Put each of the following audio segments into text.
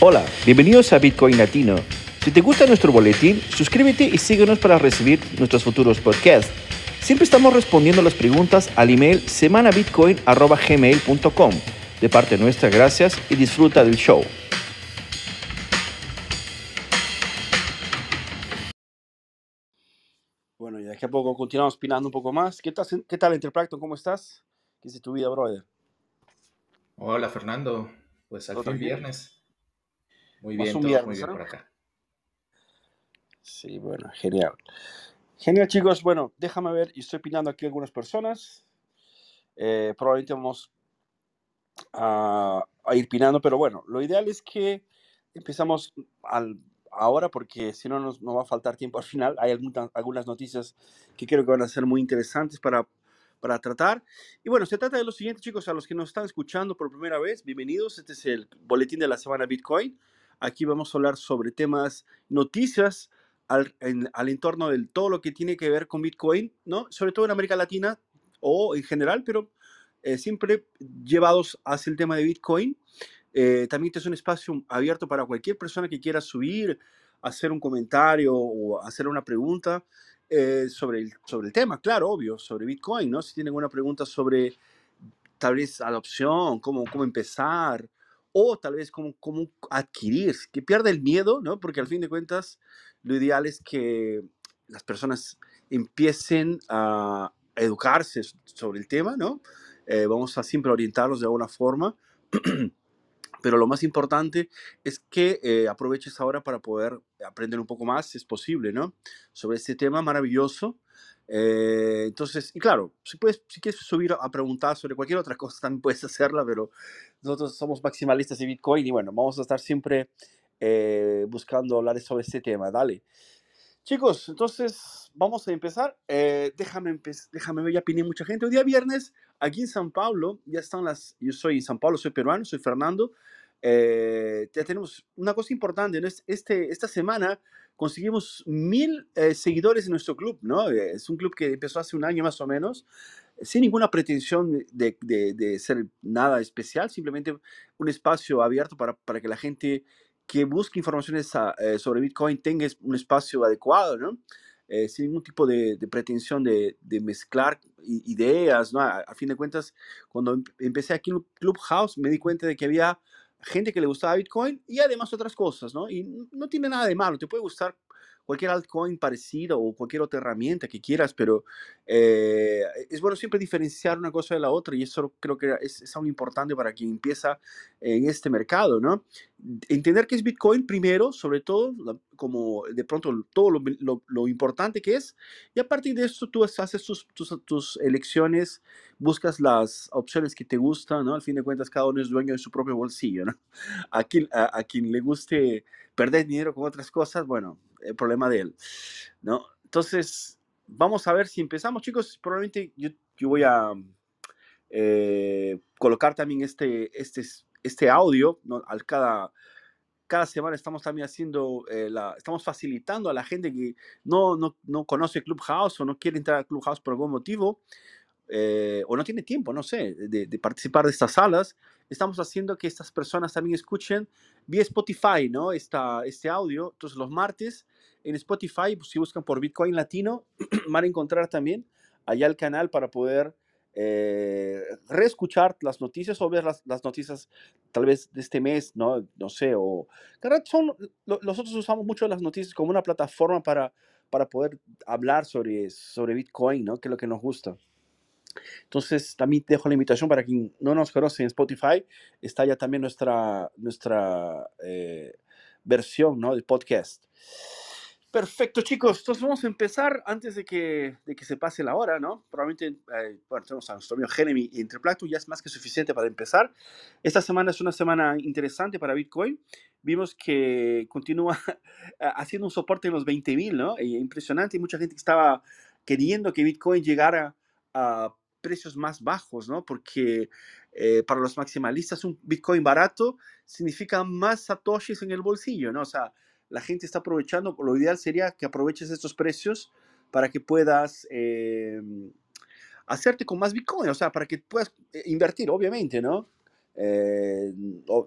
Hola, bienvenidos a Bitcoin Latino. Si te gusta nuestro boletín, suscríbete y síguenos para recibir nuestros futuros podcasts. Siempre estamos respondiendo las preguntas al email semanabitcoin.gmail.com. De parte nuestra, gracias y disfruta del show. Bueno, ya que a poco continuamos opinando un poco más. ¿Qué tal, qué tal? ¿Cómo estás? ¿Qué es tu vida, brother? Hola, Fernando. Pues al ¿Todo fin bien? viernes. Muy bien, todo viernes, muy bien ¿no? por acá. Sí, bueno, genial. Genial, chicos. Bueno, déjame ver. y Estoy opinando aquí algunas personas. Eh, probablemente vamos a, a ir pinando, pero bueno, lo ideal es que empezamos al, ahora porque si no nos, nos va a faltar tiempo al final. Hay alguna- algunas noticias que creo que van a ser muy interesantes para, para tratar. Y bueno, se trata de lo siguiente, chicos, a los que nos están escuchando por primera vez, bienvenidos. Este es el boletín de la semana Bitcoin. Aquí vamos a hablar sobre temas, noticias al, en- al entorno de todo lo que tiene que ver con Bitcoin, ¿no? Sobre todo en América Latina o en general, pero eh, siempre llevados hacia el tema de Bitcoin. Eh, también este es un espacio abierto para cualquier persona que quiera subir, hacer un comentario o hacer una pregunta eh, sobre, el, sobre el tema, claro, obvio, sobre Bitcoin, ¿no? Si tienen alguna pregunta sobre tal vez adopción, cómo, cómo empezar, o tal vez cómo, cómo adquirir, que pierda el miedo, ¿no? Porque al fin de cuentas, lo ideal es que las personas empiecen a educarse sobre el tema, ¿no? Eh, vamos a siempre orientarlos de alguna forma, pero lo más importante es que eh, aproveches ahora para poder aprender un poco más, si es posible, ¿no? Sobre este tema maravilloso. Eh, entonces, y claro, si, puedes, si quieres subir a preguntar sobre cualquier otra cosa, también puedes hacerla, pero nosotros somos maximalistas de Bitcoin y bueno, vamos a estar siempre eh, buscando hablar sobre este tema. Dale. Chicos, entonces vamos a empezar. Eh, déjame, empe- déjame ver, ya piné mucha gente. Hoy día viernes, aquí en San Pablo, ya están las. Yo soy en San Pablo, soy peruano, soy Fernando. Eh, ya tenemos una cosa importante, ¿no? Es- Este, esta semana conseguimos mil eh, seguidores en nuestro club, ¿no? Eh, Es un club que empezó hace un año más o menos, sin ninguna pretensión de, de- de ser nada especial, simplemente un espacio abierto para, para que la gente que busque informaciones a- eh, sobre Bitcoin tenga un espacio adecuado, ¿no? Eh, sin ningún tipo de, de pretensión de, de mezclar ideas, ¿no? A, a fin de cuentas, cuando em- empecé aquí en Clubhouse, me di cuenta de que había gente que le gustaba Bitcoin y además otras cosas, ¿no? Y no tiene nada de malo, te puede gustar cualquier altcoin parecido o cualquier otra herramienta que quieras, pero eh, es bueno siempre diferenciar una cosa de la otra y eso creo que es, es algo importante para quien empieza en este mercado, ¿no? Entender qué es Bitcoin primero, sobre todo, como de pronto todo lo, lo- lo importante que es, y a partir de eso tú haces tus, tus, tus elecciones, buscas las opciones que te gustan, ¿no? Al fin de cuentas, cada uno es dueño de su propio bolsillo, ¿no? A quien, a, a quien le guste perder dinero con otras cosas, bueno, el problema de él, ¿no? Entonces, vamos a ver si empezamos, chicos. Probablemente yo, yo voy a eh, colocar también este, este, este audio, ¿no? Al cada, cada semana estamos también haciendo, eh, la, estamos facilitando a la gente que no, no, no conoce Clubhouse o no quiere entrar a Clubhouse por algún motivo, eh, o no tiene tiempo, no sé, de, de participar de estas salas, estamos haciendo que estas personas también escuchen vía Spotify, ¿no? Esta, este audio. Entonces, los martes en Spotify, pues, si buscan por Bitcoin Latino, van a encontrar también allá el canal para poder eh, reescuchar las noticias o ver las, las noticias tal vez de este mes, ¿no? No sé, o... Son, lo- nosotros usamos mucho las noticias como una plataforma para, para poder hablar sobre, sobre Bitcoin, ¿no? Que es lo que nos gusta. Entonces, también dejo la invitación para quien no nos conoce en Spotify, está ya también nuestra, nuestra eh, versión ¿no? del podcast. Perfecto, chicos. Entonces vamos a empezar antes de que, de que se pase la hora, ¿no? Probablemente, eh, bueno, tenemos a nuestro amigo Jeremy y Entreplacto, ya es más que suficiente para empezar. Esta semana es una semana interesante para Bitcoin. Vimos que continúa haciendo un soporte en los 20.000, ¿no? E impresionante. Y mucha gente estaba queriendo que Bitcoin llegara a precios más bajos, ¿no? Porque eh, para los maximalistas un Bitcoin barato significa más satoshis en el bolsillo, ¿no? O sea, la gente está aprovechando, lo ideal sería que aproveches estos precios para que puedas eh, hacerte con más Bitcoin, o sea, para que puedas eh, invertir, obviamente, ¿no? eh,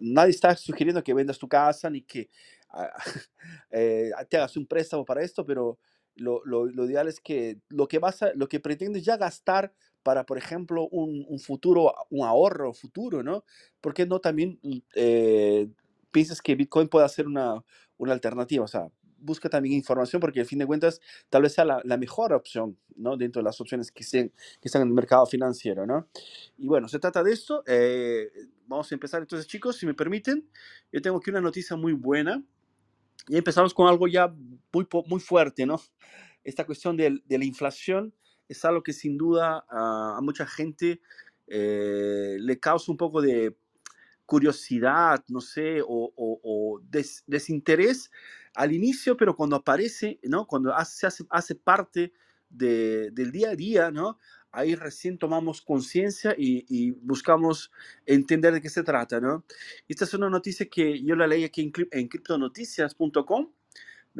nadie está sugiriendo que vendas tu casa ni que ah, te hagas un préstamo para esto, pero lo, lo, ideal es que lo que, vas lo que pretendes ya gastar para, por ejemplo, un, un futuro, un ahorro futuro, ¿no? ¿Por qué no también eh, piensas que Bitcoin puede ser una, una alternativa? O sea, busca también información porque al fin de cuentas tal vez sea la, mejor opción, ¿no? Dentro de las opciones que, se, que están en el mercado financiero, ¿no? Y bueno, se trata de esto. Eh, vamos a empezar entonces, chicos, si me permiten. Yo tengo aquí una noticia muy buena. Y empezamos con algo ya muy, muy fuerte, ¿no? Esta cuestión de, la inflación es algo que sin duda a, a mucha gente eh, le causa un poco de curiosidad, no sé, o, o, o des, desinterés al inicio, pero cuando aparece, ¿no? Cuando hace, hace, parte de, del día a día, ¿no? Ahí recién tomamos conciencia y, y, buscamos entender de qué se trata, ¿no? Esta es una noticia que yo la leí aquí en, en criptonoticias.com,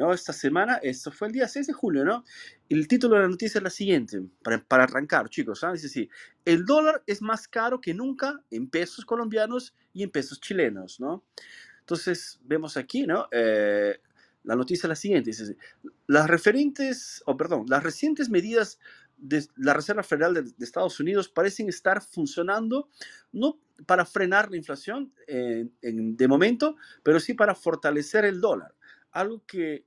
¿no? Esta semana, esto fue el día 6 de julio, ¿no? El título de la noticia es la siguiente, para, para arrancar, chicos, ¿sabes? Dice así, el dólar es más caro que nunca en pesos colombianos y en pesos chilenos, ¿no? Entonces, vemos aquí, ¿no? Eh, la noticia es la siguiente, dice, las referentes, o oh, perdón, las recientes medidas de la Reserva Federal de, de, Estados Unidos parecen estar funcionando no para frenar la inflación eh, en, de momento, pero sí para fortalecer el dólar, algo que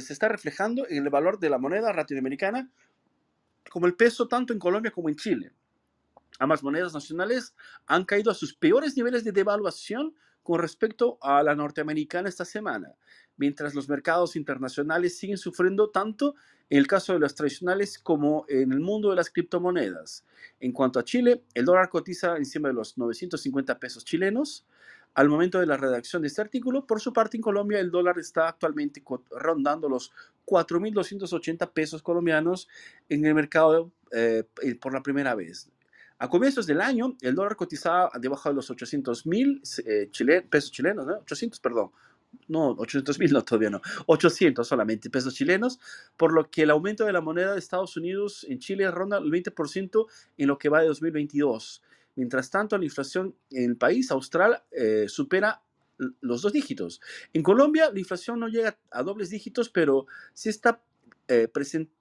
se está reflejando en el valor de la moneda latinoamericana como el peso tanto en Colombia como en Chile. Ambas monedas nacionales han caído a sus peores niveles de devaluación con respecto a la norteamericana esta semana, mientras los mercados internacionales siguen sufriendo tanto en el caso de las tradicionales como en el mundo de las criptomonedas. En cuanto a Chile, el dólar cotiza encima de los 950 pesos chilenos. Al momento de la redacción de este artículo, por su parte en Colombia el dólar está actualmente rondando los 4.280 pesos colombianos en el mercado eh, por la primera vez. A comienzos del año, el dólar cotizaba debajo de los 800 mil eh, chile, pesos chilenos, ¿no? 800, perdón, no, 800 mil, no, todavía no, 800 solamente pesos chilenos, por lo que el aumento de la moneda de Estados Unidos en Chile ronda el 20% en lo que va de 2022. Mientras tanto, la inflación en el país austral eh, supera los dos dígitos. En Colombia, la inflación no llega a dobles dígitos, pero sí está eh, presente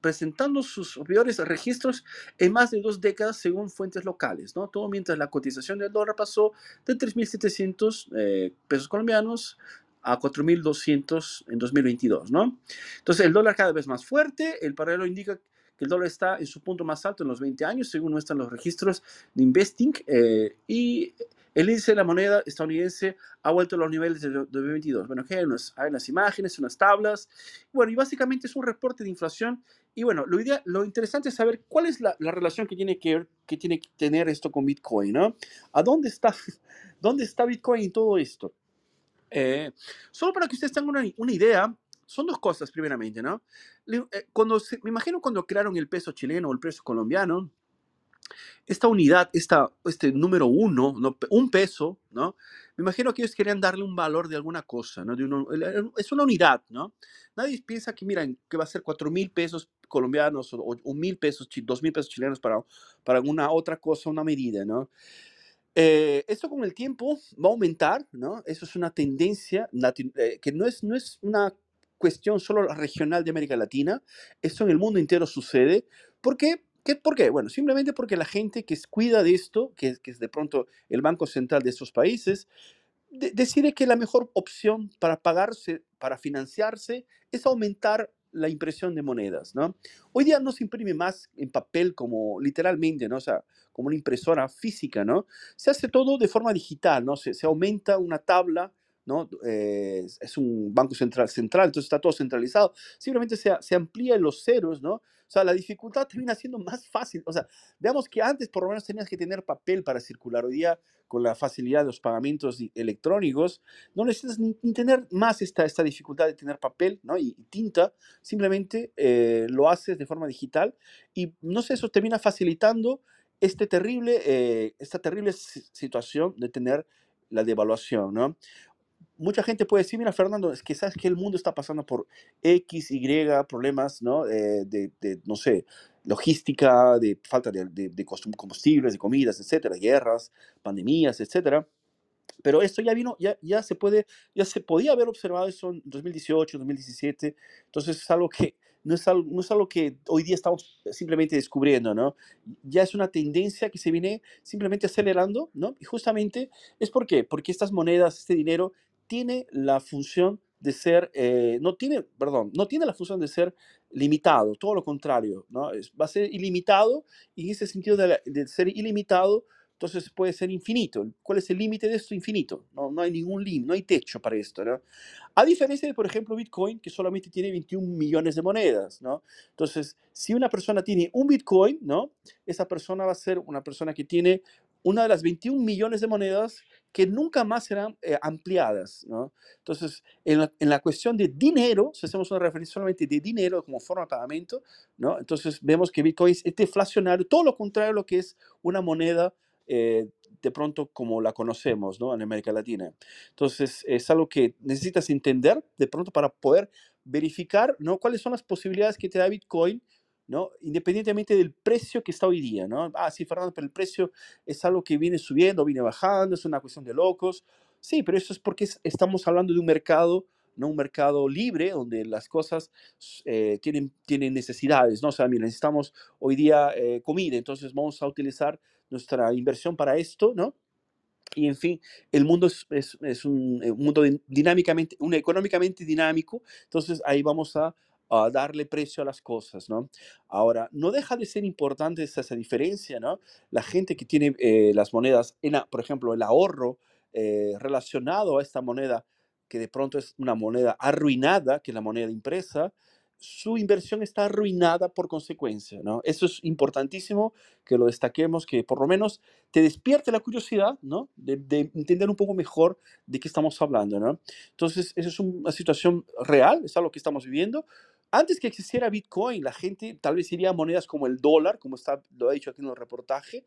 presentando sus peores registros en más de dos décadas según fuentes locales, ¿no? Todo mientras la cotización del dólar pasó de 3.700 eh, pesos colombianos a 4.200 en 2022, ¿no? Entonces el dólar cada vez más fuerte, el paralelo indica que el dólar está en su punto más alto en los 20 años, según muestran los registros de Investing, eh, y el índice de la moneda estadounidense ha vuelto a los niveles de 2022. Bueno, aquí hay, unas, hay unas imágenes, unas tablas. Bueno, y básicamente es un reporte de inflación. Y bueno, lo, idea, lo interesante es saber cuál es la, la, relación que tiene que, que tiene que tener esto con Bitcoin, ¿no? ¿A dónde está, dónde está Bitcoin en todo esto? Eh, solo para que ustedes tengan una, una idea, son dos cosas, primeramente, ¿no? Eh, cuando se, me imagino cuando crearon el peso chileno o el peso colombiano, esta unidad, esta, este número uno, ¿no? un peso, ¿no? Me imagino que ellos querían darle un valor de alguna cosa, ¿no? De uno, es una unidad, ¿no? Nadie piensa que, miren, que va a ser cuatro mil pesos colombianos o un mil pesos, dos mil pesos chilenos para, para alguna otra cosa, una medida, ¿no? Eh, esto con el tiempo va a aumentar, ¿no? Eso es una tendencia eh, que no es, no es una cuestión solo regional de América Latina, esto en el mundo entero sucede. ¿Por qué? ¿Qué, ¿Por qué? Bueno, simplemente porque la gente que cuida de esto, que, que es de pronto el Banco Central de estos países, de, decide que la mejor opción para pagarse, para financiarse, es aumentar la impresión de monedas, ¿no? Hoy día no se imprime más en papel como literalmente, ¿no? O sea, como una impresora física, ¿no? Se hace todo de forma digital, ¿no? Se, se aumenta una tabla, ¿no? Eh, es un banco central central, entonces está todo centralizado. Simplemente se, se amplían los ceros, ¿no? O sea, la dificultad termina siendo más fácil. O sea, veamos que antes por lo menos tenías que tener papel para circular. Hoy día, con la facilidad de los pagamentos electrónicos, no necesitas ni, ni tener más esta, esta dificultad de tener papel ¿no? y, y tinta. Simplemente eh, lo haces de forma digital. Y no sé, eso termina facilitando este terrible, eh, esta terrible situación de tener la devaluación, ¿no? Mucha gente puede decir, mira, Fernando, es que sabes que el mundo está pasando por X, Y, problemas, ¿no? Eh, de, de, no sé, logística, de falta de, combustibles, de comidas, etcétera, guerras, pandemias, etcétera. Pero esto ya vino, ya, ya se puede, ya se podía haber observado eso en 2018, 2017. Entonces es algo que no es algo, no es algo que hoy día estamos simplemente descubriendo, ¿no? Ya es una tendencia que se viene simplemente acelerando, ¿no? Y justamente es por qué, porque estas monedas, este dinero, tiene la función de ser, eh, no tiene, perdón, no tiene la función de ser limitado, todo lo contrario, ¿no? Es, va a ser ilimitado y en ese sentido de, de ser ilimitado, entonces puede ser infinito. ¿Cuál es el límite de esto? Infinito. No, no hay ningún límite, no hay techo para esto. ¿no? A diferencia de, por ejemplo, Bitcoin, que solamente tiene 21 millones de monedas. ¿no? Entonces, si una persona tiene un Bitcoin, ¿no? esa persona va a ser una persona que tiene una de las 21 millones de monedas que nunca más serán eh, ampliadas. ¿no? Entonces, en la, en la, cuestión de dinero, si hacemos una referencia solamente de dinero como forma de pagamento, ¿no? entonces vemos que Bitcoin es deflacionario, todo lo contrario a lo que es una moneda eh, de pronto como la conocemos ¿no? en América Latina. Entonces, es algo que necesitas entender de pronto para poder verificar ¿no? cuáles son las posibilidades que te da Bitcoin, ¿no? independientemente del precio que está hoy día. ¿no? Ah, sí, Fernando, pero el precio es algo que viene subiendo, viene bajando, es una cuestión de locos. Sí, pero eso es porque estamos hablando de un mercado ¿no? un mercado libre donde las cosas eh, tienen, tienen necesidades, ¿no? O sea, mira, necesitamos hoy día eh, comida, entonces vamos a utilizar nuestra inversión para esto, ¿no? Y en fin, el mundo es, es, es un, un, mundo dinámicamente, un económicamente dinámico, entonces ahí vamos a, a, darle precio a las cosas, ¿no? Ahora, no deja de ser importante esa, esa diferencia, ¿no? La gente que tiene eh, las monedas, en, por ejemplo, el ahorro eh, relacionado a esta moneda, que de pronto es una moneda arruinada, que es la moneda impresa, su inversión está arruinada por consecuencia, ¿no? Eso es importantísimo que lo destaquemos, que por lo menos te despierte la curiosidad, ¿no? De, de entender un poco mejor de qué estamos hablando, ¿no? Entonces, eso es una situación real, es algo que estamos viviendo. Antes que existiera Bitcoin, la gente tal vez iría a monedas como el dólar, como está, lo ha dicho aquí en el reportaje,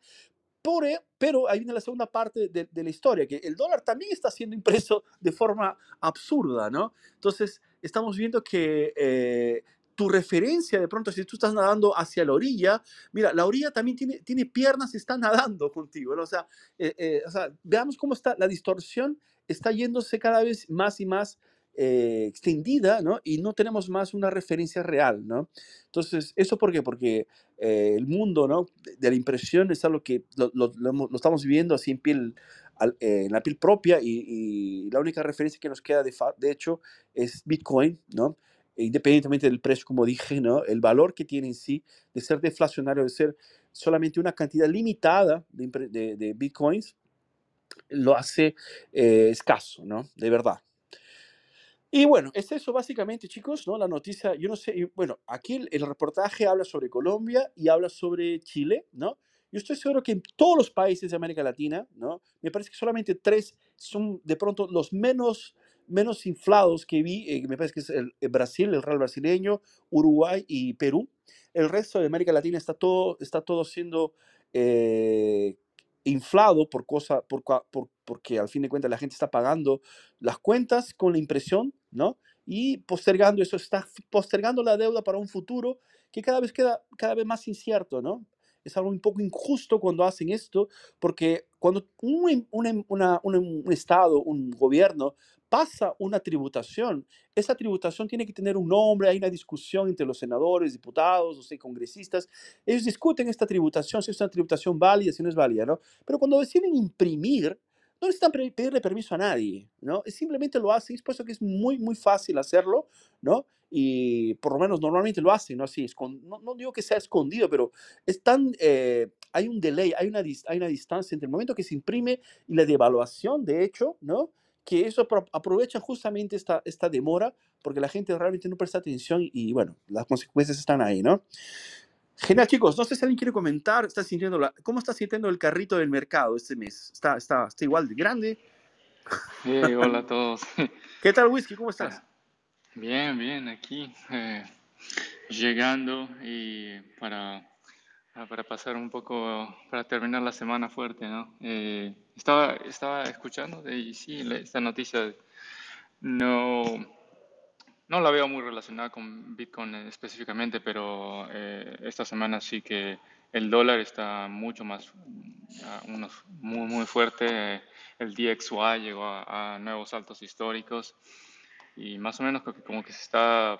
por, e, pero ahí viene la segunda parte de, de, la historia, que el dólar también está siendo impreso de forma absurda, ¿no? Entonces, estamos viendo que eh, tu referencia, de pronto, si tú estás nadando hacia la orilla, mira, la orilla también tiene, tiene piernas y está nadando contigo, ¿no? O sea, eh, eh, o sea, veamos cómo está la distorsión, está yéndose cada vez más y más eh, extendida, ¿no? Y no tenemos más una referencia real, ¿no? Entonces, ¿eso por qué? Porque eh, el mundo, ¿no? De la impresión es algo que lo, lo, estamos viviendo así en piel, eh, la piel propia y, la única referencia que nos queda de, de hecho es Bitcoin, ¿no? Independientemente del precio, como dije, ¿no? El valor que tiene en sí de ser deflacionario, de ser solamente una cantidad limitada de Bitcoins, lo hace eh, escaso, ¿no? De verdad. Y bueno, es eso básicamente, chicos, ¿no? La noticia, yo no sé, bueno, aquí el, reportaje habla sobre Colombia y habla sobre Chile, ¿no? Yo estoy seguro que en todos los países de América Latina, ¿no? Me parece que solamente tres son de pronto los menos, menos inflados que vi, eh, me parece que es el, el, Brasil, el Real brasileño, Uruguay y Perú. El resto de América Latina está todo, está todo siendo eh, inflado por cosa, por, por, porque al fin de cuentas la gente está pagando las cuentas con la impresión, ¿no? Y postergando eso, está postergando la deuda para un futuro que cada vez queda cada vez más incierto, ¿no? Es algo un poco injusto cuando hacen esto, porque cuando un, una, una, un, Estado, un gobierno pasa una tributación, esa tributación tiene que tener un nombre, hay una discusión entre los senadores, diputados, o sea, congresistas, ellos discuten esta tributación, si es una tributación válida, si no es válida, ¿no? Pero cuando deciden imprimir, no necesitan pedirle permiso a nadie, ¿no? Simplemente lo hacen, es por eso que es muy, muy fácil hacerlo, ¿no? Y por lo menos normalmente lo hacen, ¿no? Así, no, no digo que sea escondido, pero es tan, eh, hay un delay, hay una, hay una distancia entre el momento que se imprime y la devaluación, de hecho, ¿no? que eso aprovecha justamente esta, esta demora porque la gente realmente no presta atención y, bueno, las consecuencias están ahí, ¿no? Genial, chicos. No sé si alguien quiere comentar. ¿Está sintiendo la, ¿Cómo está sintiendo el carrito del mercado este mes? ¿Está, está, está igual de grande? Hey, hola a todos. ¿Qué tal, Whisky? ¿Cómo estás? Bien, bien, aquí. Eh, llegando y para Ah, para pasar un poco, para terminar la semana fuerte, ¿no? Eh, estaba, estaba escuchando y sí, esta noticia no, no la veo muy relacionada con Bitcoin específicamente, pero esta semana sí que el dólar está mucho más, unos, muy, muy fuerte. El DXY llegó a, nuevos altos históricos y más o menos como que se está,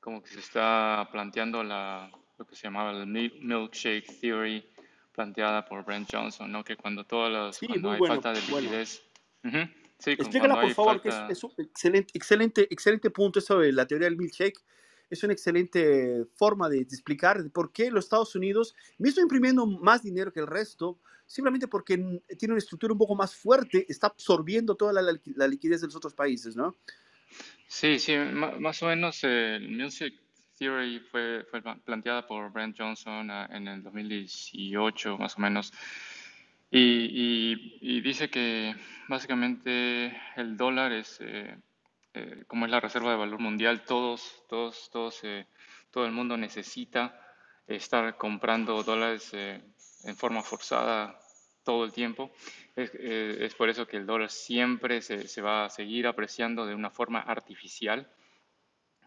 como que se está planteando la, lo que se llamaba el milkshake theory planteada por Brent Johnson, ¿no? Que cuando todas las, cuando hay falta de liquidez, sí, Explícala por favor, que es, un excelente, excelente, excelente punto eso de la teoría del milkshake. Es una excelente forma de, explicar por qué los Estados Unidos, mismo imprimiendo más dinero que el resto, simplemente porque tiene una estructura un poco más fuerte, está absorbiendo toda la, liquidez de los otros países, ¿no? Sí, sí, más o menos el Music Theory fue, fue, planteada por Brent Johnson ah, en el 2018, más o menos, y, y, dice que básicamente el dólar es... Eh, eh, como es la reserva de valor mundial, todos, todos, todos, eh, todo el mundo necesita estar comprando dólares eh, en forma forzada todo el tiempo. Es, por eso que el dólar siempre se, va a seguir apreciando de una forma artificial.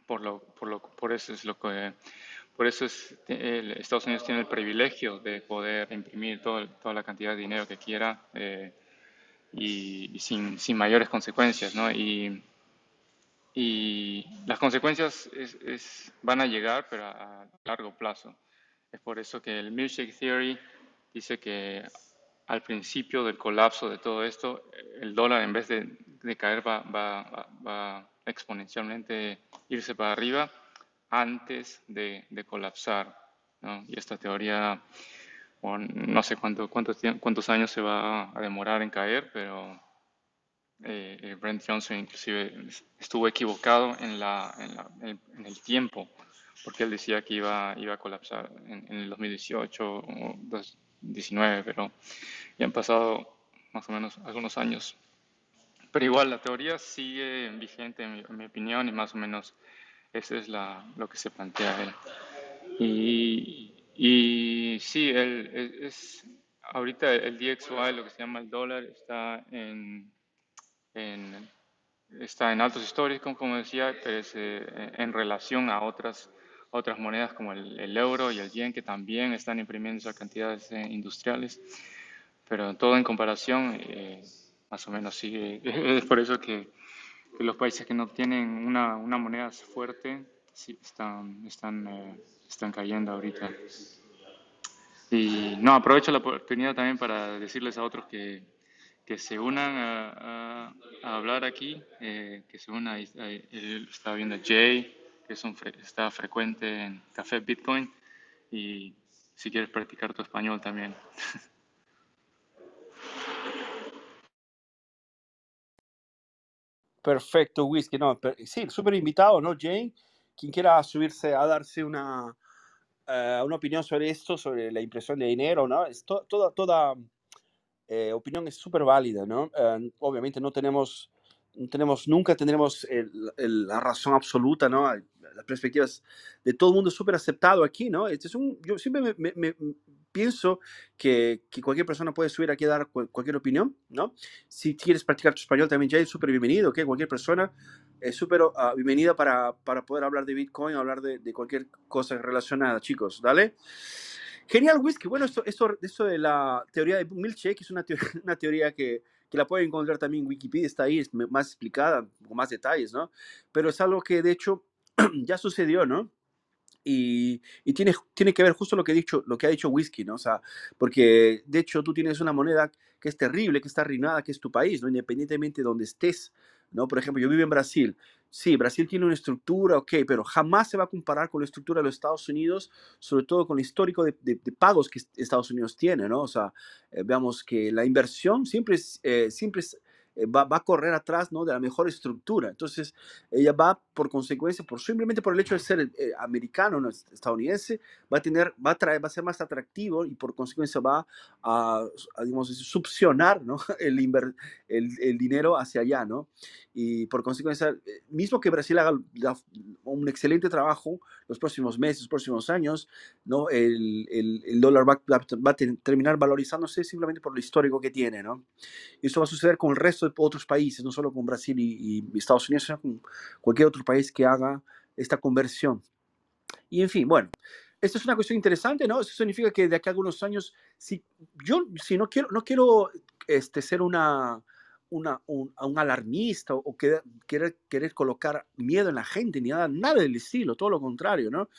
Por, lo, por, lo, por eso es lo que por eso es, Estados Unidos tiene el privilegio de poder imprimir toda la cantidad de dinero que quiera y, sin, sin, mayores consecuencias, ¿no? Y, las consecuencias van a llegar, pero a, largo plazo. Es por eso que el Milkshake Theory dice que al principio del colapso de todo esto, el dólar en vez de, caer va, va, va, exponencialmente irse para arriba antes de, de colapsar. ¿no? Y esta teoría, no sé cuánto, cuántos, cuántos años se va a demorar en caer, pero eh, eh, Brent Johnson inclusive estuvo equivocado en, la, en, el tiempo, porque él decía que iba, iba a colapsar en, el 2018 o 2019, pero ya han pasado más o menos algunos años. Pero igual la teoría sigue vigente en mi, opinión y más o menos eso es la, lo que se plantea él. Y, y sí, el, es, ahorita el DXY, lo que se llama el dólar, está en está en altos históricos, como decía, pero es, eh, en relación a otras, otras monedas como el, euro y el yen, que también están imprimiendo esas cantidades eh, industriales. Pero todo en comparación, eh, más o menos sigue. Es por eso que, los países que no tienen una, una moneda fuerte sí, están, están, están cayendo ahorita. Y no, aprovecho la oportunidad también para decirles a otros que que se unan a, hablar aquí, eh, que se unan, él está viendo Jay, que es un, está frecuente en Café Bitcoin, y si quieres practicar tu español también. Perfecto, Whisky. No, sí, súper invitado, ¿no, Jay? Quien quiera subirse a darse una, eh, una opinión sobre esto, sobre la impresión de dinero, ¿no? Es toda, toda eh, opinión es súper válida, ¿no? Eh, obviamente no tenemos, tenemos, nunca tendremos la razón absoluta, ¿no? Las perspectivas de todo el mundo es súper aceptado aquí, ¿no? Este es un, yo siempre me, pienso que, que, cualquier persona puede subir aquí a dar cualquier opinión, ¿no? Si quieres practicar tu español también, ya es súper bienvenido, ¿ok? Cualquier persona es súper uh, bienvenida para, para, poder hablar de Bitcoin, hablar de, de cualquier cosa relacionada, chicos, ¿dale? Genial, Whisky. Bueno, esto, esto, esto de la teoría de milkshake es una, teoría, una teoría que, que, la pueden encontrar también en Wikipedia, está ahí, más explicada, con más detalles, ¿no? Pero es algo que de hecho ya sucedió, ¿no? Y, tiene, tiene que ver justo lo que, he dicho, lo que ha dicho Whisky, ¿no? O sea, porque de hecho tú tienes una moneda que es terrible, que está arruinada, que es tu país, ¿no? Independientemente de donde estés, ¿no? Por ejemplo, yo vivo en Brasil Sí, Brasil tiene una estructura, ok, pero jamás se va a comparar con la estructura de los Estados Unidos, sobre todo con el histórico de, pagos que Estados Unidos tiene, ¿no? O sea, eh, veamos que la inversión siempre, es, eh, siempre es, eh, va, a correr atrás ¿no? de la mejor estructura. Entonces, ella va por consecuencia, por, simplemente por el hecho de ser eh, americano, ¿no? estadounidense, va a, tener, va, a traer, va a ser más atractivo y por consecuencia va a, a digamos, succionar ¿no? el, el, el, dinero hacia allá. ¿no? Y por consecuencia, eh, mismo que Brasil haga un excelente trabajo los próximos meses, los próximos años, ¿no? el, el, el dólar va, va, a terminar valorizándose simplemente por lo histórico que tiene. ¿no? Y esto va a suceder con el resto de otros países, no solo con Brasil y, y Estados Unidos, sino con cualquier otro país que haga esta conversión. Y en fin, bueno, esto es una cuestión interesante, ¿no? Eso significa que de aquí a algunos años, si yo si no quiero, no quiero este, ser una, una, un, alarmista o, querer, querer, colocar miedo en la gente, ni nada, nada del estilo, todo lo contrario, ¿no?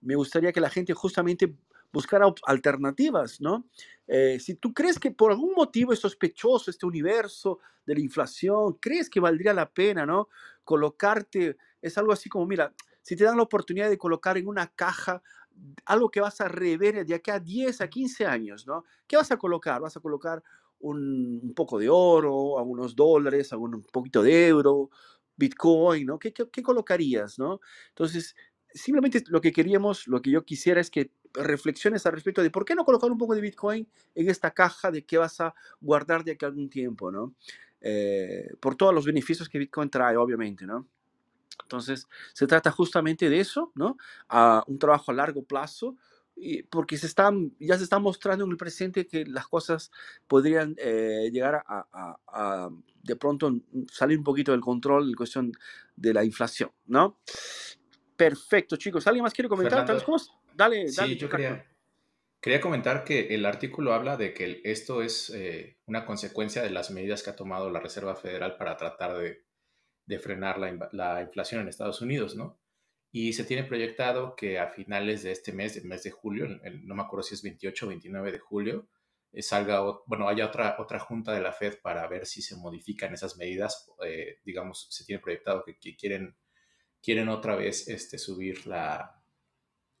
Me gustaría que la gente justamente buscara alternativas, ¿no? Eh, si tú crees que por algún motivo es sospechoso este universo de la inflación, crees que valdría la pena, ¿no? Colocarte, es algo así como, mira, si te dan la oportunidad de colocar en una caja algo que vas a rever de aquí a 10 a 15 años, ¿no? ¿Qué vas a colocar? ¿Vas a colocar un, poco de oro, algunos dólares, algún, un poquito de euro, Bitcoin, ¿no? ¿Qué, colocarías, ¿no? Entonces, simplemente lo que queríamos, lo que yo quisiera es que reflexiones al respecto de por qué no colocar un poco de Bitcoin en esta caja de qué vas a guardar de aquí a algún tiempo, ¿no? Eh, por todos los beneficios que Bitcoin trae, obviamente, ¿no? Entonces, se trata justamente de eso, ¿no? Un trabajo a largo plazo, porque se están, ya se está mostrando en el presente que las cosas podrían eh, llegar a, de pronto salir un poquito del control en cuestión de la inflación, ¿no? Perfecto, chicos. ¿Alguien más quiere comentar? cosas? Dale, dale. Sí, yo quería, quería, comentar que el artículo habla de que esto es eh, una consecuencia de las medidas que ha tomado la Reserva Federal para tratar de de frenar la, inflación en Estados Unidos, ¿no? Y se tiene proyectado que a finales de este mes, el mes de julio, no me acuerdo si es 28 o 29 de julio, eh, salga, bueno, haya otra, otra junta de la Fed para ver si se modifican esas medidas. Eh, digamos, se tiene proyectado que, quieren, quieren otra vez este, subir la,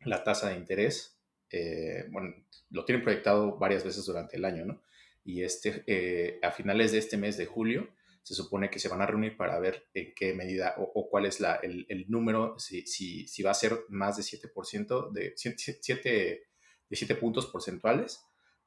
la tasa de interés. Eh, bueno, lo tienen proyectado varias veces durante el año, ¿no? Y este, a finales de este mes de julio se supone que se van a reunir para ver en qué medida o, cuál es la, el, el, número, si, si, si, va a ser más de 7%, de 7, de 7 puntos porcentuales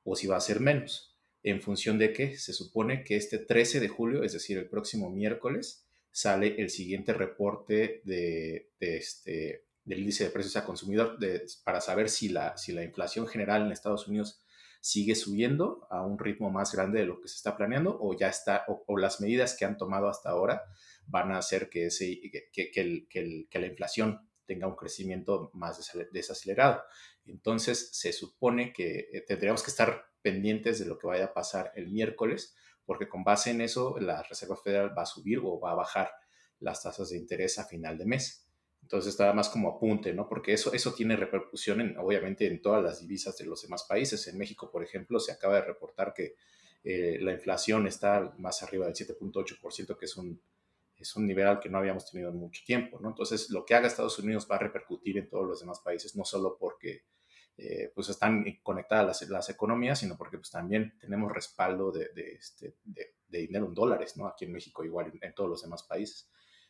o si va a ser menos. En función de que se supone que este 13 de julio, es decir, el próximo miércoles, sale el siguiente reporte de, este, del índice de precios a consumidor para saber si la, si la inflación general en Estados Unidos sigue subiendo a un ritmo más grande de lo que se está planeando o ya está, o, las medidas que han tomado hasta ahora van a hacer que, ese, que, que, que, la inflación tenga un crecimiento más desacelerado. Entonces, se supone que eh, tendríamos que estar pendientes de lo que vaya a pasar el miércoles, porque con base en eso, la Reserva Federal va a subir o va a bajar las tasas de interés a final de mes. Entonces estaba más como apunte, ¿no? Porque eso, eso tiene repercusión, en, obviamente, en todas las divisas de los demás países. En México, por ejemplo, se acaba de reportar que eh, la inflación está más arriba del 7.8%, que es un, es un nivel al que no habíamos tenido en mucho tiempo, ¿no? Entonces, lo que haga Estados Unidos va a repercutir en todos los demás países, no solo porque eh, pues están conectadas las, las, economías, sino porque pues también tenemos respaldo de, de, este, de, dinero en dólares, ¿no? Aquí en México igual en todos los demás países.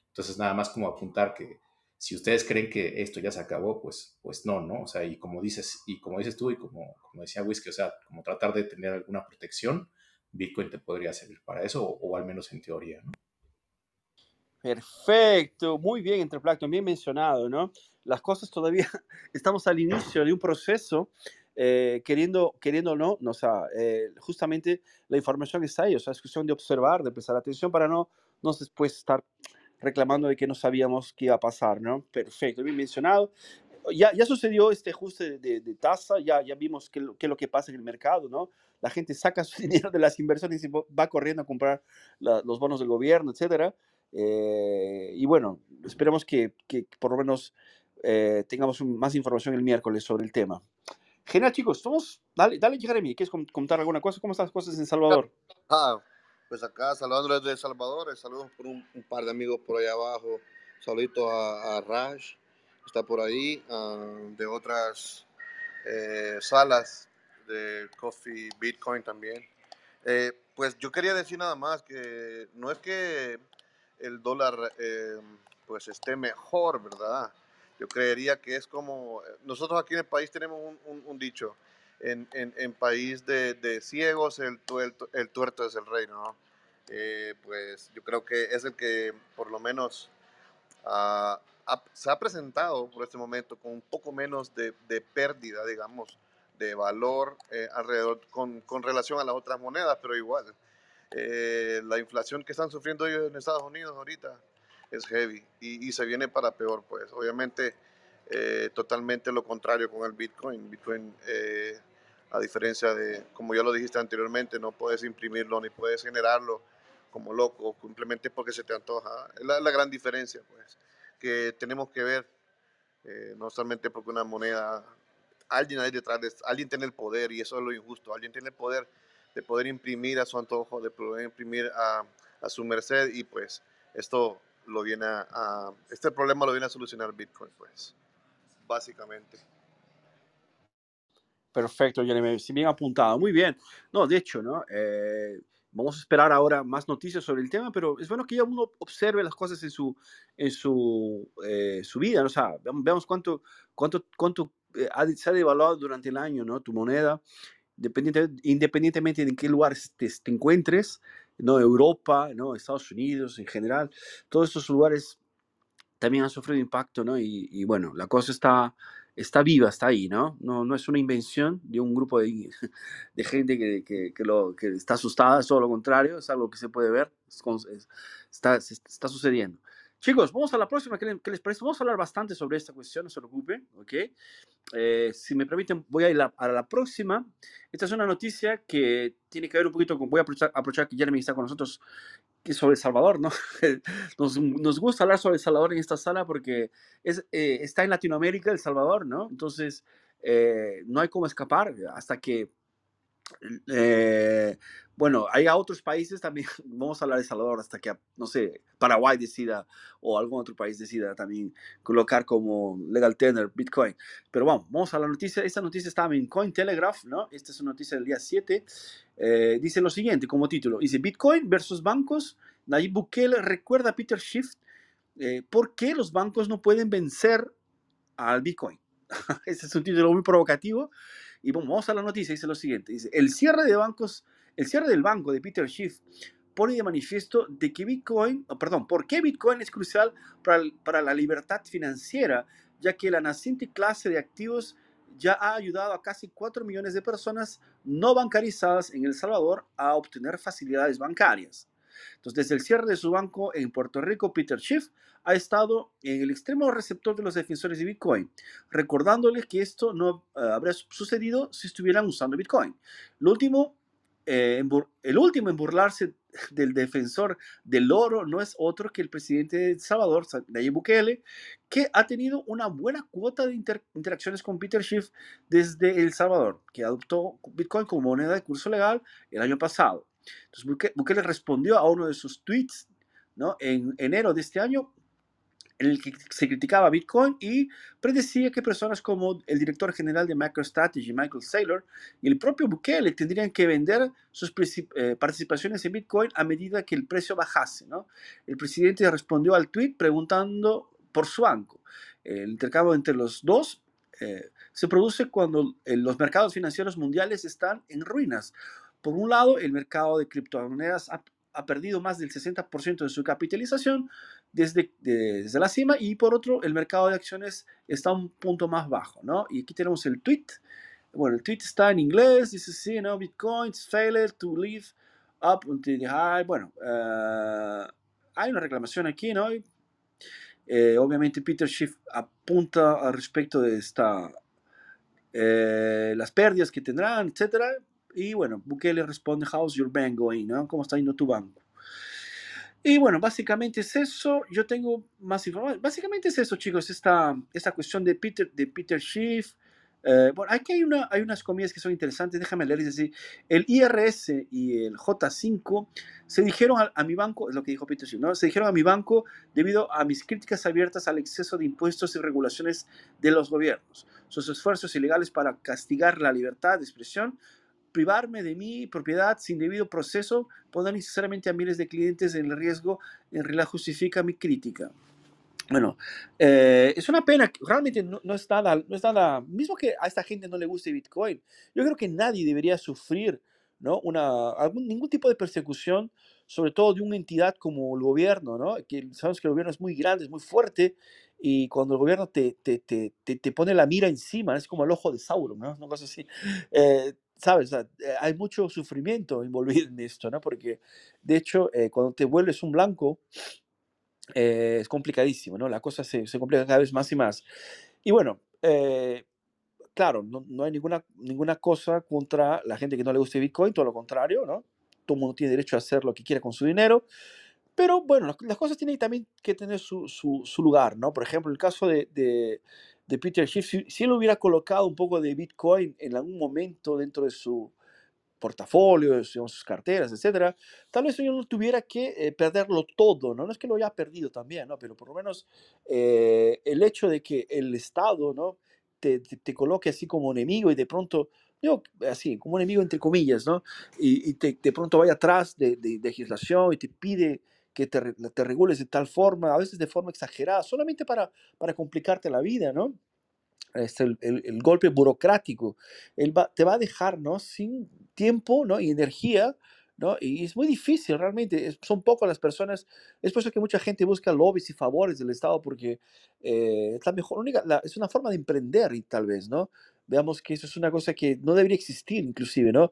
Entonces, nada más como apuntar que si ustedes creen que esto ya se acabó, pues, pues no, ¿no? O sea, y como dices, y como dices tú, y como, como decía Whisky, o sea, como tratar de tener alguna protección, Bitcoin te podría servir para eso, o, al menos en teoría, ¿no? Perfecto, muy bien, Entreplacto, bien mencionado, ¿no? Las cosas todavía, estamos al inicio de un proceso, eh, queriendo, queriendo o no, no o sea, eh, justamente la información está ahí, o sea, es cuestión de observar, de prestar atención para no, no después estar reclamando de que no sabíamos qué iba a pasar, ¿no? Perfecto, bien mencionado. Ya, ya sucedió este ajuste de, de, tasa, ya, ya vimos qué, qué, es lo que pasa en el mercado, ¿no? La gente saca su dinero de las inversiones y va corriendo a comprar los bonos del gobierno, etcétera. Eh, y bueno, esperemos que, que por lo menos eh, tengamos más información el miércoles sobre el tema. Genial, chicos. Vamos, dale, dale, Jeremy, ¿quieres contar alguna cosa? ¿Cómo están las cosas en Salvador? Ah, pues acá saludándoles de Salvador, saludos por un, par de amigos por allá abajo, saluditos a, a Raj, está por ahí, ah, de otras eh, salas de Coffee Bitcoin también. Eh, pues yo quería decir nada más que no es que el dólar eh, pues esté mejor, ¿verdad? Yo creería que es como, nosotros aquí en el país tenemos un, dicho, en, en, en, país de, de ciegos el, el, el, tuerto es el rey, ¿no? eh, pues yo creo que es el que por lo menos ah, se ha presentado por este momento con un poco menos de, de pérdida, digamos, de valor eh, alrededor con, con, relación a las otras monedas, pero igual. Eh, la inflación que están sufriendo ellos en Estados Unidos ahorita es heavy y, y se viene para peor, pues. Obviamente, eh, totalmente lo contrario con el Bitcoin. Bitcoin, a diferencia de, como ya lo dijiste anteriormente, no puedes imprimirlo ni puedes generarlo como loco, simplemente porque se te antoja. Es la, la gran diferencia, pues, que tenemos que ver, no solamente porque una moneda alguien ahí detrás, de, alguien tiene el poder y eso es lo injusto, alguien tiene el poder de poder imprimir a su antojo, de poder imprimir a, a su merced y pues esto lo viene a, este problema lo viene a solucionar Bitcoin, pues, básicamente. Perfecto, Jeremy, si bien apuntado, muy bien. No, de hecho, ¿no? Eh, vamos a esperar ahora más noticias sobre el tema, pero es bueno que ya uno observe las cosas en su, en su, eh, su vida, ¿no? o sea, veamos cuánto, cuánto, cuánto eh, se ha devaluado durante el año, ¿no? Tu moneda, independientemente de en qué lugar te, te, encuentres, ¿no? Europa, ¿no? Estados Unidos en general, todos estos lugares también han sufrido impacto, ¿no? Y, y, bueno, la cosa está, está viva, está ahí, ¿no? No, no es una invención de un grupo de, de gente que, que, que, lo, que está asustada, es todo lo contrario, es algo que se puede ver, es, está, está sucediendo. Chicos, vamos a la próxima. ¿Qué les, parece? Vamos a hablar bastante sobre esta cuestión, no se preocupen, ¿ok? Eh, si me permiten, voy a ir a la próxima. Esta es una noticia que tiene que ver un poquito con, voy a aprovechar, aprovechar que Jeremy está con nosotros, sobre El Salvador, ¿no? Nos, nos, gusta hablar sobre El Salvador en esta sala porque es, eh, está en Latinoamérica El Salvador, ¿no? Entonces, eh, no hay cómo escapar hasta que eh, bueno, hay otros países también, vamos a hablar de Salvador hasta que, no sé, Paraguay decida o algún otro país decida también colocar como legal tender Bitcoin. Pero vamos, vamos a la noticia. Esta noticia estaba en Cointelegraph, ¿no? Esta es una noticia del día 7. Eh, dice lo siguiente como título. Dice Bitcoin versus bancos. Nayib Bukele recuerda a Peter Schiff eh, por qué los bancos no pueden vencer al Bitcoin. Ese es un título muy provocativo. Y vamos a la noticia, dice lo siguiente, dice, el cierre de bancos, el cierre del banco de Peter Schiff pone de manifiesto de que Bitcoin, oh, perdón, por qué Bitcoin es crucial para, para la libertad financiera, ya que la naciente clase de activos ya ha ayudado a casi 4 millones de personas no bancarizadas en El Salvador a obtener facilidades bancarias. Entonces, desde el cierre de su banco en Puerto Rico, Peter Schiff ha estado en el extremo receptor de los defensores de Bitcoin, recordándoles que esto no uh, habría sucedido si estuvieran usando Bitcoin. Lo último, eh, el último en burlarse del defensor del oro no es otro que el presidente de Salvador, Nayib Bukele, que ha tenido una buena cuota de inter interacciones con Peter Schiff desde El Salvador, que adoptó Bitcoin como moneda de curso legal el año pasado. Entonces Bukele respondió a uno de sus tweets ¿no? en enero de este año en el que se criticaba Bitcoin y predecía que personas como el director general de MicroStrategy, Michael Saylor, y el propio Bukele tendrían que vender sus eh, participaciones en Bitcoin a medida que el precio bajase. ¿no? El presidente respondió al tweet preguntando por su banco. El intercambio entre los dos eh, se produce cuando eh, los mercados financieros mundiales están en ruinas. Por un lado, el mercado de criptomonedas ha, ha perdido más del 60% de su capitalización desde, desde la cima y por otro, el mercado de acciones está un punto más bajo, ¿no? Y aquí tenemos el tweet. Bueno, el tweet está en inglés, dice, sí, ¿no? Bitcoins failed to live up until the high. Bueno, uh, hay una reclamación aquí, ¿no? Eh, obviamente Peter Schiff apunta al respecto de esta, eh, las pérdidas que tendrán, etcétera, y bueno, Bukele responde, how's your bank going? ¿no? ¿Cómo está yendo tu banco? Y bueno, básicamente es eso. Yo tengo más información. Básicamente es eso, chicos, esta, esta cuestión de Peter, de Peter Schiff. Eh, bueno, aquí hay, una, hay unas comidas que son interesantes, déjame leerles así. El IRS y el J5 se dijeron a, mi banco, es lo que dijo Peter Schiff, ¿no? Se dijeron a mi banco debido a mis críticas abiertas al exceso de impuestos y regulaciones de los gobiernos, sus esfuerzos ilegales para castigar la libertad de expresión, privarme de mi propiedad sin debido proceso poner necesariamente a miles de clientes en el riesgo en realidad justifica mi crítica. Bueno, eh, es una pena, realmente no, no, es nada, no es nada, mismo que a esta gente no le guste Bitcoin, yo creo que nadie debería sufrir ¿no? Una, algún, ningún tipo de persecución sobre todo de una entidad como el gobierno, ¿no? Que sabemos que el gobierno es muy grande, es muy fuerte, y cuando el gobierno te, te, te, te pone la mira encima, es como el ojo de Sauron, ¿no? Una cosa así. Eh, ¿Sabes? Eh, hay mucho sufrimiento envolvido en esto, ¿no? Porque, de hecho, eh, cuando te vuelves un blanco, es complicadísimo, ¿no? La cosa se, se, complica cada vez más y más. Y bueno, claro, no, no, hay ninguna, ninguna cosa contra la gente que no le guste Bitcoin, todo lo contrario, ¿no? Todo el mundo tiene derecho a hacer lo que quiera con su dinero. Pero bueno, las, cosas tienen también que tener su, su, lugar, ¿no? Por ejemplo, el caso de, de, de Peter Schiff, si, si, él hubiera colocado un poco de Bitcoin en algún momento dentro de su portafolio, sus carteras, etcétera, tal vez yo no tuviera que eh, perderlo todo, ¿no? No es que lo haya perdido también, ¿no? Pero por lo menos eh, el hecho de que el Estado, ¿no? Te, te, coloque así como enemigo y de pronto digo, así, como enemigo entre comillas, ¿no? Y, y te, de pronto vaya atrás de, de, de, legislación y te pide que te, te, regules de tal forma, a veces de forma exagerada, solamente para, para complicarte la vida, ¿no? Este, el, el, golpe burocrático, él va, te va a dejar, ¿no? Sin tiempo, ¿no? Y energía, ¿no? Y es muy difícil, realmente, son pocas las personas, es por eso que mucha gente busca lobbies y favores del Estado, porque eh, es la mejor, única, la, es una forma de emprender, y tal vez, ¿no? Veamos que eso es una cosa que no debería existir, inclusive, ¿no?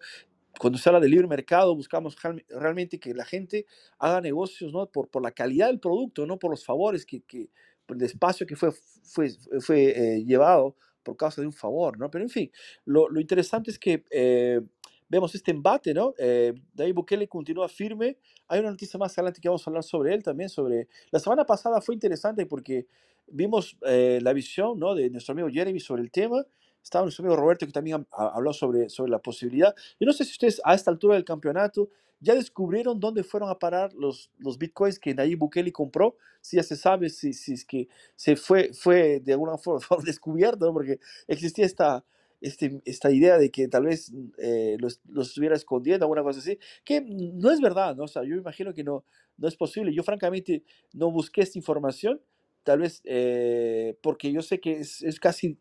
Cuando se habla de libre mercado, buscamos realmente que la gente haga negocios ¿no? por, por la calidad del producto, no por los favores, que, que por el espacio que fue, fue, fue eh, llevado por causa de un favor. ¿no? Pero en fin, lo, lo interesante es que eh, vemos este embate, ¿no? Eh, David Bukele continúa firme. Hay una noticia más adelante que vamos a hablar sobre él también. Sobre... La semana pasada fue interesante porque vimos eh, la visión ¿no? de nuestro amigo Jeremy sobre el tema estaba nuestro amigo Roberto que también habló sobre, sobre la posibilidad. Yo no sé si ustedes a esta altura del campeonato ya descubrieron dónde fueron a parar los, los bitcoins que Nayib Bukele compró, si ya se sabe si, si es que se fue, fue de alguna forma, descubierto, ¿no? porque existía esta, este, esta idea de que tal vez eh, los, los, estuviera escondiendo, alguna cosa así, que no es verdad, ¿no? O sea, yo imagino que no, no es posible. Yo francamente no busqué esta información, tal vez eh, porque yo sé que es, es casi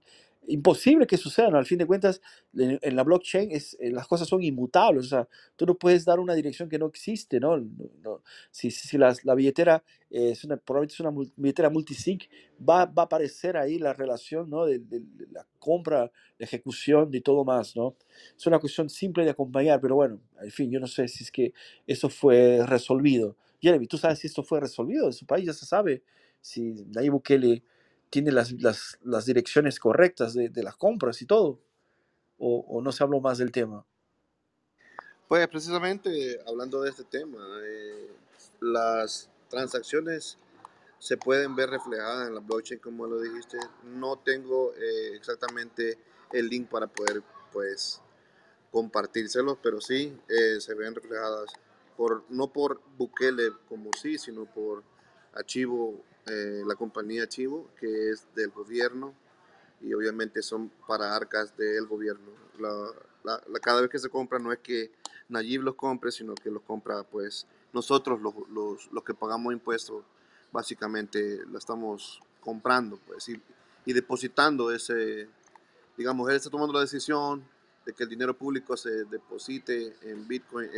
imposible que sucedan. Al fin de cuentas, en, la blockchain es, eh, las cosas son inmutables. O sea, tú no puedes dar una dirección que no existe, ¿no? no, si, si la, la, billetera es una, probablemente es una billetera multisig, va, va a aparecer ahí la relación, ¿no? De, de, la compra, la ejecución y todo más, ¿no? Es una cuestión simple de acompañar, pero bueno, al fin, yo no sé si es que eso fue resolvido. Jeremy, ¿tú sabes si esto fue resolvido? En su país ya se sabe si Nayib Bukele tiene las, las, las direcciones correctas de, de, las compras y todo? ¿O, ¿O, no se habló más del tema? Pues precisamente hablando de este tema, eh, las transacciones se pueden ver reflejadas en la blockchain, como lo dijiste. No tengo eh, exactamente el link para poder, pues, compartírselos, pero sí eh, se ven reflejadas por no por Bukele como sí, sino por Archivo eh, la compañía Chivo, que es del gobierno y obviamente son para arcas del gobierno. La, la, cada vez que se compra no es que Nayib los compre, sino que los compra pues nosotros los, los, los que pagamos impuestos, básicamente la estamos comprando pues y, y, depositando ese, digamos, él está tomando la decisión de que el dinero público se deposite en Bitcoin,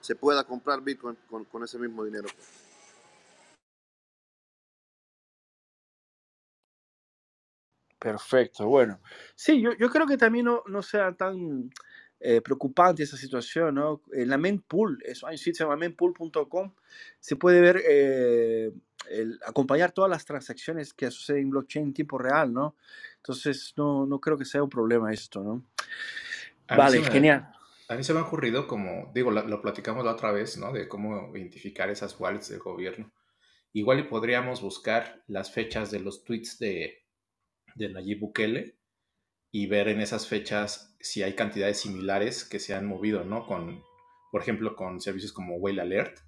se pueda comprar Bitcoin con, con ese mismo dinero. Pues. Perfecto, bueno. Sí, yo, yo creo que también no, no sea tan eh, preocupante esa situación, ¿no? En la mempool, eso hay un sitio se llama mempool.com, se puede ver, eh, el, acompañar todas las transacciones que suceden en blockchain en tiempo real, ¿no? Entonces, no, no creo que sea un problema esto, ¿no? A vale, me, genial. A mí se me ha ocurrido como, digo, lo, lo, platicamos la otra vez, ¿no? De cómo identificar esas wallets del gobierno. Igual y podríamos buscar las fechas de los tweets de de Nayib Bukele y ver en esas fechas si hay cantidades similares que se han movido, ¿no? Con, por ejemplo, con servicios como Whale Alert,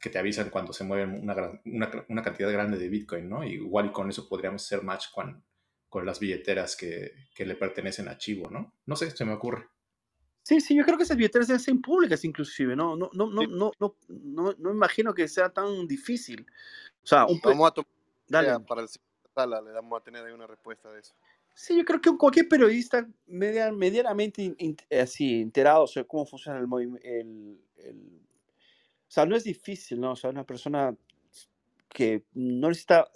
que te avisan cuando se mueven una, una, una cantidad grande de Bitcoin, ¿no? igual con eso podríamos hacer match con, con las billeteras que, que, le pertenecen a Chivo, ¿no? No sé, se me ocurre. Sí, sí, yo creo que esas billeteras deben ser públicas inclusive, ¿no? No, no, no, sí. no, no, no, no, imagino que sea tan difícil. O sea, un Vamos a tomar Dale. para el sala le damos a tener ahí una respuesta de eso. Sí, yo creo que cualquier periodista median, medianamente in, in, así enterado sobre cómo funciona el movimiento, el, el, o sea, no es difícil, ¿no? O sea, una persona que no necesita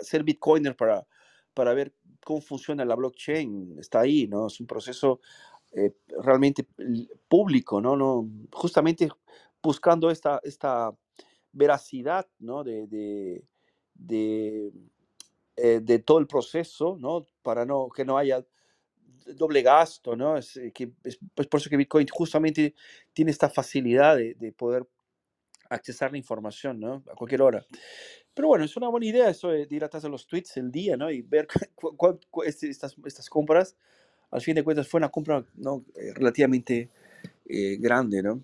ser bitcoiner para, para ver cómo funciona la blockchain, está ahí, ¿no? Es un proceso eh, realmente público, ¿no? ¿no? Justamente buscando esta, esta veracidad, ¿no? De, de, de, eh, de todo el proceso, ¿no? Para no, que no haya doble gasto, ¿no? Es, eh, que, es, por eso que Bitcoin justamente tiene esta facilidad de, de poder accesar la información, ¿no? A cualquier hora. Pero bueno, es una buena idea eso de ir atrás de los tweets el día, ¿no? Y ver este, estas, estas compras. Al fin de cuentas fue una compra ¿no? Eh, relativamente eh, grande, ¿no?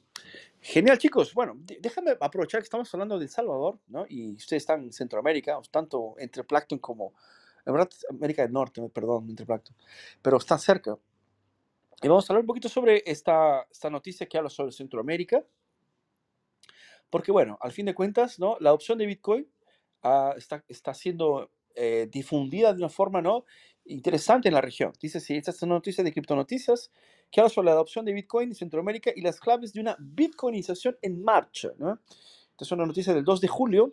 Genial, chicos. Bueno, déjame aprovechar que estamos hablando de El Salvador, ¿no? Y ustedes están en Centroamérica, tanto entre Plankton como, en verdad, América del Norte, perdón, entre Plankton, pero están cerca. Y vamos a hablar un poquito sobre esta, esta noticia que habla sobre Centroamérica. Porque, bueno, al fin de cuentas, ¿no? La opción de Bitcoin ah, está, está siendo eh, difundida de una forma, ¿no? Interesante en la región. Dice, sí, esta es una noticia de Criptonoticias que habla sobre la adopción de Bitcoin en Centroamérica y las claves de una bitcoinización en marcha, ¿no? Esta es una noticia del 2 de julio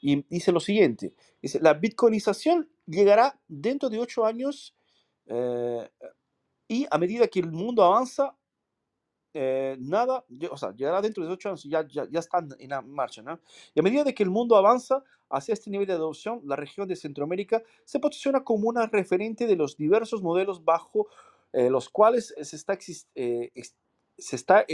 y dice lo siguiente. Dice, la bitcoinización llegará dentro de ocho años eh, y a medida que el mundo avanza, eh, nada, o sea, llegará dentro de ocho años, ya, ya, ya están en marcha, ¿no? Y a medida de que el mundo avanza hacia este nivel de adopción, la región de Centroamérica se posiciona como una referente de los diversos modelos bajo eh, los cuales se está, eh, se está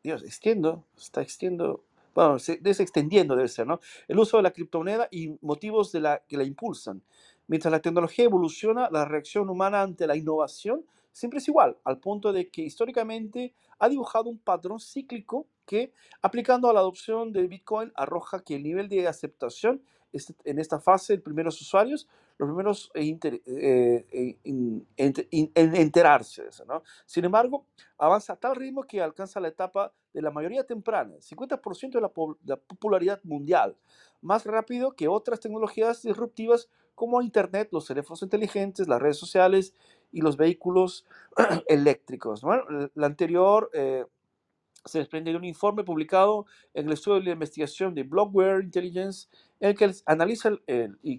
Dios, extiendo, está extiendo, bueno, se extendiendo debe ser, ¿no? El uso de la criptomoneda y motivos de la, que la impulsan. Mientras la tecnología evoluciona, la reacción humana ante la innovación siempre es igual, al punto de que históricamente ha dibujado un patrón cíclico que, aplicando a la adopción de Bitcoin, arroja que el nivel de aceptación en esta fase de primeros usuarios, los primeros en eh, eh, enterarse de eso. ¿no? Sin embargo, avanza a tal ritmo que alcanza la etapa de la mayoría temprana, 50% de la, la popularidad mundial, más rápido que otras tecnologías disruptivas como Internet, los teléfonos inteligentes, las redes sociales y los vehículos eléctricos. La anterior eh, se desprende de un informe publicado en el estudio de la investigación de Blockware Intelligence, en el que analiza y,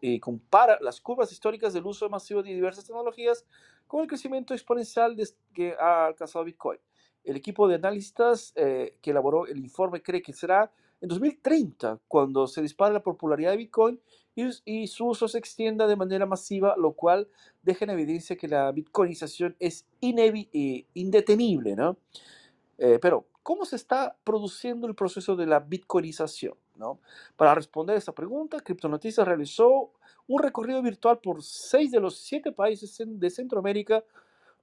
y, compara las curvas históricas del uso masivo de diversas tecnologías con el crecimiento exponencial que ha alcanzado Bitcoin. El equipo de analistas eh, que elaboró el informe cree que será en 2030 cuando se dispare la popularidad de Bitcoin y, su uso se extienda de manera masiva, lo cual deja en evidencia que la bitcoinización es eh, indetenible, ¿no? Eh, pero, ¿cómo se está produciendo el proceso de la bitcoinización? ¿no? Para responder a esta pregunta, Criptonoticias realizó un recorrido virtual por seis de los siete países de Centroamérica,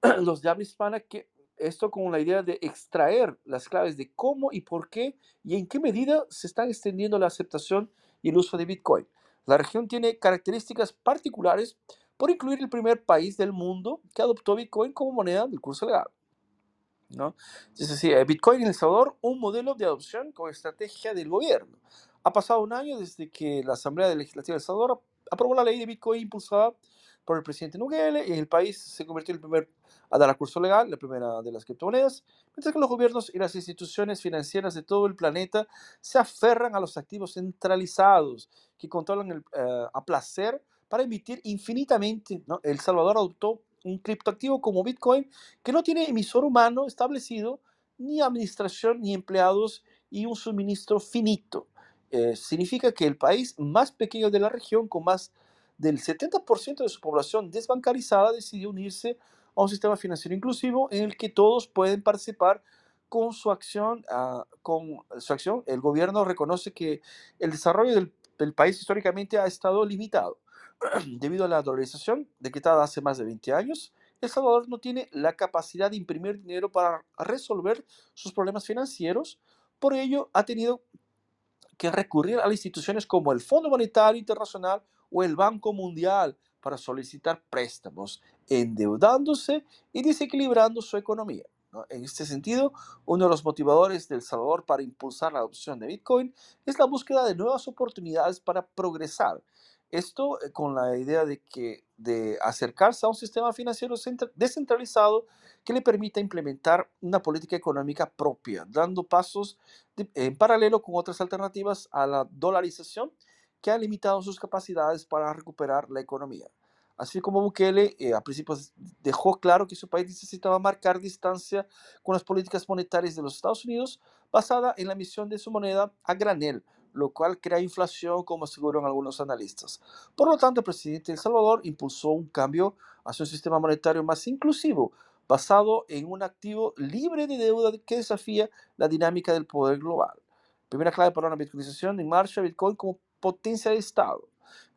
los de habla hispana, que esto con la idea de extraer las claves de cómo y por qué y en qué medida se está extendiendo la aceptación y el uso de Bitcoin. La región tiene características particulares por incluir el primer país del mundo que adoptó Bitcoin como moneda del curso legal. ¿No? Es decir, eh, Bitcoin en El Salvador, un modelo de adopción con estrategia del gobierno. Ha pasado un año desde que la Asamblea Legislativa de El Salvador aprobó la ley de Bitcoin impulsada por el presidente Nugele y el país se convirtió en el primer a dar a curso legal, la primera de las criptomonedas, mientras que los gobiernos y las instituciones financieras de todo el planeta se aferran a los activos centralizados que controlan el, eh, a placer para emitir infinitamente. ¿no? El Salvador adoptó un criptoactivo como Bitcoin que no tiene emisor humano establecido, ni administración, ni empleados y un suministro finito. Eh, significa que el país más pequeño de la región, con más del 70% de su población desbancarizada, decidió unirse a un sistema financiero inclusivo en el que todos pueden participar con su acción. Ah, con su acción. El gobierno reconoce que el desarrollo del, del país históricamente ha estado limitado. Debido a la dolarización decretada hace más de 20 años, El Salvador no tiene la capacidad de imprimir dinero para resolver sus problemas financieros. Por ello, ha tenido que recurrir a instituciones como el Fondo Monetario Internacional o el Banco Mundial para solicitar préstamos, endeudándose y desequilibrando su economía. En este sentido, uno de los motivadores del Salvador para impulsar la adopción de Bitcoin es la búsqueda de nuevas oportunidades para progresar. Esto eh, con la idea de que de acercarse a un sistema financiero descentralizado que le permita implementar una política económica propia, dando pasos en paralelo con otras alternativas a la dolarización que ha limitado sus capacidades para recuperar la economía. Así como Bukele eh, a principios dejó claro que su país necesitaba marcar distancia con las políticas monetarias de los Estados Unidos basada en la emisión de su moneda a granel, lo cual crea inflación, como aseguran algunos analistas. Por lo tanto, el presidente de El Salvador impulsó un cambio hacia un sistema monetario más inclusivo, basado en un activo libre de deuda que desafía la dinámica del poder global. Primera clave para una bitcoinización en marcha, Bitcoin como potencia de Estado.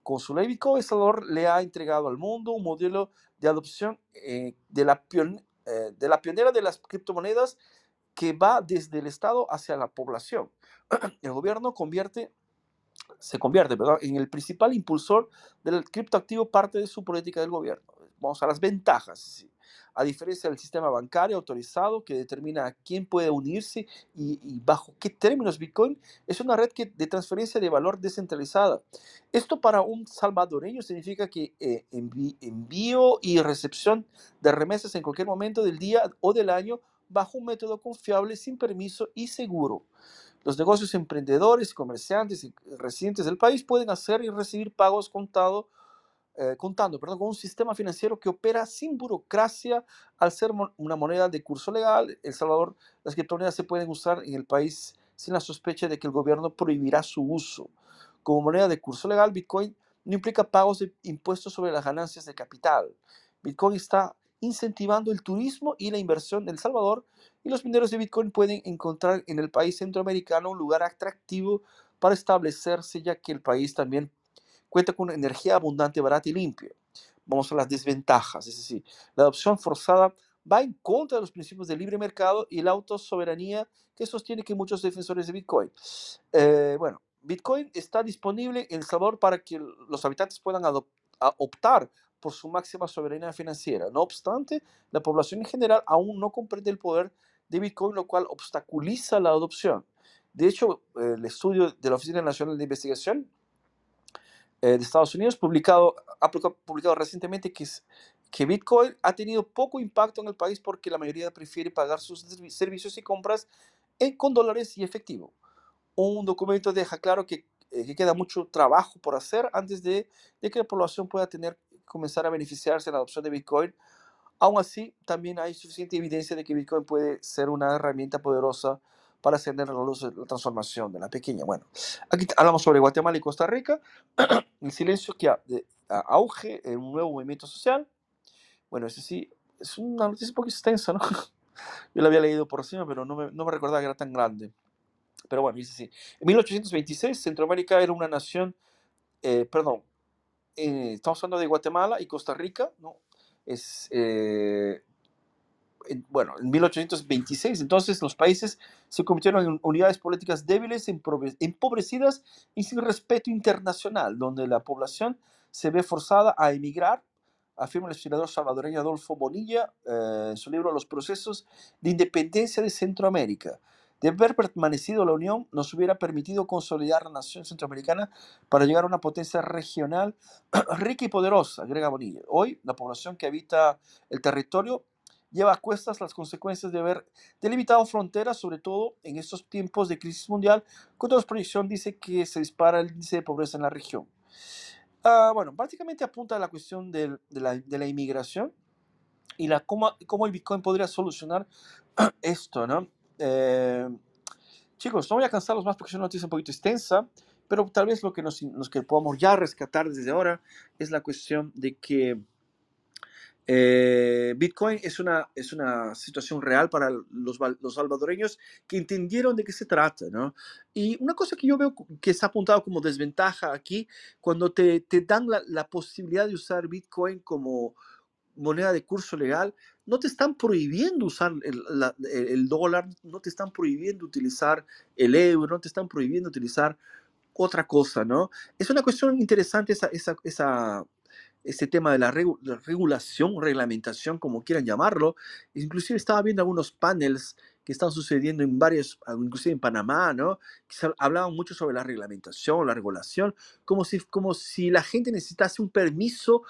Con su ley Bitcoin, El Salvador le ha entregado al mundo un modelo de adopción eh, eh, de la pionera de las criptomonedas que va desde el Estado hacia la población. El gobierno convierte, se convierte en el principal impulsor del criptoactivo parte de su política del gobierno. Vamos a las ventajas. A diferencia del sistema bancario autorizado que determina quién puede unirse y, bajo qué términos Bitcoin, es una red de transferencia de valor descentralizada. Esto para un salvadoreño significa que eh, envío y recepción de remesas en cualquier momento del día o del año bajo un método confiable, sin permiso y seguro. Los negocios emprendedores, comerciantes y residentes del país pueden hacer y recibir pagos contado, eh, contando perdón, con un sistema financiero que opera sin burocracia al ser una moneda de curso legal. El Salvador, las criptomonedas se pueden usar en el país sin la sospecha de que el gobierno prohibirá su uso. Como moneda de curso legal, Bitcoin no implica pagos de impuestos sobre las ganancias de capital. Bitcoin está incentivando el turismo y la inversión en El Salvador y los mineros de Bitcoin pueden encontrar en el país centroamericano un lugar atractivo para establecerse ya que el país también cuenta con energía abundante, barata y limpia. Vamos a las desventajas, es decir, la adopción forzada va en contra de los principios del libre mercado y la autosoberanía que sostiene que muchos defensores de Bitcoin. Eh, bueno, Bitcoin está disponible en El Salvador para que los habitantes puedan optar por su máxima soberanía financiera. No obstante, la población en general aún no comprende el poder de Bitcoin, lo cual obstaculiza la adopción. De hecho, el estudio de la Oficina Nacional de Investigación eh, de Estados Unidos publicado, ha publicado recientemente que, Bitcoin ha tenido poco impacto en el país porque la mayoría prefiere pagar sus servicios y compras en, con dólares y efectivo. Un documento deja claro que, eh, que queda mucho trabajo por hacer antes de, que la población pueda tener comenzar a beneficiarse de la adopción de Bitcoin. Aún así, también hay suficiente evidencia de que Bitcoin puede ser una herramienta poderosa para ascender la luz de la transformación de la pequeña. Bueno, aquí hablamos sobre Guatemala y Costa Rica, el silencio que auge en un nuevo movimiento social. Bueno, ese sí, es una noticia un poco extensa, ¿no? Yo la había leído por encima, pero no me, no me recordaba que era tan grande. Pero bueno, dice así. En 1826, Centroamérica era una nación, eh, perdón, eh, estamos hablando de Guatemala y Costa Rica, ¿no? Es, eh, bueno, en 1826, entonces los países se convirtieron en unidades políticas débiles, empobrecidas y sin respeto internacional, donde la población se ve forzada a emigrar, afirma el historiador salvadoreño Adolfo Bonilla eh, en su libro Los procesos de independencia de Centroamérica. De haber permanecido la Unión, nos hubiera permitido consolidar la nación centroamericana para llegar a una potencia regional rica y poderosa, agrega Bonilla. Hoy, la población que habita el territorio lleva a cuestas las consecuencias de haber delimitado fronteras, sobre todo en estos tiempos de crisis mundial, cuando la proyección dice que se dispara el índice de pobreza en la región. Ah, bueno, básicamente apunta a la cuestión de, la, inmigración y la, cómo, cómo el Bitcoin podría solucionar esto, ¿no? Eh, chicos, no voy a cansarlos más porque es una noticia un poquito extensa, pero tal vez lo que nos, que podamos ya rescatar desde ahora es la cuestión de que eh, Bitcoin es una, es una situación real para los, salvadoreños que entendieron de qué se trata, ¿no? Y una cosa que yo veo que está apuntado como desventaja aquí, cuando te, te dan la, la, posibilidad de usar Bitcoin como moneda de curso legal, no te están prohibiendo usar el, dólar, no te están prohibiendo utilizar el euro, no te están prohibiendo utilizar otra cosa, ¿no? Es una cuestión interesante esa, esa, ese tema de la, regulación, reglamentación, como quieran llamarlo. Inclusive estaba viendo algunos panels que están sucediendo en varios, inclusive en Panamá, ¿no? Que hablaban mucho sobre la reglamentación, la regulación, como si, como si la gente necesitase un permiso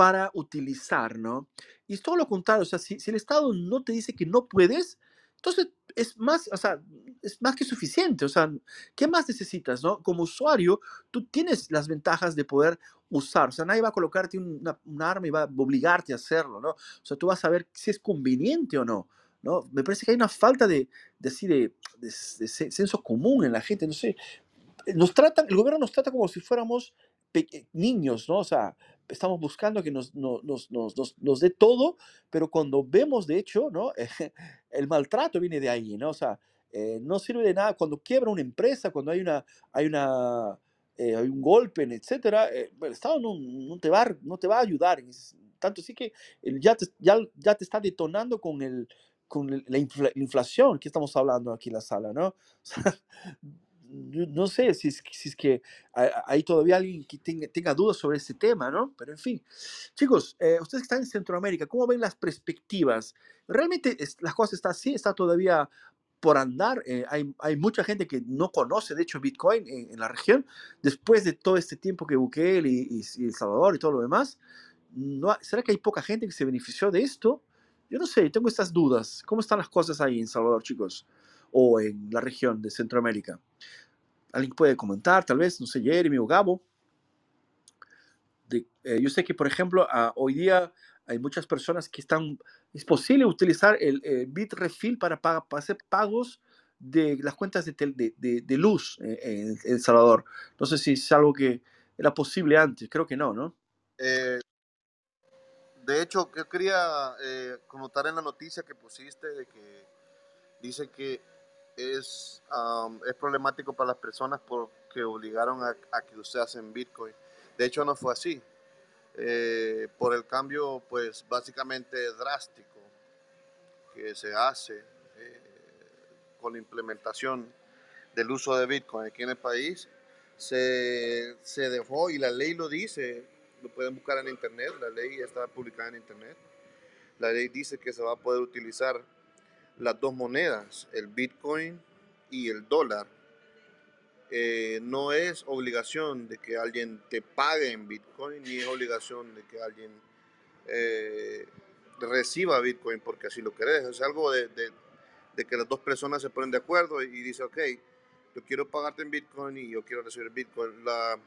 para utilizar, ¿no? Y es todo lo contrario, o sea, si, si el Estado no te dice que no puedes, entonces es más, o sea, es más que suficiente, o sea, ¿qué más necesitas, no? Como usuario, tú tienes las ventajas de poder usar, o sea, nadie va a colocarte un arma y va a obligarte a hacerlo, ¿no? O sea, tú vas a ver si es conveniente o no, ¿no? Me parece que hay una falta de, de, de, de senso común en la gente, no sé, nos tratan, el gobierno nos trata como si fuéramos niños, ¿no? O sea, estamos buscando que nos, nos, nos, nos, dé todo, pero cuando vemos, de hecho, ¿no? el maltrato viene de ahí, ¿no? O sea, eh, no sirve de nada cuando quiebra una empresa, cuando hay, una, hay, una, eh, hay un golpe, etcétera, eh, el Estado no, no, te va, no te va a ayudar. Tanto sí que ya te, ya, ya te está detonando con, el, con la inflación que estamos hablando aquí en la sala, ¿no? no sé si es, si es que hay todavía alguien que tenga, dudas sobre ese tema, ¿no? Pero en fin, chicos, eh, ustedes que están en Centroamérica, ¿cómo ven las perspectivas? ¿Realmente las cosas están así? ¿Está todavía por andar? Eh, hay, hay, mucha gente que no conoce, de hecho, Bitcoin en, la región, después de todo este tiempo que Bukele y, y, El Salvador y todo lo demás. No, ¿Será que hay poca gente que se benefició de esto? Yo no sé, tengo estas dudas. ¿Cómo están las cosas ahí en Salvador, chicos? O en la región de Centroamérica. Alguien puede comentar, tal vez, no sé, Jeremy o Gabo. De, eh, yo sé que, por ejemplo, hoy día hay muchas personas que están, es posible utilizar el eh, Bitrefill para, para, hacer pagos de las cuentas de, de, de luz en, El Salvador. No sé si es algo que era posible antes, creo que no, ¿no? Eh, de hecho, yo quería connotar en la noticia que pusiste de que dice que es, es problemático para las personas porque obligaron a, que ustedes en Bitcoin. De hecho, no fue así. Eh, por el cambio, pues básicamente drástico que se hace eh, con la implementación del uso de Bitcoin aquí en el país, se, se dejó y la ley lo dice, lo pueden buscar en internet, la ley está publicada en internet. La ley dice que se va a poder utilizar las dos monedas, el Bitcoin y el dólar. Eh, no es obligación de que alguien te pague en Bitcoin, ni es obligación de que alguien eh, reciba Bitcoin porque así lo querés. Es algo de, que las dos personas se ponen de acuerdo y, dicen, ok, yo quiero pagarte en Bitcoin y yo quiero recibir Bitcoin. La,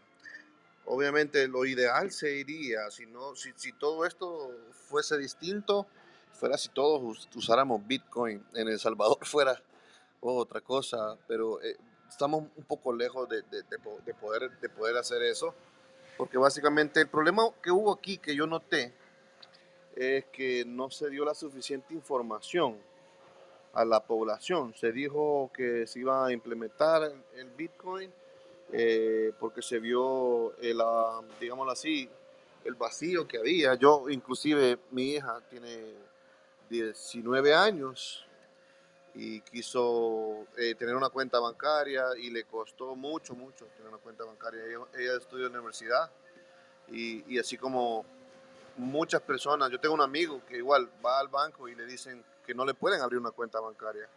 obviamente lo ideal sería, si, no, si, si todo esto fuese distinto, fuera si todos usáramos Bitcoin en El Salvador, fuera otra cosa, pero eh, estamos un poco lejos de, de, de, poder, de poder hacer eso, porque básicamente el problema que hubo aquí, que yo noté, es que no se dio la suficiente información a la población. Se dijo que se iba a implementar el Bitcoin eh, porque se vio, el, ah, digámoslo así, el vacío que había. Yo, inclusive, mi hija tiene 19 años y quiso eh, tener una cuenta bancaria y le costó mucho, mucho tener una cuenta bancaria. Ella, estudió en la universidad y, así como muchas personas, yo tengo un amigo que igual va al banco y le dicen que no le pueden abrir una cuenta bancaria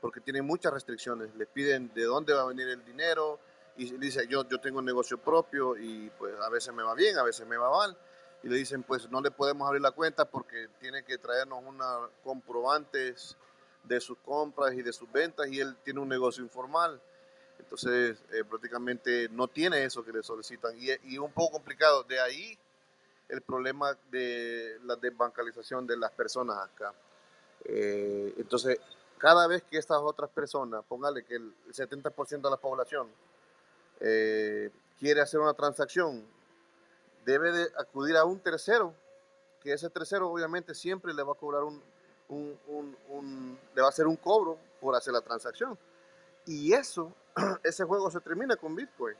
porque tiene muchas restricciones. Le piden de dónde va a venir el dinero y dice yo, yo tengo un negocio propio y pues a veces me va bien, a veces me va mal y le dicen pues no le podemos abrir la cuenta porque tiene que traernos una comprobantes de sus compras y de sus ventas y él tiene un negocio informal. Entonces eh, prácticamente no tiene eso que le solicitan y es un poco complicado. De ahí el problema de la desbancalización de las personas acá. Eh, entonces, cada vez que estas otras personas, póngale que el 70% de la población eh, quiere hacer una transacción, debe de acudir a un tercero, que ese tercero obviamente siempre le va a cobrar un, un, le va a hacer un cobro por hacer la transacción. Y eso, ese juego se termina con Bitcoin.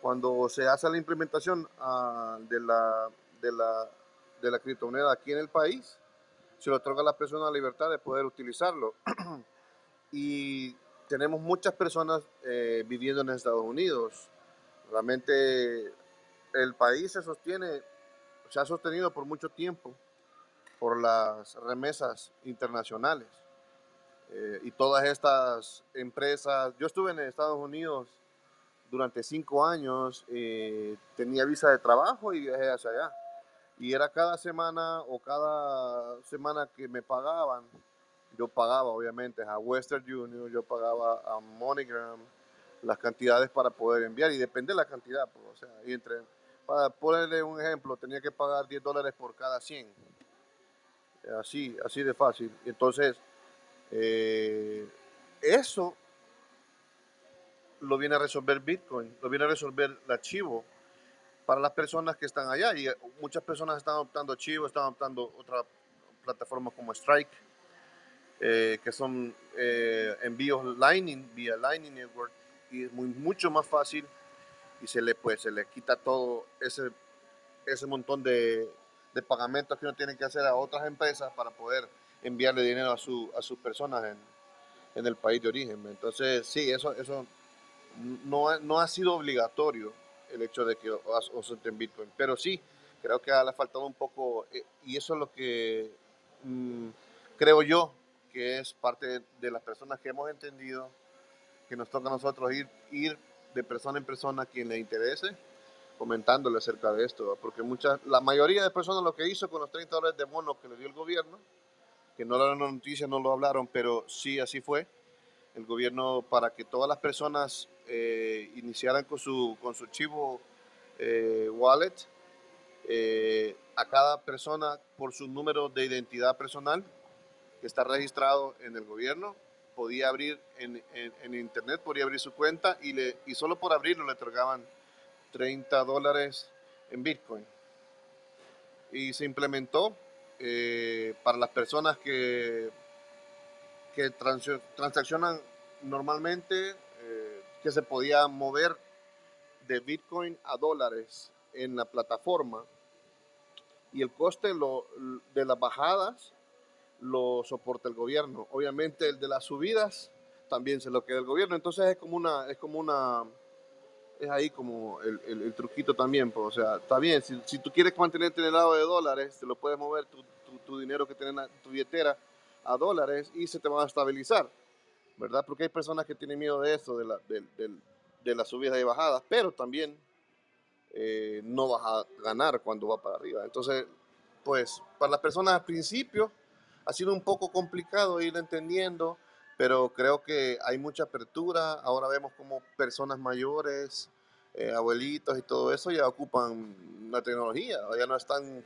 Cuando se hace la implementación ah, de, la, de, la, de la criptomoneda aquí en el país, se le otorga a la persona la libertad de poder utilizarlo. y tenemos muchas personas eh, viviendo en Estados Unidos. Realmente el país se sostiene, se ha sostenido por mucho tiempo por las remesas internacionales. Eh, y todas estas empresas, yo estuve en Estados Unidos durante cinco años, eh, tenía visa de trabajo y viajé hacia allá. Y era cada semana o cada semana que me pagaban, yo pagaba obviamente a Western Union, yo pagaba a MoneyGram las cantidades para poder enviar y depende de la cantidad, pues, o sea, y entre, para ponerle un ejemplo, tenía que pagar 10 dólares por cada 100. Así, así de fácil. Entonces, eh, eso lo viene a resolver Bitcoin, lo viene a resolver el archivo para las personas que están allá. Y muchas personas están adoptando Chivo, están adoptando otras plataformas como Strike, eh, que son eh, envíos Lightning, vía Lightning Network, y es muy, mucho más fácil y se le, pues, se le quita todo ese, ese montón de, de pagamentos que uno tiene que hacer a otras empresas para poder enviarle dinero a, su, a sus personas en, en el país de origen. Entonces, sí, eso, eso no, ha, no ha sido obligatorio el hecho de que os en Bitcoin, pero sí, creo que ha faltado un poco, eh, y eso es lo que mm, creo yo que es parte de, las personas que hemos entendido que nos toca a nosotros ir, ir de persona en persona a quien le interese comentándole acerca de esto, porque muchas, la mayoría de personas lo que hizo con los 30 dólares de mono que le dio el gobierno, que no eran noticias, no lo hablaron, pero sí así fue, el gobierno para que todas las personas eh, iniciaran con su, con su chivo eh, wallet, eh, a cada persona por su número de identidad personal que está registrado en el gobierno, podía abrir en, en, internet, podía abrir su cuenta y, le, y solo por abrirlo le otorgaban 30 dólares en Bitcoin. Y se implementó para las personas que, que transaccionan normalmente que se podía mover de Bitcoin a dólares en la plataforma y el coste lo, de las bajadas lo soporta el gobierno. Obviamente el de las subidas también se lo queda el gobierno. Entonces es como una, es como una, es ahí como el, el, truquito también. Pues, o sea, está bien, si, si, tú quieres mantenerte en el lado de dólares, te lo puedes mover tu, tu, dinero que tienes en tu billetera a dólares y se te va a estabilizar. ¿verdad? Porque hay personas que tienen miedo de eso, de, la, de, de, las subidas y bajadas, pero también eh, no vas a ganar cuando va para arriba. Entonces, pues para las personas al principio ha sido un poco complicado ir entendiendo, pero creo que hay mucha apertura. Ahora vemos como personas mayores, eh, abuelitos y todo eso ya ocupan la tecnología, ya no es tan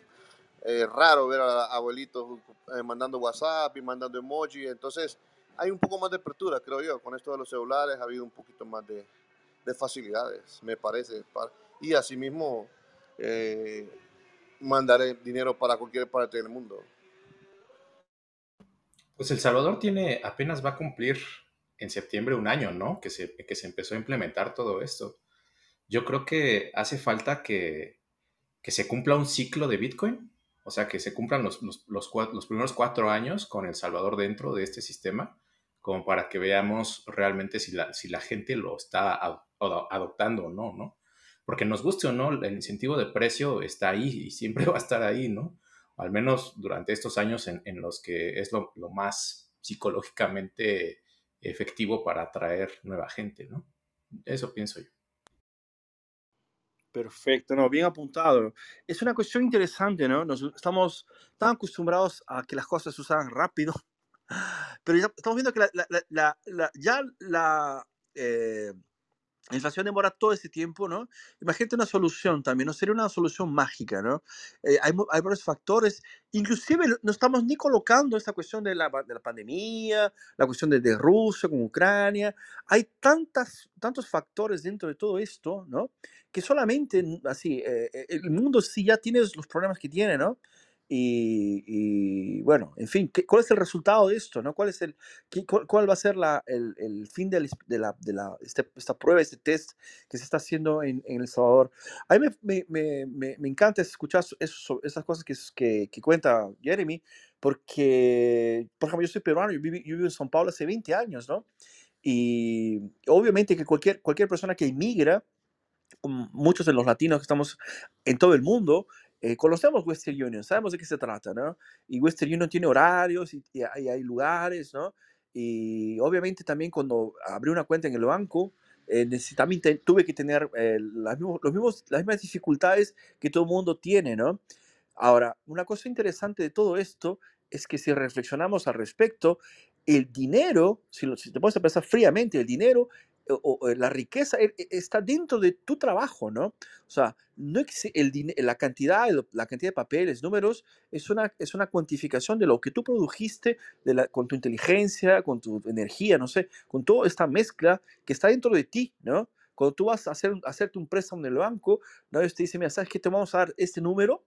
eh, raro ver a abuelitos mandando WhatsApp y mandando emoji. Entonces, hay un poco más de apertura, creo yo. Con esto de los celulares ha habido un poquito más de, de facilidades, me parece. Y asimismo, eh, mandaré dinero para cualquier parte del mundo. Pues El Salvador tiene, apenas va a cumplir en septiembre un año, ¿no? Que se, que se empezó a implementar todo esto. Yo creo que hace falta que, que se cumpla un ciclo de Bitcoin, o sea, que se cumplan los, los, los, primeros cuatro años con El Salvador dentro de este sistema como para que veamos realmente si la, si la gente lo está adoptando o no, ¿no? Porque nos guste o no, el incentivo de precio está ahí y siempre va a estar ahí, ¿no? Al menos durante estos años en, en los que es lo, lo, más psicológicamente efectivo para atraer nueva gente, ¿no? Eso pienso yo. Perfecto, no, bien apuntado. Es una cuestión interesante, ¿no? Nos, estamos tan acostumbrados a que las cosas se usan rápido pero ya estamos viendo que la, ya la eh, inflación demora todo ese tiempo, ¿no? Imagínate una solución también, ¿no? Sería una solución mágica, ¿no? Eh, hay, hay, varios factores, inclusive no estamos ni colocando esta cuestión de la, de la pandemia, la cuestión de, de, Rusia con Ucrania, hay tantas, tantos factores dentro de todo esto, ¿no? Que solamente, así, eh, el mundo sí ya tiene los problemas que tiene, ¿no? Y, bueno, en fin, ¿cuál es el resultado de esto? ¿no? ¿Cuál, es el, cuál, va a ser la, el, el, fin de, la, de la, este, esta prueba, este test que se está haciendo en, en El Salvador? A mí me, me, me, me encanta escuchar eso, esas cosas que, que, que, cuenta Jeremy, porque, por ejemplo, yo soy peruano, yo vivo, yo vivo en São Paulo hace 20 años, ¿no? Y obviamente que cualquier, cualquier persona que emigra, muchos de los latinos que estamos en todo el mundo, eh, conocemos Western Union, sabemos de qué se trata, ¿no? Y Western Union tiene horarios y, hay, hay, lugares, ¿no? y obviamente también cuando abrí una cuenta en el banco, eh, también tuve que tener eh, las, los mismos, las mismas dificultades que todo el mundo tiene, ¿no? Ahora, una cosa interesante de todo esto es que si reflexionamos al respecto, el dinero, si, si te puedes pensar fríamente, el dinero o, la riqueza e, e, está dentro de tu trabajo, ¿no? O sea, no el, la, cantidad, la cantidad de papeles, números, es una, es una cuantificación de lo que tú produjiste de la, con tu inteligencia, con tu energía, no sé, con toda esta mezcla que está dentro de ti, ¿no? Cuando tú vas a hacer, hacerte un préstamo en el banco, ¿no? te dicen, mira, ¿sabes qué? Te vamos a dar este número,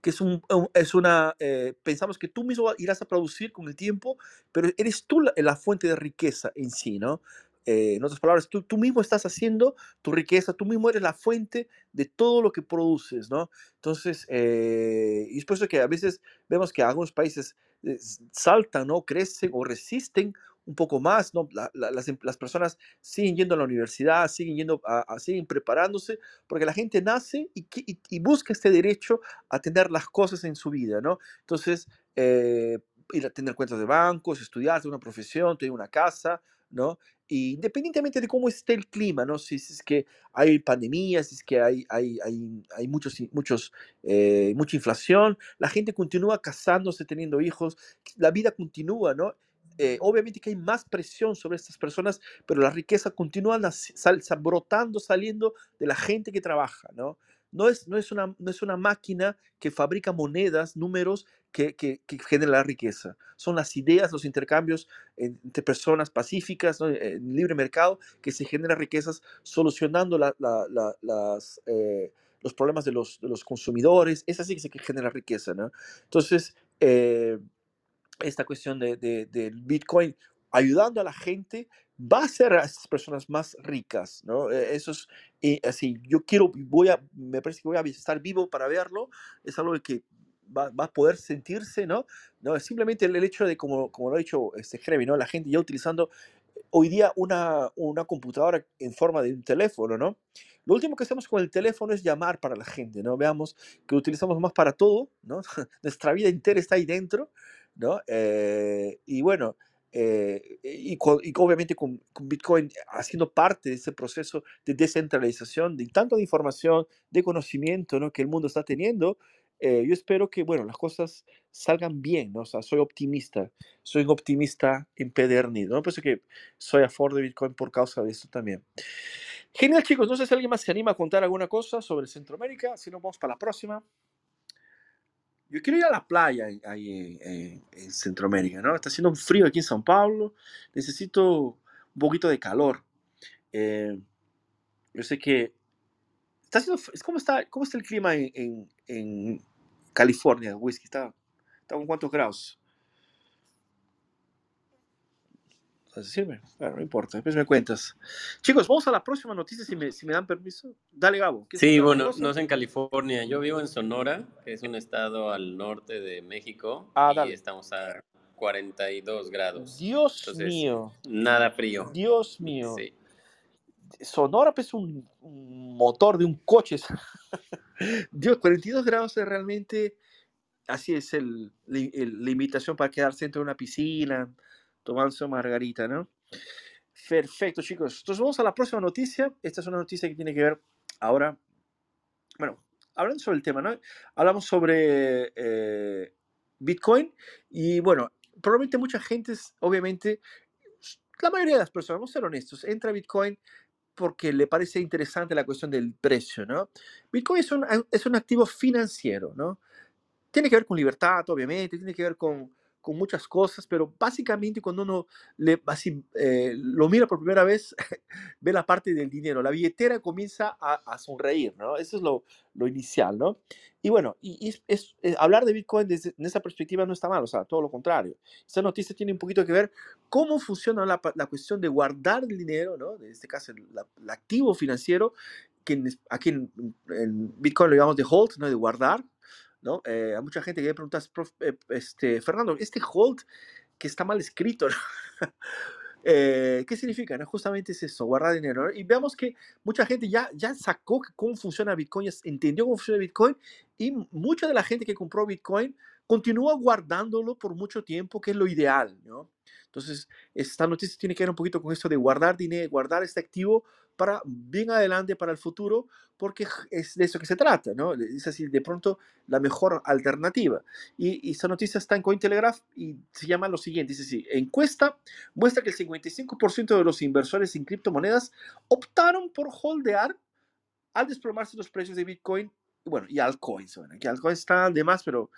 que es, un, es una, eh, pensamos que tú mismo irás a producir con el tiempo, pero eres tú la, la, fuente de riqueza en sí, ¿no? Eh, en otras palabras, tú, tú, mismo estás haciendo tu riqueza, tú mismo eres la fuente de todo lo que produces, ¿no? Entonces, eh, y es por eso que a veces vemos que algunos países eh, saltan, ¿no? Crecen o resisten un poco más, ¿no? las, em, las, personas siguen yendo a la universidad, siguen yendo, a, siguen preparándose, porque la gente nace y, y, y, busca este derecho a tener las cosas en su vida, ¿no? Entonces, ir a tener cuentas de bancos, estudiar, tener una profesión, tener una casa, ¿no? Y independientemente de cómo esté el clima, ¿no? Si, es que hay pandemias, si es que hay, hay, hay, hay muchos, muchos, eh, mucha inflación, la gente continúa casándose, teniendo hijos, la vida continúa, ¿no? Eh, obviamente que hay más presión sobre estas personas, pero la riqueza continúa sal, brotando, saliendo de la gente que trabaja, ¿no? No es, no, es una, no es una máquina que fabrica monedas, números que, que, genera la riqueza. Son las ideas, los intercambios entre personas pacíficas, en libre mercado, que se generan riquezas solucionando las, eh, los problemas de los, de los, consumidores. Es así que se genera riqueza. ¿no? Entonces, eh, esta cuestión del de, Bitcoin ayudando a la gente va a hacer a esas personas más ricas, ¿no? E, eso es así, yo quiero, voy a, me parece que voy a estar vivo para verlo, es algo que va, va, a poder sentirse, ¿no? No, es simplemente el, hecho de, como, como lo ha dicho este Jeremy, ¿no? La gente ya utilizando hoy día una, una computadora en forma de un teléfono, ¿no? Lo último que hacemos con el teléfono es llamar para la gente, ¿no? Veamos que lo utilizamos más para todo, ¿no? Nuestra vida entera está ahí dentro, ¿no? Eh, y bueno, eh, y, y, obviamente con, con, Bitcoin haciendo parte de ese proceso de descentralización, de tanto de información, de conocimiento ¿no? que el mundo está teniendo, eh, yo espero que, bueno, las cosas salgan bien, ¿no? O sea, soy optimista, soy un optimista empedernido, ¿no? Por eso que soy a favor de Bitcoin por causa de esto también. Genial, chicos, no sé si alguien más se anima a contar alguna cosa sobre Centroamérica, si no, vamos para la próxima. Yo quiero ir a la playa ahí en, Centroamérica, ¿no? Está haciendo un frío aquí en São Paulo, necesito un poquito de calor. Eh, yo sé que está haciendo, ¿cómo está, cómo está el clima en, en, California, whisky? ¿Está, ¿Está con cuántos grados? Bueno, no importa, después me cuentas. Chicos, vamos a la próxima noticia si me, si me dan permiso. Dale, Gabo. Sí, bueno, no es en California. Yo vivo en Sonora, que es un estado al norte de México. Ah, y estamos a 42 grados. Dios mío. Nada frío. Dios mío. Sí. Sonora es pues, un, motor de un coche. Dios, 42 grados es realmente, así es el, la invitación para quedarse dentro de una piscina, tomarse margarita, ¿no? Perfecto, chicos. Entonces vamos a la próxima noticia. Esta es una noticia que tiene que ver ahora, bueno, hablando sobre el tema, ¿no? Hablamos sobre eh, Bitcoin y bueno, probablemente mucha gente, obviamente, la mayoría de las personas, vamos a ser honestos, entra a Bitcoin porque le parece interesante la cuestión del precio, ¿no? Bitcoin es un, es un activo financiero, ¿no? Tiene que ver con libertad, obviamente, tiene que ver con, con muchas cosas, pero básicamente cuando uno le, así, eh, lo mira por primera vez, ve la parte del dinero, la billetera comienza a, a sonreír, ¿no? Eso es lo, lo, inicial, ¿no? Y bueno, es, eh, hablar de Bitcoin desde en esa perspectiva no está mal, o sea, todo lo contrario. Esta noticia tiene un poquito que ver cómo funciona la, cuestión de guardar el dinero, ¿no? En este caso, el, activo financiero, que aquí en, en Bitcoin lo llamamos de hold, ¿no? De guardar, ¿no? Eh, a mucha gente que me pregunta, eh, este, Fernando, este hold que está mal escrito, eh, ¿qué significa? ¿no? Justamente es eso, guardar dinero. Y veamos que mucha gente ya, ya sacó cómo funciona Bitcoin, ya entendió cómo funciona Bitcoin y mucha de la gente que compró Bitcoin continúa guardándolo por mucho tiempo, que es lo ideal, ¿no? Entonces, esta noticia tiene que ver un poquito con esto de guardar dinero, guardar este activo para bien adelante, para el futuro, porque es de eso que se trata, ¿no? Es así, de pronto, la mejor alternativa. Y, esta noticia está en Cointelegraph y se llama lo siguiente, dice así, encuesta muestra que el 55% de los inversores en criptomonedas optaron por holdear al desplomarse los precios de Bitcoin, bueno, y altcoins, bueno, que altcoins está de más, pero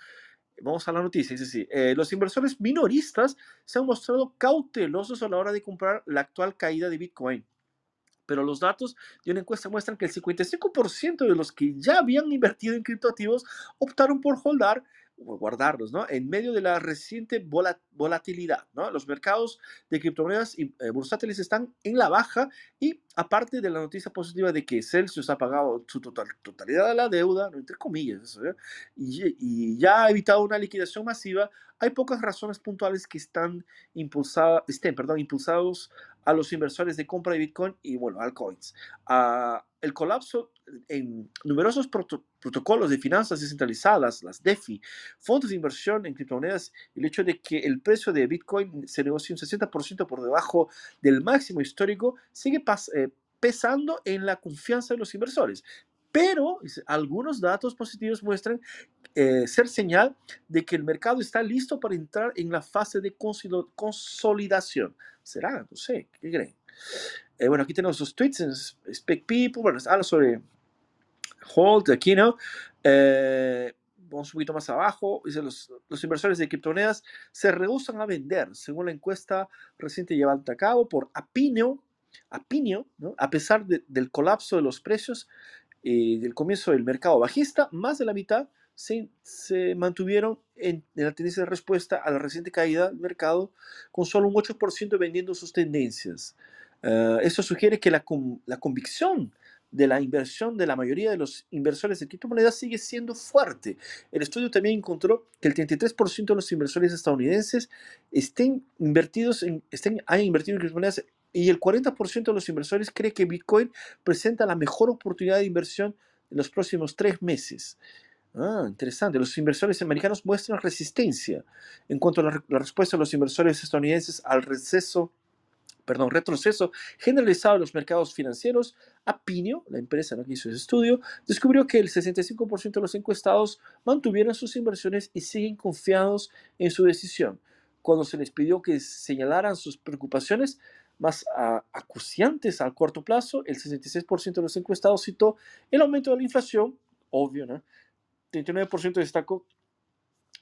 vamos a la noticia, dice así, eh, los inversores minoristas se han mostrado cautelosos a la hora de comprar la actual caída de Bitcoin pero los datos de una encuesta muestran que el 55% de los que ya habían invertido en criptoactivos optaron por holdar guardarlos, ¿no? En medio de la reciente volatilidad, ¿no? Los mercados de criptomonedas y eh, bursátiles están en la baja y aparte de la noticia positiva de que Celsius ha pagado su total, totalidad de la deuda, entre comillas, ¿eh? y, ya ha evitado una liquidación masiva, hay pocas razones puntuales que están impulsadas, estén, perdón, impulsados a los inversores de compra de Bitcoin y, bueno, altcoins. Uh, el colapso en numerosos protocolos de finanzas descentralizadas, las DeFi, fondos de inversión en criptomonedas, el hecho de que el precio de Bitcoin se negocie un 60% por debajo del máximo histórico, sigue eh, pesando en la confianza de los inversores. Pero algunos datos positivos muestran eh, ser señal de que el mercado está listo para entrar en la fase de consolidación. ¿Será? No sé, ¿qué creen? Eh, bueno, aquí tenemos los tweets Spec People, bueno, habla sobre Hold, aquí, ¿no? Eh, vamos un poquito más abajo, dice los, los, inversores de criptomonedas se rehusan a vender, según la encuesta reciente llevada a cabo por Apinio, Apinio ¿no? a pesar del colapso de los precios y del comienzo del mercado bajista, más de la mitad se, se mantuvieron en, la tendencia de respuesta a la reciente caída del mercado, con solo un 8% vendiendo sus tendencias. Uh, eso sugiere que la, la, convicción de la inversión de la mayoría de los inversores de criptomonedas sigue siendo fuerte. El estudio también encontró que el 33% de los inversores estadounidenses estén invertidos en, estén, hayan invertido en criptomonedas y el 40% de los inversores cree que Bitcoin presenta la mejor oportunidad de inversión en los próximos tres meses. Ah, interesante. Los inversores americanos muestran resistencia en cuanto a la respuesta de los inversores estadounidenses al receso perdón, retroceso generalizado en los mercados financieros, Apinio, la empresa que hizo ese estudio, descubrió que el 65% de los encuestados mantuvieron sus inversiones y siguen confiados en su decisión. Cuando se les pidió que señalaran sus preocupaciones más acuciantes a corto plazo, el 66% de los encuestados citó el aumento de la inflación, obvio, ¿no? 39% destacó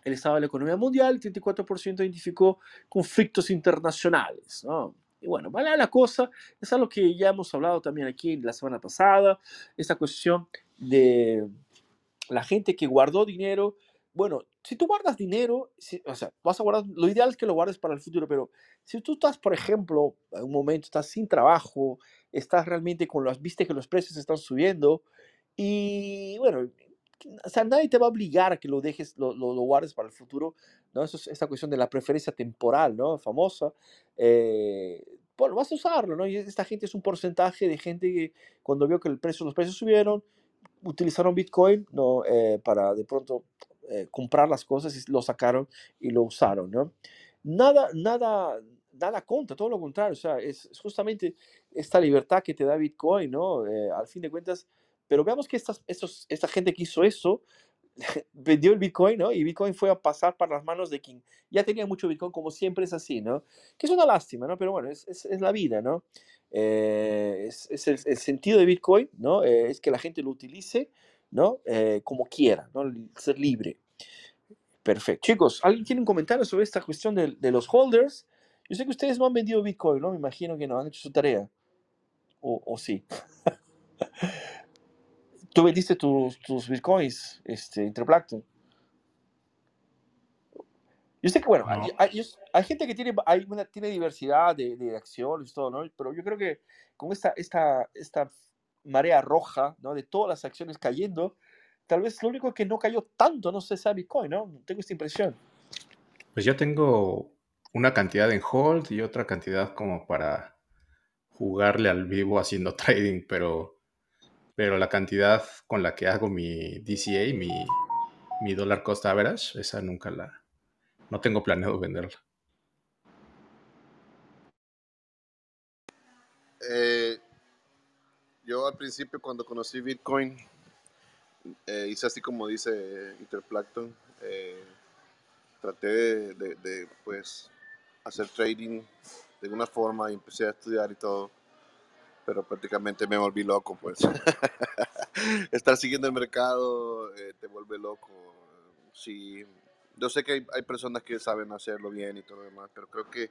el estado de la economía mundial, 34% identificó conflictos internacionales. ¿no? Y bueno, vale la cosa, es algo que ya hemos hablado también aquí la semana pasada, esta cuestión de la gente que guardó dinero. Bueno, si tú guardas dinero, o sea, vas a guardar, lo ideal es que lo guardes para el futuro, pero si tú estás, por ejemplo, en un momento estás sin trabajo, estás realmente con las, viste que los precios están subiendo, y bueno, o sea, nadie te va a obligar a que lo dejes, lo, lo, guardes para el futuro, ¿no? Eso es esta cuestión de la preferencia temporal, ¿no? Famosa. Eh, bueno, vas a usarlo, ¿no? Y esta gente es un porcentaje de gente que cuando vio que el precio, los precios subieron, utilizaron Bitcoin, ¿no? Eh, para de pronto eh, comprar las cosas y lo sacaron y lo usaron, ¿no? Nada, nada, nada contra, todo lo contrario, o sea, es, justamente esta libertad que te da Bitcoin, ¿no? al fin de cuentas, pero veamos que estas, estos, esta gente que hizo eso vendió el Bitcoin, ¿no? Y Bitcoin fue a pasar para las manos de quien ya tenía mucho Bitcoin, como siempre es así, ¿no? Que es una lástima, ¿no? Pero bueno, es, es, es la vida, ¿no? Eh, es, es el, el, sentido de Bitcoin, ¿no? Eh, es que la gente lo utilice, ¿no? Eh, como quiera, ¿no? Ser libre. Perfecto. Chicos, ¿alguien tiene un comentario sobre esta cuestión de, de los holders? Yo sé que ustedes no han vendido Bitcoin, ¿no? Me imagino que no han hecho su tarea. O, o sí. tú vendiste tus, tus bitcoins, este. Yo sé que, bueno, hay, hay, gente que tiene, hay una, tiene diversidad de, de, acciones y todo, ¿no? Pero yo creo que con esta, esta, esta marea roja, ¿no? De todas las acciones cayendo, tal vez lo único que no cayó tanto, no sé, sea Bitcoin, ¿no? Tengo esta impresión. Pues yo tengo una cantidad en hold y otra cantidad como para jugarle al vivo haciendo trading, pero pero la cantidad con la que hago mi DCA, mi, mi dólar costa average, esa nunca la, no tengo planeado venderla. Eh, yo al principio cuando conocí Bitcoin, eh, hice así como dice Interplankton, eh, traté de, pues hacer trading de alguna forma y empecé a estudiar y todo, pero prácticamente me volví loco, pues. Estar siguiendo el mercado te vuelve loco. Sí, yo sé que hay, personas que saben hacerlo bien y todo lo demás, pero creo que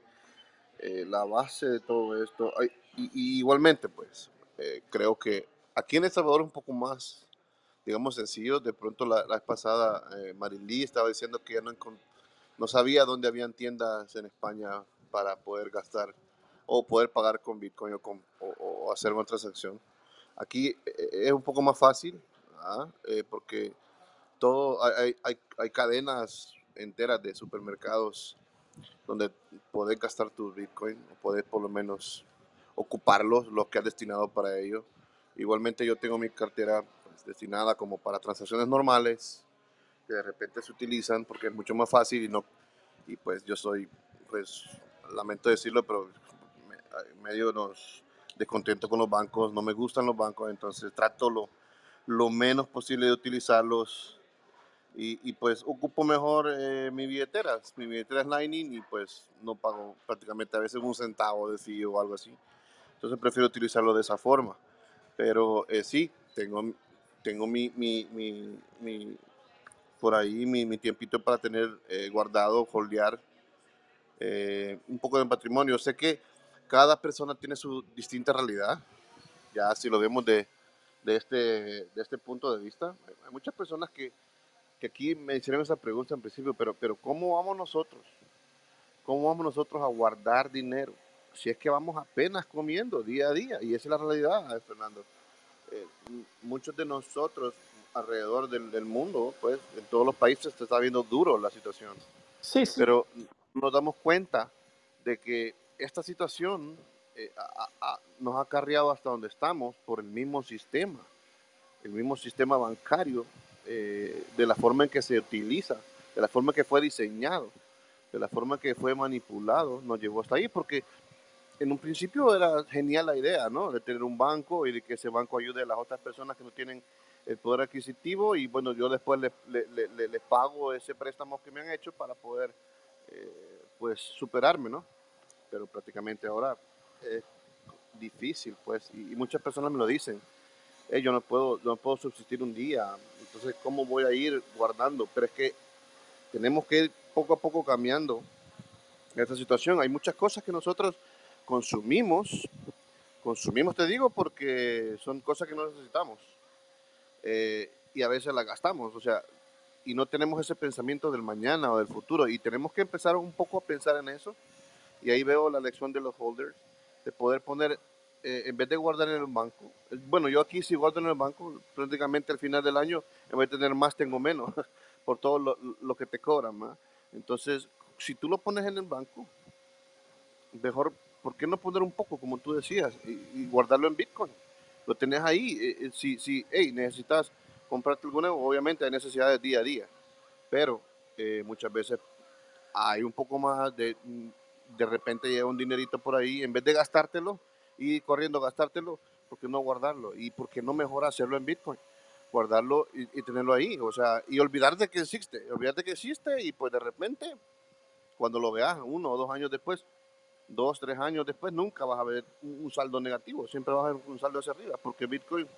la base de todo esto, y, igualmente, pues, eh, creo que aquí en El Salvador es un poco más, digamos, sencillo. De pronto la, la vez pasada eh, Marilí estaba diciendo que ya no, no sabía dónde habían tiendas en España para poder gastar o poder pagar con Bitcoin o, hacer una transacción. Aquí eh, es un poco más fácil, ¿ah? porque todo, hay, hay, cadenas enteras de supermercados donde poder gastar tu Bitcoin o poder por lo menos ocuparlos, los que has destinado para ello. Igualmente yo tengo mi cartera pues, destinada como para transacciones normales que de repente se utilizan porque es mucho más fácil y no y pues yo soy pues lamento decirlo pero medio nos descontento con los bancos no me gustan los bancos entonces trato lo, lo menos posible de utilizarlos y, y pues ocupo mejor eh, mi billetera mi billetera es Lightning y pues no pago prácticamente a veces un centavo de fee o algo así entonces prefiero utilizarlo de esa forma. Pero eh, sí, tengo, tengo mi, mi, mi, por ahí mi, tiempito para tener eh, guardado, holdear eh, un poco de patrimonio. Sé que cada persona tiene su distinta realidad. Ya si lo vemos de, de, este, de este punto de vista, hay muchas personas que, que aquí me hicieron esa pregunta en principio, pero, pero ¿cómo vamos nosotros? ¿Cómo vamos nosotros a guardar dinero? si es que vamos apenas comiendo día a día, y esa es la realidad, Fernando. Eh, muchos de nosotros alrededor del, mundo, pues en todos los países se está viendo duro la situación. Sí, sí. Pero nos damos cuenta de que esta situación eh, nos ha carriado hasta donde estamos por el mismo sistema, el mismo sistema bancario, eh, de la forma en que se utiliza, de la forma en que fue diseñado, de la forma en que fue manipulado, nos llevó hasta ahí, porque en un principio era genial la idea, ¿no? De tener un banco y de que ese banco ayude a las otras personas que no tienen el poder adquisitivo y bueno, yo después les, pago ese préstamo que me han hecho para poder, eh, pues, superarme, ¿no? Pero prácticamente ahora es difícil, pues, y, muchas personas me lo dicen. yo no puedo, no puedo subsistir un día, entonces, ¿cómo voy a ir guardando? Pero es que tenemos que ir poco a poco cambiando esta situación. Hay muchas cosas que nosotros consumimos, consumimos te digo porque son cosas que no necesitamos eh, y a veces las gastamos, o sea, y no tenemos ese pensamiento del mañana o del futuro y tenemos que empezar un poco a pensar en eso y ahí veo la lección de los holders, de poder poner, eh, en vez de guardar en el banco, bueno, yo aquí si guardo en el banco, prácticamente al final del año, en vez de tener más, tengo menos, por todo lo, lo que te cobran, ¿no? Entonces, si tú lo pones en el banco, mejor ¿por qué no poner un poco, como tú decías, y, guardarlo en Bitcoin? Lo tenés ahí. Eh, eh, si, si hey, necesitas comprarte nuevo, obviamente hay necesidades día a día, pero muchas veces hay un poco más de, de repente llega un dinerito por ahí, en vez de gastártelo y corriendo gastártelo, ¿por qué no guardarlo? ¿Y por qué no mejor hacerlo en Bitcoin? Guardarlo y, y tenerlo ahí, o sea, y olvidar de que existe, olvidar de que existe y pues de repente, cuando lo veas uno o dos años después, dos, tres años después, nunca vas a ver un, saldo negativo, siempre vas a ver un saldo hacia arriba, porque Bitcoin,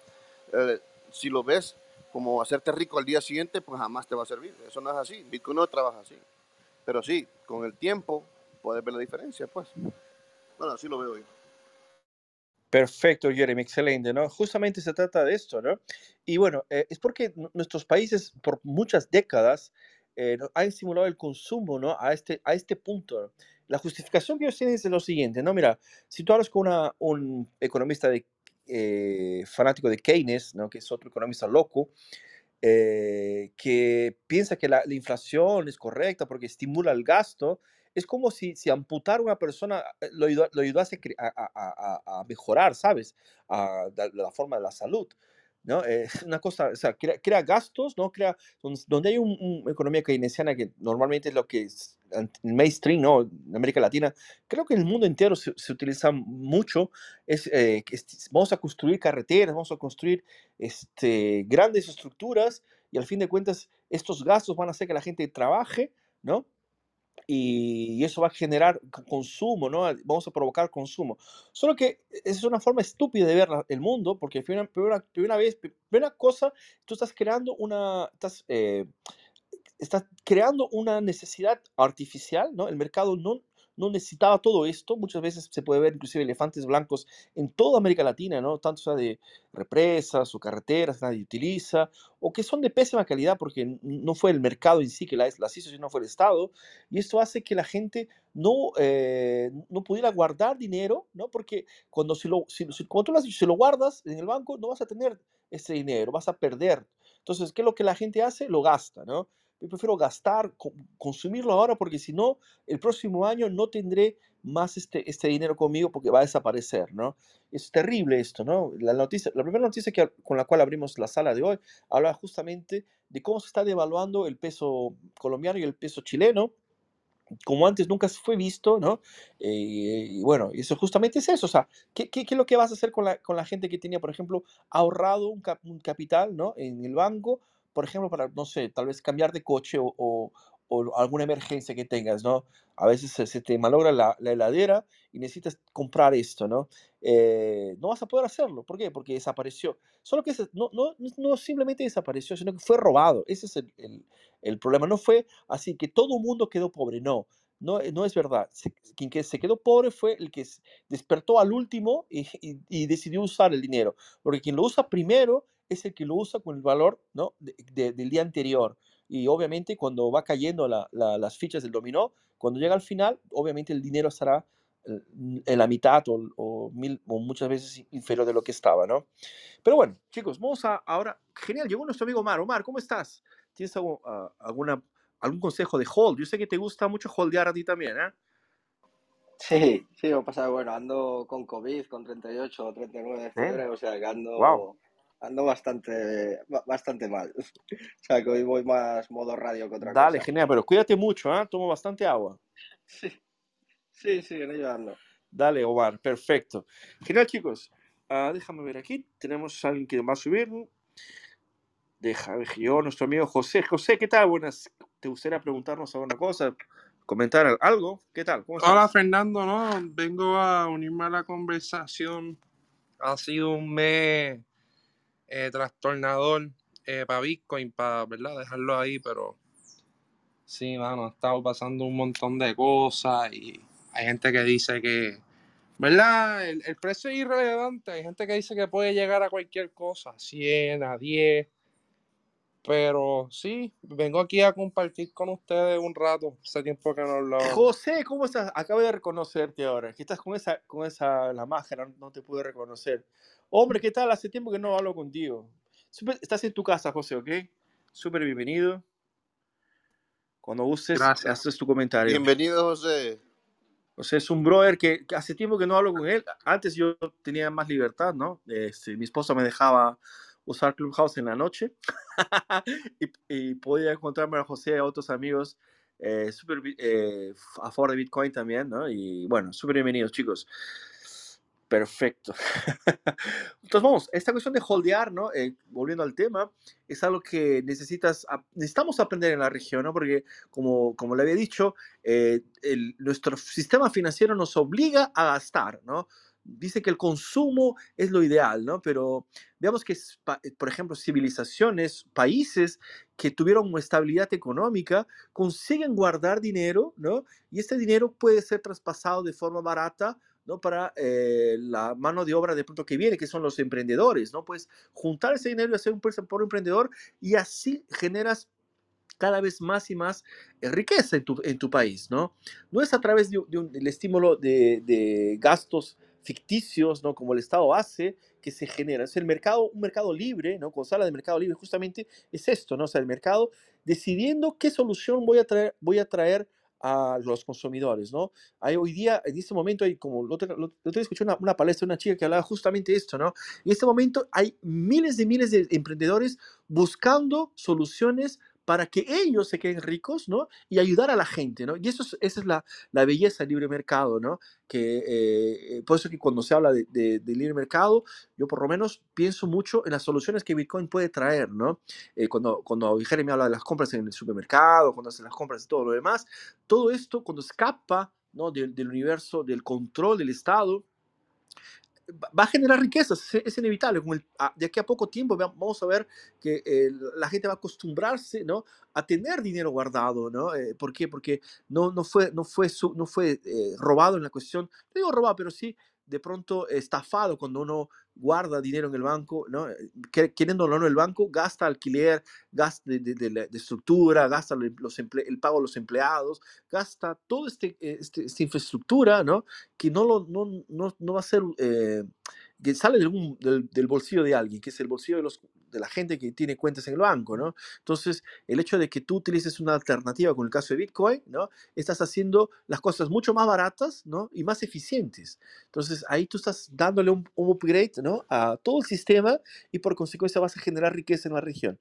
eh, si lo ves como hacerte rico al día siguiente, pues jamás te va a servir. Eso no es así, Bitcoin no trabaja así. Pero sí, con el tiempo puedes ver la diferencia, pues. Bueno, así lo veo yo. Perfecto, Jeremy, excelente, ¿no? Justamente se trata de esto, ¿no? Y bueno, eh, es porque nuestros países por muchas décadas eh, han estimulado el consumo, ¿no? A este, a este punto la justificación que ellos tienen es lo siguiente, ¿no? Mira, si tú hablas con una, un economista eh, fanático de Keynes, ¿no? Que es otro economista loco, que piensa que la, inflación es correcta porque estimula el gasto, es como si, si amputar a una persona eh, lo, lo ayudase a, a, a, mejorar, ¿sabes? A, la forma de la salud. ¿no? Es una cosa, o sea, crea, gastos, ¿no? Crea, donde, hay una economía keynesiana que normalmente es lo que es el mainstream, ¿no? En América Latina, creo que en el mundo entero se, utiliza mucho, es, eh, vamos a construir carreteras, vamos a construir este, grandes estructuras y al fin de cuentas estos gastos van a hacer que la gente trabaje, ¿no? Y eso va a generar consumo, ¿no? Vamos a provocar consumo. Solo que es una forma estúpida de ver el mundo, porque primera, primera, vez, primera cosa, tú estás creando una, estás, eh, estás creando una necesidad artificial, ¿no? El mercado no, no necesitaba todo esto. Muchas veces se puede ver inclusive elefantes blancos en toda América Latina, ¿no? Tanto sea de represas o carreteras, nadie utiliza, o que son de pésima calidad porque no fue el mercado en sí que las, las hizo, sino fue el Estado. Y esto hace que la gente no, eh, no pudiera guardar dinero, ¿no? Porque cuando, si lo, si, cuando tú lo guardas en el banco, no vas a tener ese dinero, vas a perder. Entonces, ¿qué es lo que la gente hace? Lo gasta, ¿no? Yo prefiero gastar, consumirlo ahora porque si no, el próximo año no tendré más este, este dinero conmigo porque va a desaparecer, ¿no? Es terrible esto, ¿no? La, noticia, la primera noticia que, con la cual abrimos la sala de hoy habla justamente de cómo se está devaluando el peso colombiano y el peso chileno, como antes nunca fue visto, ¿no? Eh, y bueno, eso justamente es eso, o sea, ¿qué, qué, qué es lo que vas a hacer con la, con la gente que tenía, por ejemplo, ahorrado un, un capital, ¿no? En el banco por ejemplo, para, no sé, tal vez cambiar de coche o, o, alguna emergencia que tengas, ¿no? A veces se, te malogra la, la, heladera y necesitas comprar esto, ¿no? Eh, no vas a poder hacerlo. ¿Por qué? Porque desapareció. Solo que no, no, no simplemente desapareció, sino que fue robado. Ese es el, el, el problema. No fue así que todo el mundo quedó pobre, no. No, no, es verdad. quien que se quedó pobre fue el que despertó al último y, y, y, decidió usar el dinero. Porque quien lo usa primero es el que lo usa con el valor ¿no? del día anterior. Y obviamente cuando va cayendo las fichas del dominó, cuando llega al final, obviamente el dinero estará eh, en la mitad o, mil, o muchas veces inferior de lo que estaba, ¿no? Pero bueno, chicos, vamos a ahora. Genial, llegó nuestro amigo Omar. Omar, ¿cómo estás? ¿Tienes ah, alguna, algún consejo de hold? Yo sé que te gusta mucho holdear a ti también, ¿eh? Sí, sí, me pasa, bueno, ando con COVID, con 38 o 39 de fiebre, o sea, que ando ando bastante, bastante mal. o sea, que hoy voy más modo radio que otra cosa. Dale, genial, pero cuídate mucho, ¿eh? Tomo bastante agua. Sí, sí, sí, en ello ando. Dale, Omar, perfecto. Genial, chicos. Uh, déjame ver aquí. Tenemos a alguien que va a subir. Deja ver yo, nuestro amigo José. José, ¿qué tal? Buenas. ¿Te gustaría preguntarnos alguna cosa? ¿Comentar algo? ¿Qué tal? ¿Cómo Hola, Fernando. No, vengo a unirme a la conversación. Ha sido un mes eh, trastornador eh, para Bitcoin, para ¿verdad? dejarlo ahí, pero sí, mano, ha estado pasando un montón de cosas y hay gente que dice que, ¿verdad? El, precio es irrelevante, hay gente que dice que puede llegar a cualquier cosa, 100, a 10, pero sí, vengo aquí a compartir con ustedes un rato. Hace tiempo que no hablo. José, ¿cómo estás? Acabo de reconocerte ahora. Que estás con esa, con esa, la máscara, no te pude reconocer. Hombre, ¿qué tal? Hace tiempo que no hablo contigo. estás en tu casa, José, ¿ok? Súper bienvenido. Cuando gustes, haces tu comentario. Bienvenido, José. José es un brother que, hace tiempo que no hablo con él. Antes yo tenía más libertad, ¿no? Este, mi esposa me dejaba usar Clubhouse en la noche y, podía encontrarme a José y a otros amigos eh, super, eh, a favor de Bitcoin también, ¿no? Y bueno, súper bienvenidos, chicos. Perfecto. Entonces, vamos, esta cuestión de holdear, ¿no? Eh, volviendo al tema, es algo que necesitas, necesitamos aprender en la región, ¿no? Porque, como, como le había dicho, eh, nuestro sistema financiero nos obliga a gastar, ¿no? Dice que el consumo es lo ideal, ¿no? Pero veamos que, eh, por ejemplo, civilizaciones, países que tuvieron estabilidad económica, consiguen guardar dinero, ¿no? Y este dinero puede ser traspasado de forma barata ¿no? Para eh, la mano de obra de pronto que viene, que son los emprendedores, ¿no? Pues juntar ese dinero y hacer un por emprendedor y así generas cada vez más y más eh, riqueza en tu, en tu, país, ¿no? No es a través de, del estímulo de, de, gastos ficticios, ¿no? Como el Estado hace, que se genera. Es el mercado, un mercado libre, ¿no? Se habla de mercado libre, justamente es esto, ¿no? O sea, el mercado decidiendo qué solución voy a traer, voy a traer a los consumidores, ¿no? Hay hoy día, en este momento, hay como, lo otro, escuché una, una, palestra de una chica que hablaba justamente esto, ¿no? En este momento hay miles de miles de emprendedores buscando soluciones para que ellos se queden ricos, ¿no? Y ayudar a la gente, ¿no? Y eso es, esa es la, la belleza del libre mercado, ¿no? Que, eh, por eso que cuando se habla de, de, libre mercado, yo por lo menos pienso mucho en las soluciones que Bitcoin puede traer, ¿no? Eh, cuando, cuando Jeremy habla de las compras en el supermercado, cuando hace las compras y todo lo demás, todo esto cuando escapa, ¿no? del, del universo, del control del Estado, va a generar riquezas, es, inevitable. de aquí a poco tiempo vamos a ver que eh, la gente va a acostumbrarse ¿no? a tener dinero guardado. ¿no? Eh, ¿Por qué? Porque no, no fue, no fue, no fue eh, robado en la cuestión, no digo robado, pero sí de pronto estafado cuando uno guarda dinero en el banco, ¿no? queriéndolo o no el banco, gasta alquiler, gasta de, estructura, gasta los el pago a los empleados, gasta toda este, este, esta infraestructura ¿no? que no, lo, no, no, no va a ser, eh, que sale del, del, bolsillo de alguien, que es el bolsillo de los de la gente que tiene cuentas en el banco, ¿no? Entonces, el hecho de que tú utilices una alternativa con el caso de Bitcoin, ¿no? Estás haciendo las cosas mucho más baratas, ¿no? Y más eficientes. Entonces, ahí tú estás dándole un, upgrade, ¿no? A todo el sistema y por consecuencia vas a generar riqueza en la región.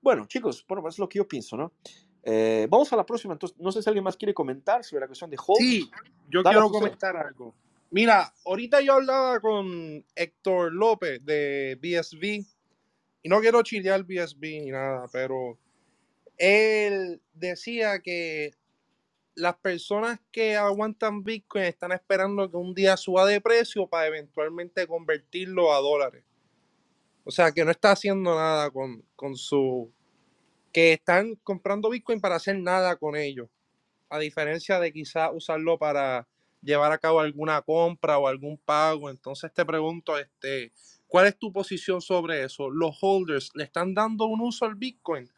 Bueno, chicos, bueno, es lo que yo pienso, ¿no? Eh, vamos a la próxima. Entonces, no sé si alguien más quiere comentar sobre la cuestión de Hold. Sí, yo quiero comentar algo. Mira, ahorita yo hablaba con Héctor López de BSV y no quiero chilear BSB ni nada, pero él decía que las personas que aguantan Bitcoin están esperando que un día suba de precio para eventualmente convertirlo a dólares. O sea, que no está haciendo nada con, con su... que están comprando Bitcoin para hacer nada con ellos. A diferencia de quizás usarlo para llevar a cabo alguna compra o algún pago. Entonces te pregunto, este, ¿Cuál es tu posición sobre eso? ¿Los holders le están dando un uso al Bitcoin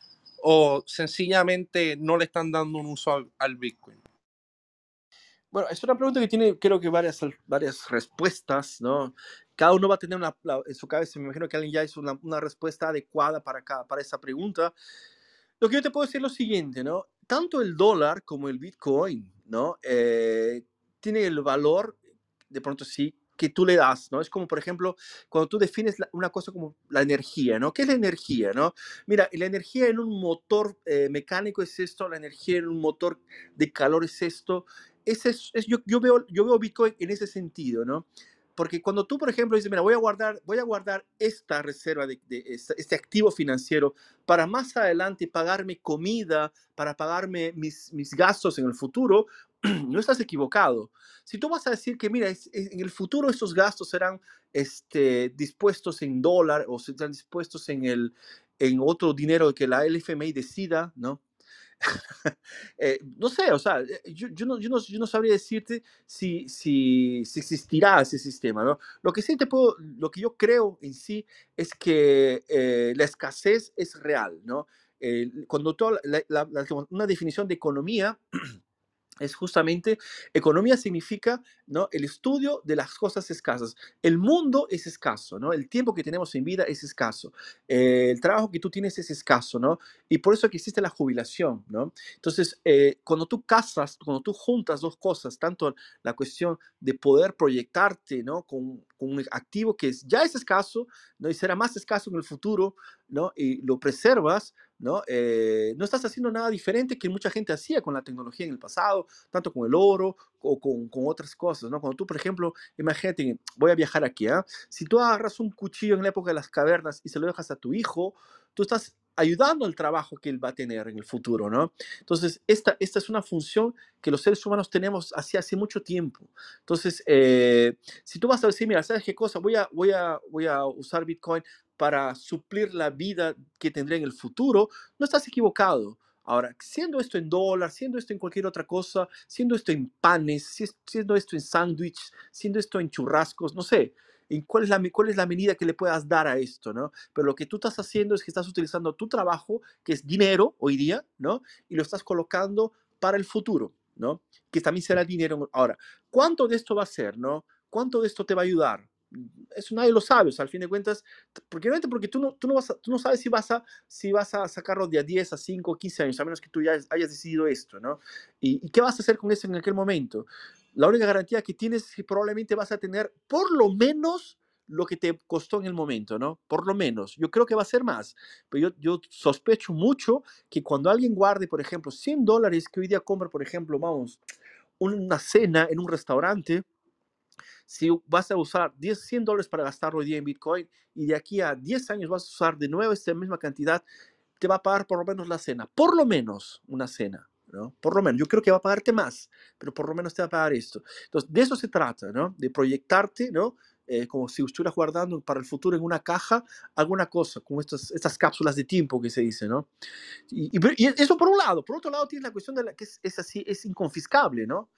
o sencillamente no le están dando un uso al, Bitcoin? Bueno, es una pregunta que tiene creo que varias, varias respuestas, ¿no? Cada uno va a tener una, en su cabeza, me imagino que alguien ya hizo una, respuesta adecuada para, cada, para esa pregunta. Lo que yo te puedo decir es lo siguiente, ¿no? Tanto el dólar como el Bitcoin, ¿no? Eh, tiene el valor, de pronto sí, que tú le das, ¿no? Es como, por ejemplo, cuando tú defines una cosa como la energía, ¿no? ¿Qué es la energía, no? Mira, la energía en un motor eh, mecánico es esto, la energía en un motor de calor es esto. Ese es, yo, yo, veo, yo veo Bitcoin en ese sentido, ¿no? Porque cuando tú, por ejemplo, dices, mira, voy a guardar, voy a guardar esta reserva de, este, este, activo financiero para más adelante pagarme comida, para pagarme mis, mis gastos en el futuro, no estás equivocado. Si tú vas a decir que, mira, en el futuro estos gastos serán este, dispuestos en dólar o serán dispuestos en, el, en otro dinero que la LFMI decida, ¿no? Eh, no sé, o sea, eh, yo, yo, no, yo, no, yo, no, sabría decirte si, si, si, existirá ese sistema, ¿no? Lo que sí te puedo, lo que yo creo en sí es que eh, la escasez es real, ¿no? cuando toda una definición de economía es justamente, economía significa ¿no? el estudio de las cosas escasas. El mundo es escaso, ¿no? el tiempo que tenemos en vida es escaso, eh, el trabajo que tú tienes es escaso, ¿no? y por eso existe la jubilación. ¿no? Entonces, eh, cuando tú casas, cuando tú juntas dos cosas, tanto la cuestión de poder proyectarte ¿no? con, con un activo que es, ya es escaso ¿no? y será más escaso en el futuro, ¿no? y lo preservas, ¿no? Eh, no estás haciendo nada diferente que mucha gente hacía con la tecnología en el pasado, tanto con el oro o con, con otras cosas, ¿no? Cuando tú, por ejemplo, imagínate, voy a viajar aquí, ¿ah? Si tú agarras un cuchillo en la época de las cavernas y se lo dejas a tu hijo, tú estás ayudando al trabajo que él va a tener en el futuro, ¿no? Entonces, esta, esta es una función que los seres humanos tenemos hace, hace mucho tiempo. Entonces, eh, si tú vas a decir, mira, ¿sabes qué cosa? Voy a, voy a, voy a usar Bitcoin para suplir la vida que tendré en el futuro, no estás equivocado. Ahora, siendo esto en dólar, siendo esto en cualquier otra cosa, siendo esto en panes, siendo esto en sándwich, siendo esto en churrascos, no sé, en cuál, es la, cuál es la medida que le puedas dar a esto, ¿no? Pero lo que tú estás haciendo es que estás utilizando tu trabajo, que es dinero hoy día, ¿no? Y lo estás colocando para el futuro, ¿no? Que también será dinero. Ahora, ¿cuánto de esto va a ser, ¿no? ¿Cuánto de esto te va a ayudar? Eso nadie lo sabe, o sea, al fin de cuentas, porque, porque tú, no, tú, no vas tú no sabes si vas, a, si vas a sacarlo de a 10, a 5, 15 años, a menos que tú ya hayas decidido esto, ¿no? ¿Y, qué vas a hacer con eso en aquel momento? La única garantía que tienes es que probablemente vas a tener por lo menos lo que te costó en el momento, ¿no? Por lo menos. Yo creo que va a ser más. Pero yo, yo sospecho mucho que cuando alguien guarde, por ejemplo, 100 dólares que hoy día compra, por ejemplo, vamos, una cena en un restaurante, si vas a usar 10, 100 dólares para gastarlo hoy día en Bitcoin y de aquí a 10 años vas a usar de nuevo esta misma cantidad, te va a pagar por lo menos la cena, por lo menos una cena. ¿no? Por lo menos, yo creo que va a pagarte más, pero por lo menos te va a pagar esto. Entonces, de eso se trata, ¿no? De proyectarte, ¿no? Eh, como si estuvieras guardando para el futuro en una caja alguna cosa, como estas, estas cápsulas de tiempo que se dice, ¿no? Y, eso por un lado. Por otro lado, tienes la cuestión de que es, es así, es inconfiscable, ¿no?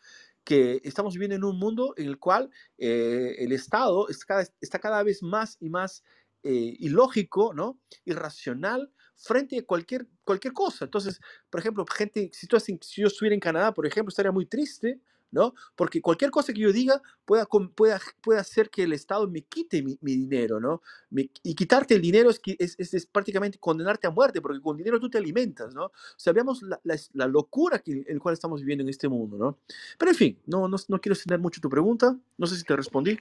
Que estamos viviendo en un mundo en el cual eh, el Estado está cada, está cada, vez más y más eh, ilógico, ¿no? Irracional frente a cualquier, cualquier cosa. Entonces, por ejemplo, gente, si, tú, si yo estuviera en Canadá, por ejemplo, estaría muy triste ¿no? Porque cualquier cosa que yo diga pueda, pueda, puede hacer que el Estado me quite mi, dinero, ¿no? y quitarte el dinero es, es, es, prácticamente condenarte a muerte, porque con dinero tú te alimentas, ¿no? O la, la, locura que, en la cual estamos viviendo en este mundo, ¿no? Pero en fin, no, no, no quiero extender mucho tu pregunta, no sé si te respondí.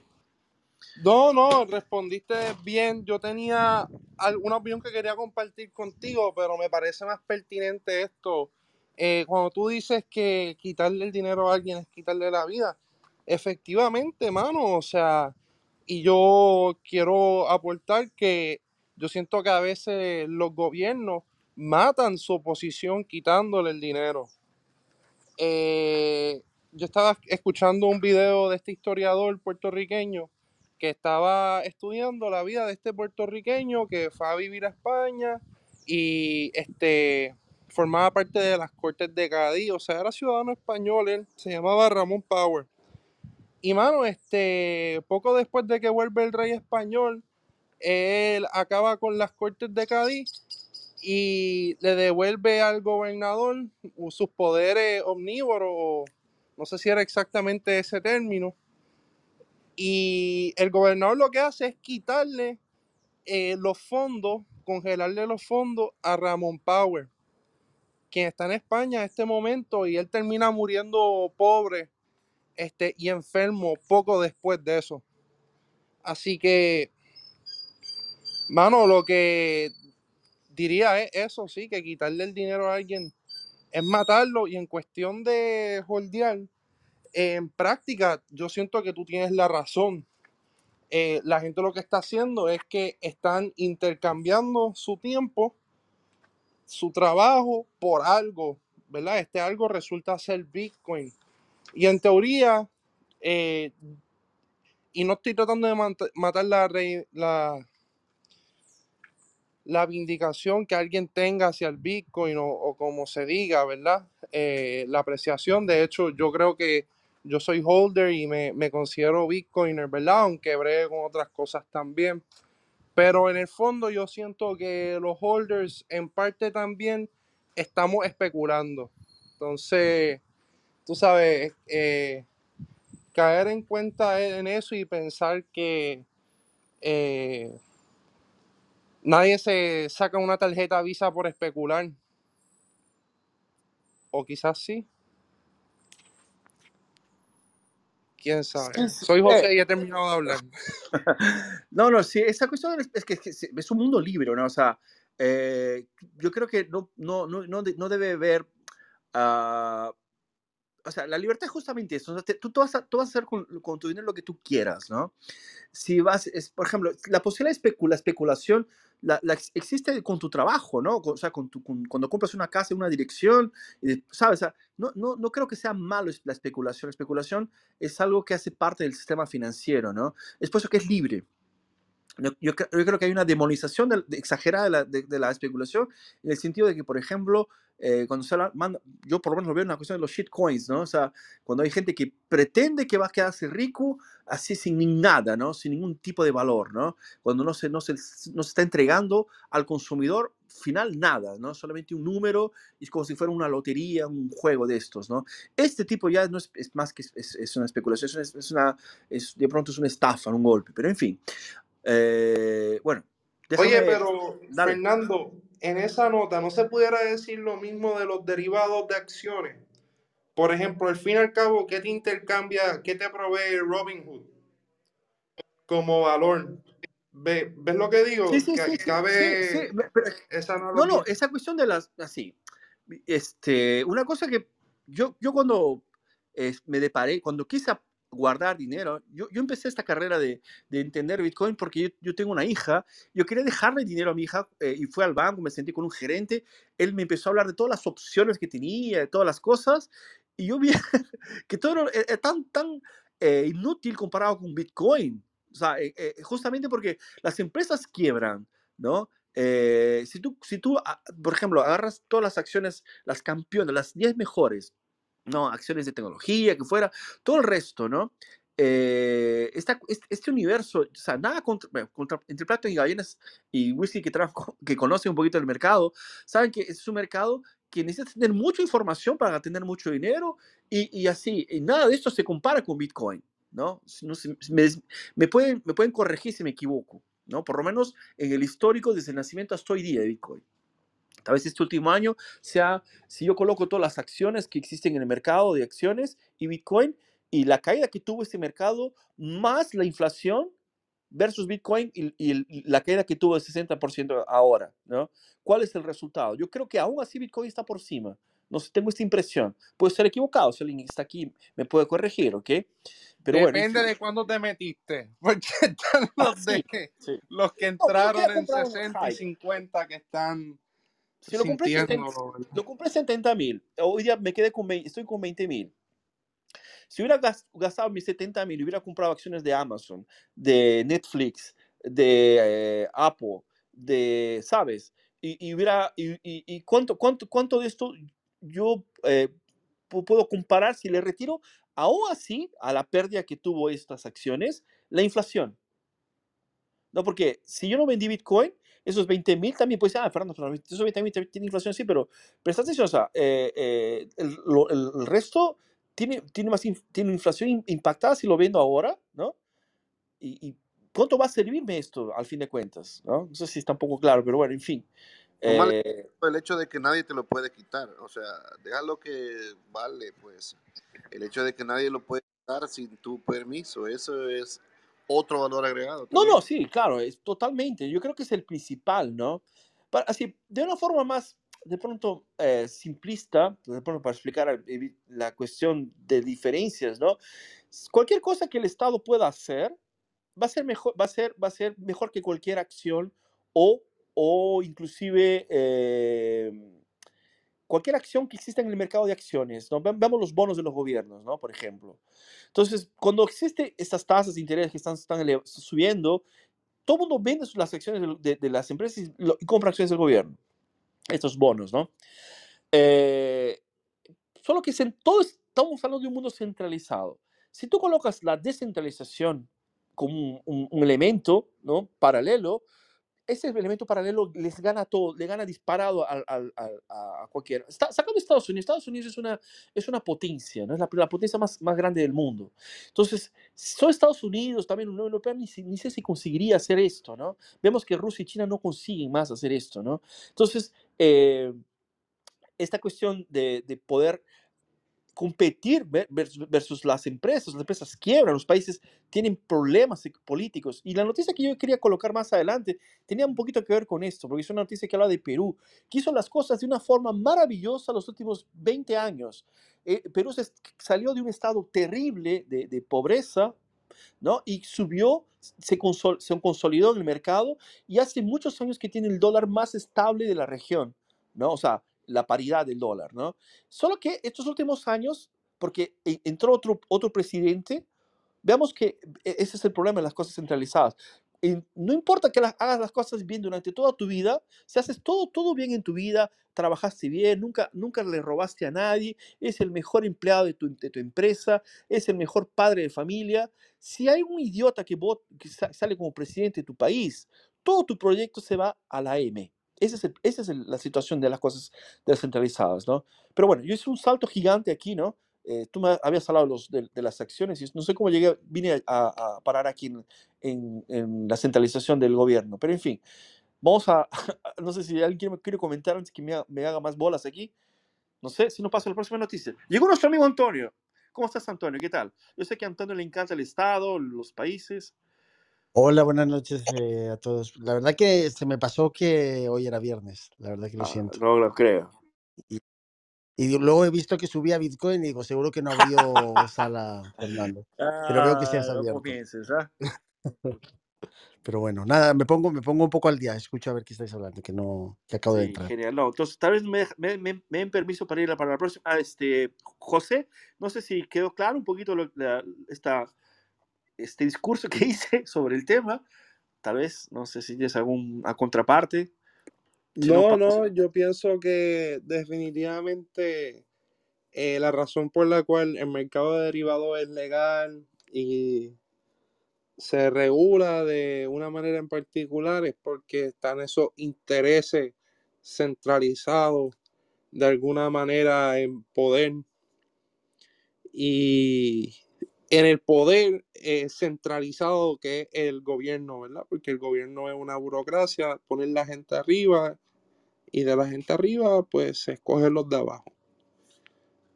No, no, respondiste bien. Yo tenía alguna opinión que quería compartir contigo, pero me parece más pertinente esto eh, cuando tú dices que quitarle el dinero a alguien es quitarle la vida, efectivamente, mano, o sea, y yo quiero aportar que yo siento que a veces los gobiernos matan su oposición quitándole el dinero. Eh, yo estaba escuchando un video de este historiador puertorriqueño que estaba estudiando la vida de este puertorriqueño que fue a vivir a España y este formaba parte de las Cortes de Cádiz, o sea, era ciudadano español, él se llamaba Ramón Power. Y mano, este, poco después de que vuelve el rey español, él acaba con las Cortes de Cádiz y le devuelve al gobernador sus poderes omnívoros, no sé si era exactamente ese término. Y el gobernador lo que hace es quitarle eh, los fondos, congelarle los fondos a Ramón Power quien está en España en este momento y él termina muriendo pobre este, y enfermo poco después de eso. Así que, mano, lo que diría es eso, sí, que quitarle el dinero a alguien es matarlo y en cuestión de holdear, en práctica yo siento que tú tienes la razón. Eh, la gente lo que está haciendo es que están intercambiando su tiempo su trabajo por algo, ¿verdad? Este algo resulta ser Bitcoin. Y en teoría, eh, y no estoy tratando de matar la, la, la vindicación que alguien tenga hacia el Bitcoin o, como se diga, ¿verdad? Eh, la apreciación, de hecho, yo creo que yo soy holder y me, me considero Bitcoiner, ¿verdad? Aunque breve con otras cosas también. Pero en el fondo yo siento que los holders en parte también estamos especulando. Entonces, tú sabes, eh, caer en cuenta en eso y pensar que eh, nadie se saca una tarjeta Visa por especular. O quizás sí. Quién sabe. Soy José y he terminado de hablar. no, no, sí, esa cuestión es, que, es un mundo libre, ¿no? O sea, eh, yo creo que no, no, no, no debe haber... Uh, o sea, la libertad es justamente eso. tú, tú, vas a, tú, vas a, hacer con, con, tu dinero lo que tú quieras, ¿no? Si vas, es, por ejemplo, la posibilidad de especula, especulación la, existe con tu trabajo, ¿no? O sea, con tu, cuando compras una casa, una dirección, ¿sabes? O sea, no, no, no creo que sea malo la especulación. La especulación es algo que hace parte del sistema financiero, ¿no? Es por eso que es libre. Yo, yo, creo que hay una demonización exagerada de la, de la, especulación en el sentido de que, por ejemplo, eh, cuando se manda, yo por lo menos lo veo en la cuestión de los shitcoins, ¿no? O sea, cuando hay gente que pretende que va a quedarse rico así sin nada, ¿no? Sin ningún tipo de valor, ¿no? Cuando no se, no se, no se está entregando al consumidor final nada, ¿no? Solamente un número, es como si fuera una lotería, un juego de estos, ¿no? Este tipo ya no es, más que es, una especulación, es, una, es, de pronto es una estafa, un golpe, pero en fin. Eh, bueno. Oye, pero Fernando, en esa nota no se pudiera decir lo mismo de los derivados de acciones. Por ejemplo, al fin y al cabo, ¿qué te intercambia, qué te provee Robinhood como valor? ¿Ves lo que digo? Sí, sí, sí, Cabe esa no, no, esa cuestión de las, así, este, una cosa que yo, yo cuando me deparé, cuando quise guardar dinero, yo, yo empecé esta carrera de, de entender Bitcoin porque yo, yo, tengo una hija, yo quería dejarle dinero a mi hija eh, y fui al banco, me sentí con un gerente, él me empezó a hablar de todas las opciones que tenía, de todas las cosas, y yo vi que todo era tan, tan eh, inútil comparado con Bitcoin. O sea, eh, eh, justamente porque las empresas quiebran, ¿no? Eh, si, tú, si tú, ah, por ejemplo, agarras todas las acciones, las campeonas, las 10 mejores, ¿no? Acciones de tecnología, que fuera, todo el resto, ¿no? este, este, universo, o sea, nada contra, entre platos y gallinas y whisky que, que conoce un poquito el mercado, saben que es un mercado que necesita tener mucha información para tener mucho dinero y, y así, y nada de esto se compara con Bitcoin. ¿no? me, pueden, me pueden corregir si me equivoco, ¿no? Por lo menos en el histórico desde el nacimiento hasta hoy día de Bitcoin. Tal vez este último año sea, si yo coloco todas las acciones que existen en el mercado de acciones y Bitcoin, y la caída que tuvo este mercado, más la inflación versus Bitcoin y, la caída que tuvo el 60% ahora, ¿no? ¿Cuál es el resultado? Yo creo que aún así Bitcoin está por encima. No sé, tengo esta impresión. Puedo ser equivocado, si alguien está aquí me puede corregir, ¿ok? Depende de cuándo te metiste. Porque están ah, los, de, los que entraron en 60 y 50 que están. Si lo compré, 70, lo compré 70 mil. Hoy día me quedé con estoy con 20 mil. Si hubiera gastado mis 70 mil, hubiera comprado acciones de Amazon, de Netflix, de eh, Apple, de, ¿sabes? Y, hubiera, y, y, cuánto, cuánto, cuánto de esto yo eh, puedo comparar si le retiro aún así a la pérdida que tuvo estas acciones, la inflación. No, porque si yo no vendí Bitcoin, esos 20 mil también puede ser, ah, Fernando, esos 20 mil tienen inflación, sí, pero presta atención, o sea, eh, eh, el, el, resto tiene, tiene, más tiene inflación impactada si lo vendo ahora, ¿no? Y, y, ¿cuánto va a servirme esto al fin de cuentas? ¿no? no sé si está un poco claro, pero bueno, en fin. Eh, el hecho de que nadie te lo puede quitar, o sea, déjalo que vale, pues. El hecho de que nadie lo puede quitar sin tu permiso, eso es otro valor agregado. No, no, sí, claro, es totalmente. Yo creo que es el principal, ¿no? Para, así, de una forma más, de pronto, eh, simplista, de pronto para explicar la cuestión de diferencias, ¿no? Cualquier cosa que el Estado pueda hacer va a ser mejor, va a ser, va a ser mejor que cualquier acción o o inclusive em, cualquier acción que exista en el mercado de acciones. ¿no? Vemos los bonos de los gobiernos, ¿no? por ejemplo. Entonces, cuando existen estas tasas de interés que están, están subiendo, todo el mundo vende las acciones de, las empresas y, compra acciones del gobierno, estos bonos. ¿no? Eh, solo que todo, estamos hablando de un mundo centralizado. Si tú colocas la descentralización como un, un elemento ¿no? paralelo, ese elemento paralelo les gana todo, le gana disparado a, a, cualquiera. Está, sacando Estados Unidos, Estados Unidos es una, es una potencia, ¿no? es la, la, potencia más, más grande del mundo. Entonces, son Estados Unidos, también Unión Europea, ni, ni, sé si conseguiría hacer esto, ¿no? Vemos que Rusia y China no consiguen más hacer esto, ¿no? Entonces, eh, esta cuestión de, de poder competir versus las empresas. Las empresas quiebran, los países tienen problemas políticos. Y la noticia que yo quería colocar más adelante tenía un poquito que ver con esto, porque es una noticia que habla de Perú, que hizo las cosas de una forma maravillosa los últimos 20 años. Eh, Perú se, salió de un estado terrible de, de pobreza, ¿no? Y subió, se, se consolidó en el mercado y hace muchos años que tiene el dólar más estable de la región, ¿no? O sea, la paridad del dólar, ¿no? Solo que estos últimos años, porque entró otro, otro presidente, veamos que e, ese es el problema de las cosas centralizadas. no importa que hagas las cosas bien durante toda tu vida, si haces todo, todo bien en tu vida, trabajaste bien, nunca, nunca le robaste a nadie, es el mejor empleado de tu, de tu empresa, es el mejor padre de familia. Si hay un idiota que, que sale como presidente de tu país, todo tu proyecto se va a la M Esa es, es la situación de las cosas descentralizadas, ¿no? Pero bueno, yo hice un salto gigante aquí, ¿no? Eh, tú me habías hablado los, de, las acciones y no sé cómo llegué, vine a, parar aquí en, en, la centralización del gobierno, pero en fin, vamos a, no sé si alguien quiere, quiere comentar antes que me, me, haga más bolas aquí, no sé, si no paso a la próxima noticia. Llegó nuestro amigo Antonio. ¿Cómo estás, Antonio? ¿Qué tal? Yo sé que a Antonio le encanta el Estado, los países. Hola, buenas noches eh, a todos. La verdad que se me pasó que hoy era viernes, la verdad que lo ah, siento. No lo creo. Y, luego he visto que subía Bitcoin y digo, seguro que no abrió sala, Fernando. Pero veo que se has ah, abierto. ¿ah? Pero bueno, nada, me pongo, me pongo un poco al día, escucho a ver qué estáis hablando, que no, que acabo de entrar. Genial, no, entonces tal vez me, me, me, den permiso para ir para la próxima. este, José, no sé si quedó claro un poquito esta este discurso que hice sobre el tema. Tal vez, no sé si tienes alguna contraparte. no, no, yo pienso que definitivamente eh, la razón por la cual el mercado de derivados es legal y se regula de una manera en particular es porque están esos intereses centralizados de alguna manera en poder y en el poder eh, centralizado que es el gobierno, ¿verdad? Porque el gobierno es una burocracia, poner la gente arriba y de la gente arriba, pues se escogen los de abajo.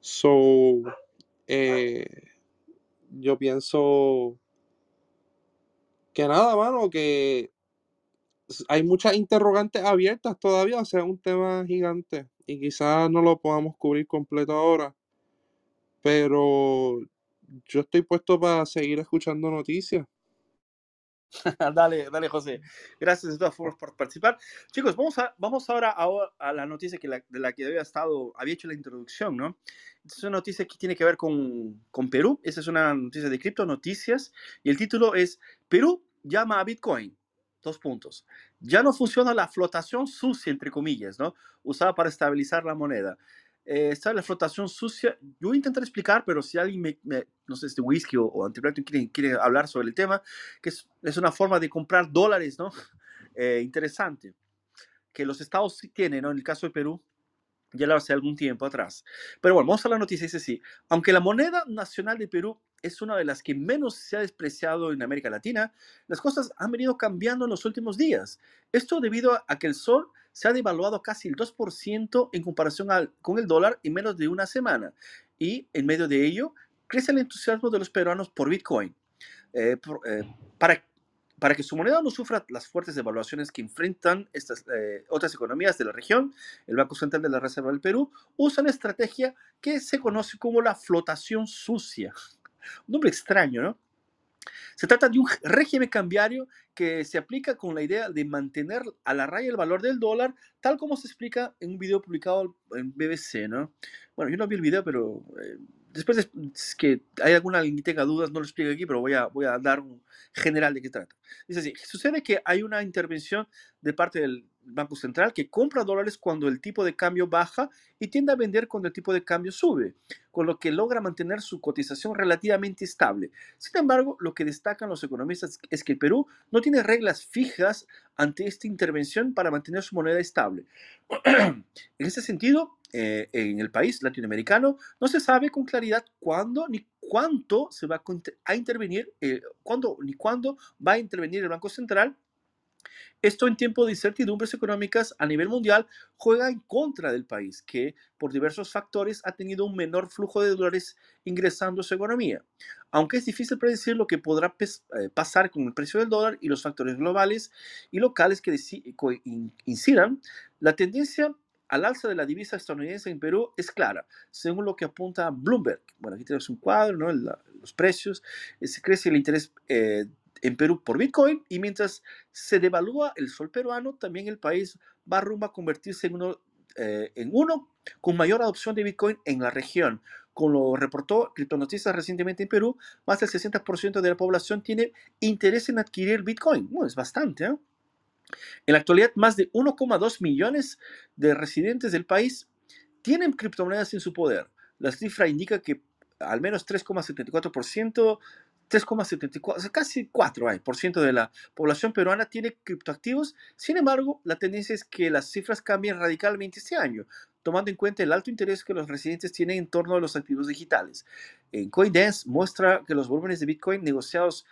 So, eh, yo pienso que nada, mano, que hay muchas interrogantes abiertas todavía, o sea, es un tema gigante y quizás no lo podamos cubrir completo ahora, pero yo estoy puesto para seguir escuchando noticias. dale, dale, José. Gracias de todas formas por participar. Chicos, vamos, a, vamos ahora a, la noticia que de la que había estado, había hecho la introducción, ¿no? Es una noticia que tiene que ver con, con Perú. Esa es una noticia de cripto noticias y el título es Perú llama a Bitcoin. Dos puntos. Ya no funciona la flotación sucia, entre comillas, ¿no? Usada para estabilizar la moneda eh, está la flotación sucia. Yo voy a intentar explicar, pero si alguien, me, no sé, este whisky o, o quiere, quiere, hablar sobre el tema, que es, es una forma de comprar dólares, ¿no? Eh, interesante, que los estados sí tienen, ¿no? En el caso de Perú, ya lo hace algún tiempo atrás. Pero bueno, vamos a la noticia, dice sí. Aunque la moneda nacional de Perú es una de las que menos se ha despreciado en América Latina, las cosas han venido cambiando en los últimos días. Esto debido a que el sol se ha devaluado casi el 2% en comparación con el dólar en menos de una semana. Y en medio de ello, crece el entusiasmo de los peruanos por Bitcoin. Eh, eh, para, para que su moneda no sufra las fuertes devaluaciones que enfrentan estas eh, otras economías de la región, el Banco Central de la Reserva del Perú usa una estrategia que se conoce como la flotación sucia. Un nombre extraño, ¿no? Se trata de un régimen cambiario que se aplica con la idea de mantener a la raya el valor del dólar, tal como se explica en un video publicado en BBC, ¿no? Bueno, yo no vi el video, pero eh, después de que hay alguna alguien que tenga dudas, no lo explico aquí, pero voy a, voy a dar un general de qué trata. Dice así, sucede que hay una intervención de parte del Banco Central que compra dólares cuando el tipo de cambio baja y tiende a vender cuando el tipo de cambio sube, con lo que logra mantener su cotización relativamente estable. Sin embargo, lo que destacan los economistas es que el Perú no tiene reglas fijas ante esta intervención para mantener su moneda estable. en ese sentido, eh, en el país latinoamericano no se sabe con claridad cuándo ni cuánto se va a intervenir, eh, cuándo ni cuándo va a intervenir el Banco Central esto en tiempo de incertidumbres económicas a nivel mundial juega en contra del país, que por diversos factores ha tenido un menor flujo de dólares ingresando a su economía. Aunque es difícil predecir lo que podrá eh, pasar con el precio del dólar y los factores globales y locales que incidan, la tendencia al alza de la divisa estadounidense en Perú es clara, según lo que apunta Bloomberg. Bueno, aquí tenemos un cuadro, ¿no? los precios, eh, se crece el interés eh, en Perú por Bitcoin y mientras se devalúa el sol peruano, también el país va rumbo a convertirse en uno, eh, en uno con mayor adopción de Bitcoin en la región. Como lo reportó Criptonoticias recientemente en Perú, más del 60% de la población tiene interés en adquirir Bitcoin. Bueno, es bastante. ¿eh? En la actualidad, más de 1,2 millones de residentes del país tienen criptomonedas en su poder. La cifra indica que al menos 3,74% 3,74, casi 4 hay, por ciento de la población peruana tiene criptoactivos. Sin embargo, la tendencia es que las cifras cambien radicalmente este año, tomando en cuenta el alto interés que los residentes tienen en torno a los activos digitales. En CoinDance muestra que los volúmenes de Bitcoin negociados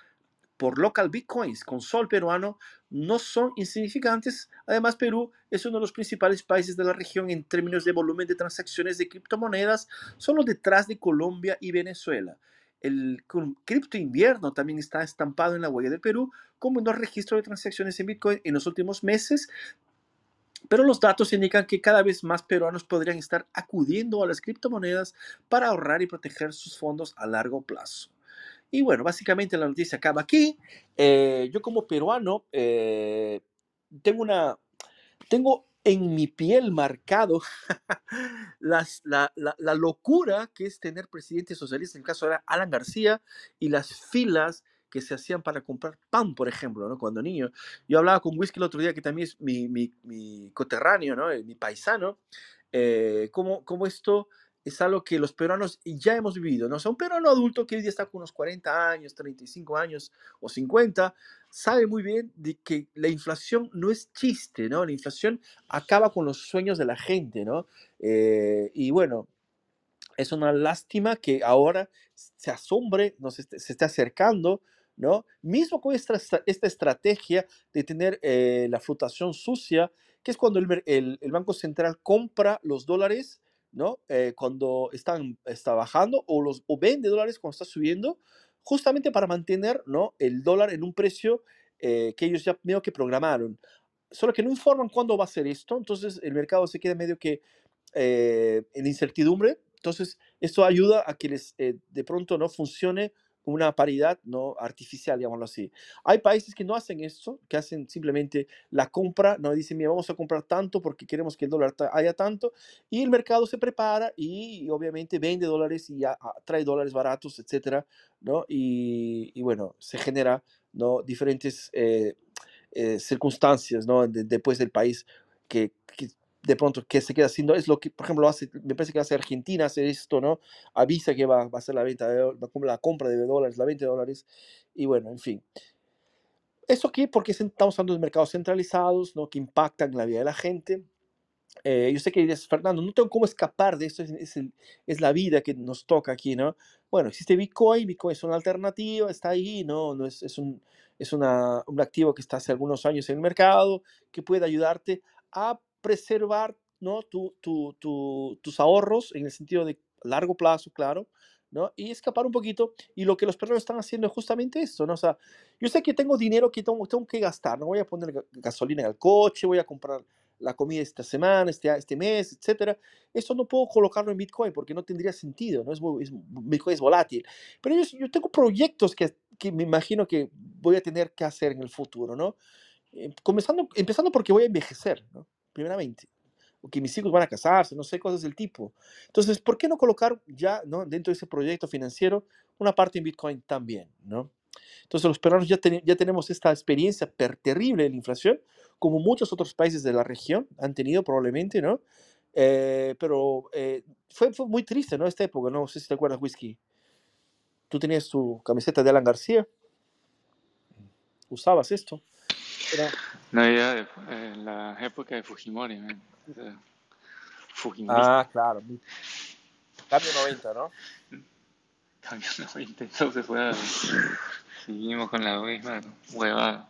por local bitcoins con sol peruano no son insignificantes. Además, Perú es uno de los principales países de la región en términos de volumen de transacciones de criptomonedas, solo detrás de Colombia y Venezuela. El cripto invierno también está estampado en la huella del Perú como un registro de transacciones en Bitcoin en los últimos meses, pero los datos indican que cada vez más peruanos podrían estar acudiendo a las criptomonedas para ahorrar y proteger sus fondos a largo plazo. Y bueno, básicamente la noticia acaba aquí. Eh, yo como peruano eh, tengo una, tengo en mi piel marcado la, la, locura que es tener presidentes socialistas, en el caso era Alan García, y las filas que se hacían para comprar pan, por ejemplo, ¿no? cuando niño. Yo hablaba con Whisky el otro día, que también es mi, mi, coterráneo, ¿no? mi paisano, eh, cómo, cómo esto es algo que los peruanos ya hemos vivido, ¿no? O un peruano adulto que hoy día está con unos 40 años, 35 años o 50, sabe muy bien de que la inflación no es chiste, ¿no? La inflación acaba con los sueños de la gente, ¿no? Eh, y bueno, es una lástima que ahora se asombre, nos se esté acercando, ¿no? Mismo con esta, esta estrategia de tener eh, la flotación sucia, que es cuando el, el Banco Central compra los dólares ¿no? Eh, cuando están, está bajando o, los, o vende dólares cuando está subiendo, justamente para mantener, ¿no? El dólar en un precio eh, que ellos ya medio que programaron. Solo que no informan cuándo va a ser esto, entonces el mercado se queda medio que eh, en incertidumbre. Entonces, esto ayuda a que les, de pronto no funcione una paridad no artificial, digámoslo así. Hay países que no hacen esto, que hacen simplemente la compra, no dicen, mira, vamos a comprar tanto porque queremos que el dólar haya tanto, y el mercado se prepara y, obviamente vende dólares y ya, ah, trae dólares baratos, etcétera, ¿no? Y, bueno, se genera, ¿no? Diferentes eh, eh, circunstancias, ¿no? después del país que de pronto que se queda haciendo, es lo que, por ejemplo, hace, me parece que hace Argentina, hace esto, ¿no? Avisa que va, va a hacer la venta, de, la compra de dólares, la venta de dólares, y bueno, en fin. ¿Eso qué? Porque estamos hablando de mercados centralizados, ¿no? Que impactan la vida de la gente. Eh, yo sé que dices, Fernando, no tengo cómo escapar de esto, es, es, es, la vida que nos toca aquí, ¿no? Bueno, existe Bitcoin, Bitcoin es una alternativa, está ahí, ¿no? no es, es, un, es una, un activo que está hace algunos años en el mercado, que puede ayudarte a preservar ¿no? Tu, tu, tus ahorros en el sentido de largo plazo, claro, ¿no? Y escapar un poquito. Y lo que los perros están haciendo es justamente esto, ¿no? O sea, yo sé que tengo dinero que tengo, tengo que gastar, no voy a poner gasolina en el coche, voy a comprar la comida esta semana, este, este mes, etcétera. Esto no puedo colocarlo en Bitcoin porque no tendría sentido, ¿no? Es, Bitcoin es volátil. Pero yo, yo tengo proyectos que, que, me imagino que voy a tener que hacer en el futuro, ¿no? Eh, comenzando, empezando porque voy a envejecer, ¿no? Primeramente, o que mis hijos van a casarse, no sé, cosas del tipo. Entonces, ¿por qué no colocar ya ¿no? dentro de ese proyecto financiero una parte en Bitcoin también? ¿no? Entonces, los peruanos ya, ya tenemos esta experiencia terrible de la inflación, como muchos otros países de la región han tenido probablemente, ¿no? Eh, pero eh, fue, fue, muy triste, ¿no? Esta época, no sé si te acuerdas, Whisky. Tú tenías tu camiseta de Alan García. Usabas esto. No, ya en la época de Fujimori, Fujimori. Ah, claro. Cambio 90, ¿no? Cambio 90, entonces fue. Seguimos con la misma huevada.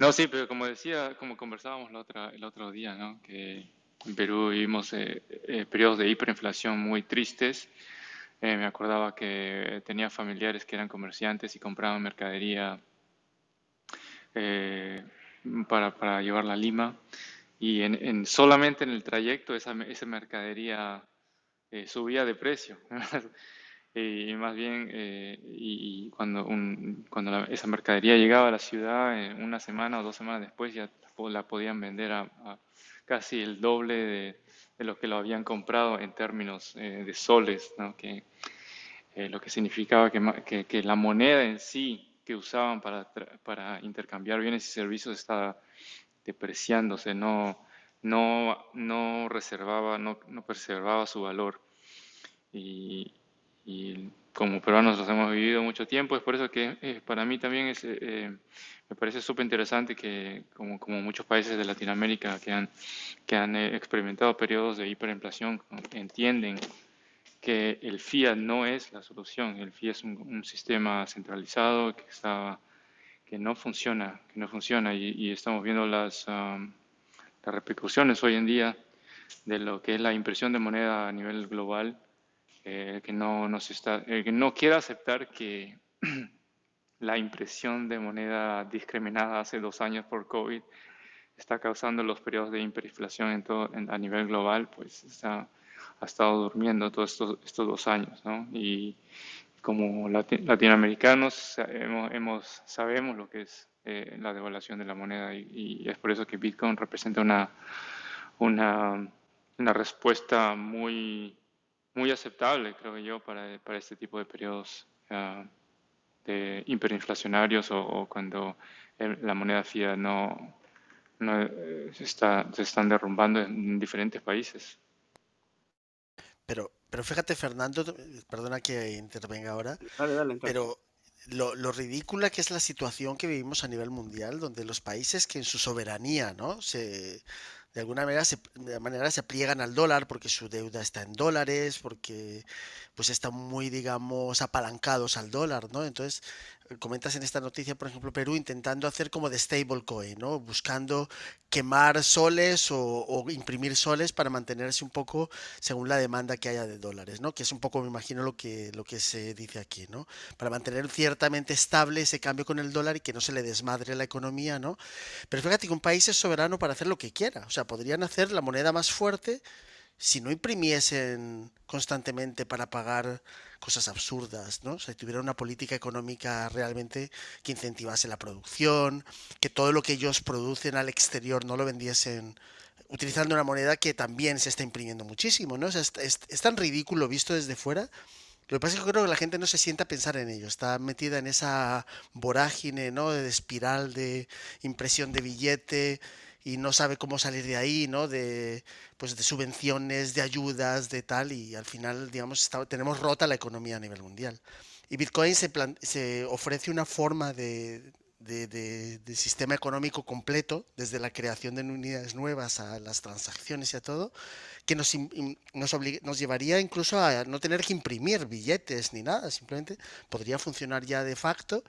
No, sí, pero como decía, como conversábamos la otra, el otro día, ¿no? Que en Perú vivimos eh, eh, periodos de hiperinflación muy tristes. Eh, me acordaba que tenía familiares que eran comerciantes y compraban mercadería eh, para, para llevarla a Lima y en, en, solamente en el trayecto esa, esa mercadería eh, subía de precio. y más bien, eh, y, cuando, un, cuando esa mercadería llegaba a la ciudad, en una semana o dos semanas después ya la podían vender a, casi el doble de, de, lo que lo habían comprado en términos eh, de soles, ¿no? que, lo que significaba que, que, que la moneda en sí usaban para, para intercambiar bienes y servicios estaba depreciándose, no, no, no reservaba, no, no preservaba su valor. Y, como peruanos los hemos vivido mucho tiempo. Es por eso que eh, para mí también es, eh, me parece súper interesante que, como, como, muchos países de Latinoamérica que han, que han experimentado periodos de hiperinflación, entienden que el fiat no es la solución. El fiat es un, sistema centralizado que, está, que no funciona, que no funciona y, estamos viendo las, las repercusiones hoy en día de lo que es la impresión de moneda a nivel global eh, que, no, no está, que no quiere aceptar que la impresión de moneda discriminada hace dos años por COVID está causando los periodos de hiperinflación en todo, a nivel global, pues está, ha estado durmiendo todos estos, estos dos años. ¿no? Y como latinoamericanos hemos, sabemos lo que es eh, la devaluación de la moneda y, es por eso que Bitcoin representa una, una, una respuesta muy muy aceptable, creo yo, para, para este tipo de periodos uh, de hiperinflacionarios o, o cuando la moneda fiat no, no eh, se, está, se están derrumbando en diferentes países. Pero, pero fíjate, Fernando, perdona que intervenga ahora, dale, dale, pero lo, lo, ridícula que es la situación que vivimos a nivel mundial, donde los países que en su soberanía ¿no? se, de alguna manera se, de manera se pliegan al dólar porque su deuda está en dólares, porque pues están muy, digamos, apalancados al dólar, ¿no? Entonces, comentas en esta noticia, por ejemplo, Perú intentando hacer como de stablecoin, ¿no? Buscando quemar soles o, imprimir soles para mantenerse un poco según la demanda que haya de dólares, ¿no? Que es un poco, me imagino, lo que, lo que se dice aquí, ¿no? Para mantener ciertamente estable ese cambio con el dólar y que no se le desmadre la economía, ¿no? Pero fíjate que un país es soberano para hacer lo que quiera, o sea, podrían hacer la moneda más fuerte si no imprimiesen constantemente para pagar cosas absurdas, ¿no? O si tuviera una política económica realmente que incentivase la producción, que todo lo que ellos producen al exterior no lo vendiesen utilizando una moneda que también se está imprimiendo muchísimo, ¿no? Es, tan ridículo visto desde fuera. Lo que pasa es que creo que la gente no se sienta a pensar en ello, está metida en esa vorágine, ¿no? De espiral de impresión de billete, y no sabe cómo salir de ahí, ¿no? De, pues de subvenciones, de ayudas, de tal, y al final, digamos, tenemos rota la economía a nivel mundial. Y Bitcoin se, se ofrece una forma de, de, sistema económico completo, desde la creación de unidades nuevas a las transacciones y a todo, que nos, nos, nos llevaría incluso a no tener que imprimir billetes ni nada, simplemente podría funcionar ya de facto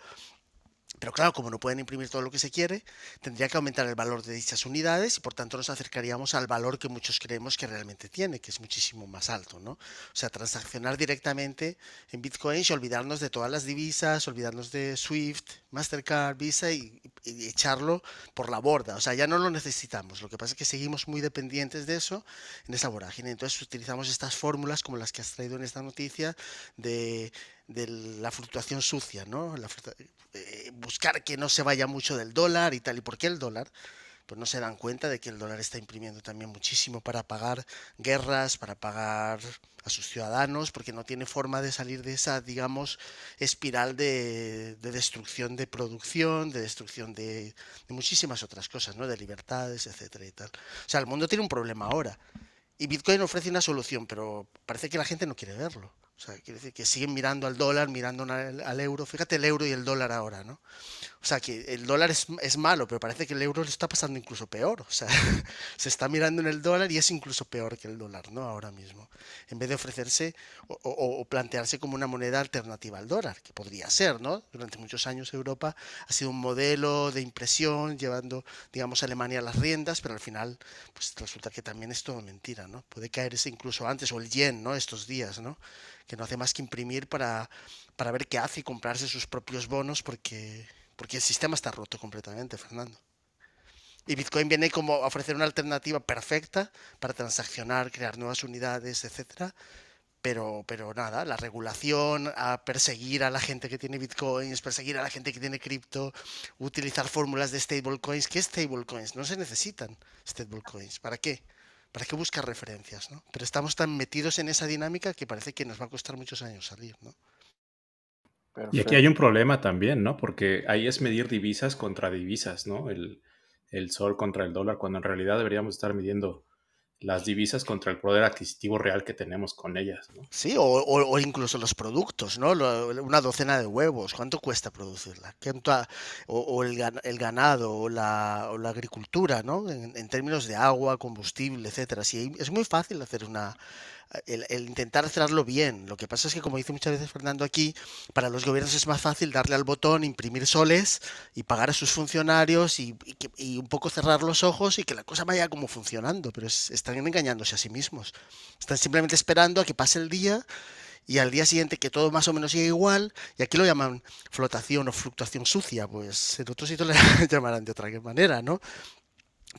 pero claro, como no pueden imprimir todo lo que se quiere, tendría que aumentar el valor de dichas unidades y por tanto nos acercaríamos al valor que muchos creemos que realmente tiene, que es muchísimo más alto, ¿no? O sea, transaccionar directamente en Bitcoin y olvidarnos de todas las divisas, olvidarnos de Swift, Mastercard, Visa y, echarlo por la borda. O sea, ya no lo necesitamos. Lo que pasa es que seguimos muy dependientes de eso en esa vorágine. Entonces utilizamos estas fórmulas como las que has traído en esta noticia de de la fluctuación sucia, ¿no? Eh, buscar que no se vaya mucho del dólar y tal. ¿Y por qué el dólar? Pues no se dan cuenta de que el dólar está imprimiendo también muchísimo para pagar guerras, para pagar a sus ciudadanos, porque no tiene forma de salir de esa, digamos, espiral de, destrucción de producción, de destrucción de, de, muchísimas otras cosas, ¿no? De libertades, etcétera y tal. O sea, el mundo tiene un problema ahora. Y Bitcoin ofrece una solución, pero parece que la gente no quiere verlo. O sea, quiere decir que siguen mirando al dólar, mirando al, euro. Fíjate el euro y el dólar ahora, ¿no? O sea, que el dólar es, es, malo, pero parece que el euro lo está pasando incluso peor. O sea, se está mirando en el dólar y es incluso peor que el dólar, ¿no? Ahora mismo. En vez de ofrecerse o, plantearse como una moneda alternativa al dólar, que podría ser, ¿no? Durante muchos años Europa ha sido un modelo de impresión, llevando, digamos, a Alemania las riendas, pero al final, pues resulta que también es todo mentira, ¿no? Puede caerse incluso antes, o el yen, ¿no? Estos días, ¿no? Que no hace más que imprimir para, para ver qué hace y comprarse sus propios bonos porque, porque el sistema está roto completamente, Fernando. Y Bitcoin viene como a ofrecer una alternativa perfecta para transaccionar, crear nuevas unidades, etcétera. Pero, pero nada, la regulación, a perseguir a la gente que tiene bitcoins, perseguir a la gente que tiene cripto, utilizar fórmulas de stablecoins. ¿Qué stablecoins? No se necesitan stablecoins. ¿Para qué? ¿Para qué buscar referencias? ¿no? Pero estamos tan metidos en esa dinámica que parece que nos va a costar muchos años salir. ¿no? Y aquí hay un problema también, ¿no? Porque ahí es medir divisas contra divisas, ¿no? El, el sol contra el dólar, cuando en realidad deberíamos estar midiendo las divisas contra el poder adquisitivo real que tenemos con ellas. ¿no? Sí, o, incluso los productos, ¿no? una docena de huevos, ¿cuánto cuesta producirla? O, el, ganado o la, agricultura, ¿no? En, términos de agua, combustible, etcétera. Sí, es muy fácil hacer una, el, intentar hacerlo bien. Lo que pasa es que, como dice muchas veces Fernando aquí, para los gobiernos es más fácil darle al botón, imprimir soles y pagar a sus funcionarios y, un poco cerrar los ojos y que la cosa vaya como funcionando, pero están engañándose a sí mismos. Están simplemente esperando a que pase el día y al día siguiente que todo más o menos siga igual, y aquí lo llaman flotación o fluctuación sucia, pues en otros sitios le llamarán de otra manera, ¿no?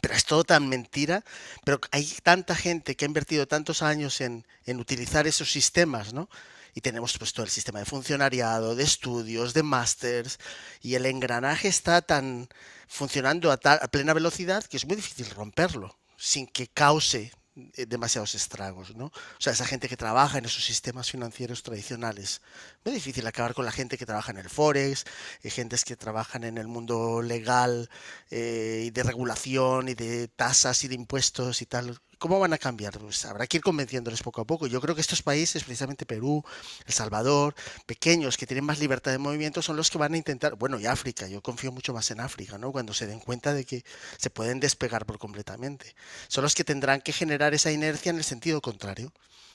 Pero es todo tan mentira, pero hay tanta gente que ha invertido tantos años en, utilizar esos sistemas, ¿no? Y tenemos pues todo el sistema de funcionariado, de estudios, de másters, y el engranaje está tan funcionando a, a plena velocidad que es muy difícil romperlo sin que cause demasiados estragos, ¿no? O sea, esa gente que trabaja en esos sistemas financieros tradicionales. Muy difícil acabar con la gente que trabaja en el Forex, eh, gentes que trabajan en el mundo legal eh, y de regulación y de tasas y de impuestos y tal. ¿Cómo van a cambiar? Pues habrá que ir convenciéndoles poco a poco. Yo creo que estos países, precisamente Perú, El Salvador, pequeños que tienen más libertad de movimiento, son los que van a intentar, bueno, y África, yo confío mucho más en África, ¿no? Cuando se den cuenta de que se pueden despegar por completamente. Son los que tendrán que generar esa inercia en el sentido contrario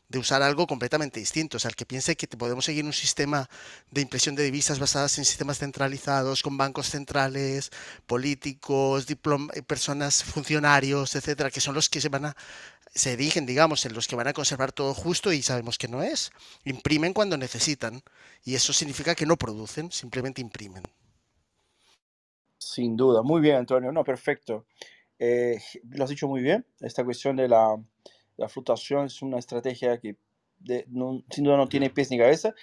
de usar algo completamente distinto. O sea, el que piense que podemos seguir un sistema de impresión de divisas basadas en sistemas centralizados, con bancos centrales, políticos, eh, personas, funcionarios, etcétera, que son los que se van a se dirigen, digamos, en los que van a conservar todo justo y sabemos que no es. Imprimen cuando necesitan y eso significa que no producen, simplemente imprimen. Sin duda, muy bien, Antonio. No, perfecto. Eh, lo has dicho muy bien. Esta cuestión de la, la fluctuación es una estrategia que sin duda no tiene pies ni cabeza.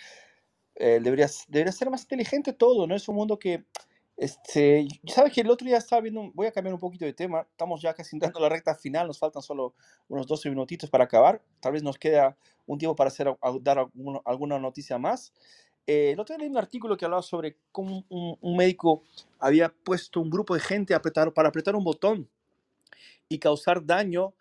Eh, debería, debería ser más inteligente todo, ¿no? Es un mundo que, este, ¿sabes que el otro día estaba viendo, voy a cambiar un poquito de tema, estamos ya casi entrando a la recta final, nos faltan solo unos 12 minutitos para acabar, tal vez nos queda un tiempo para hacer, dar alguna noticia más. Eh, el otro día leí un artículo que hablaba sobre cómo un, un, médico había puesto un grupo de gente a apretar, para apretar un botón y causar daño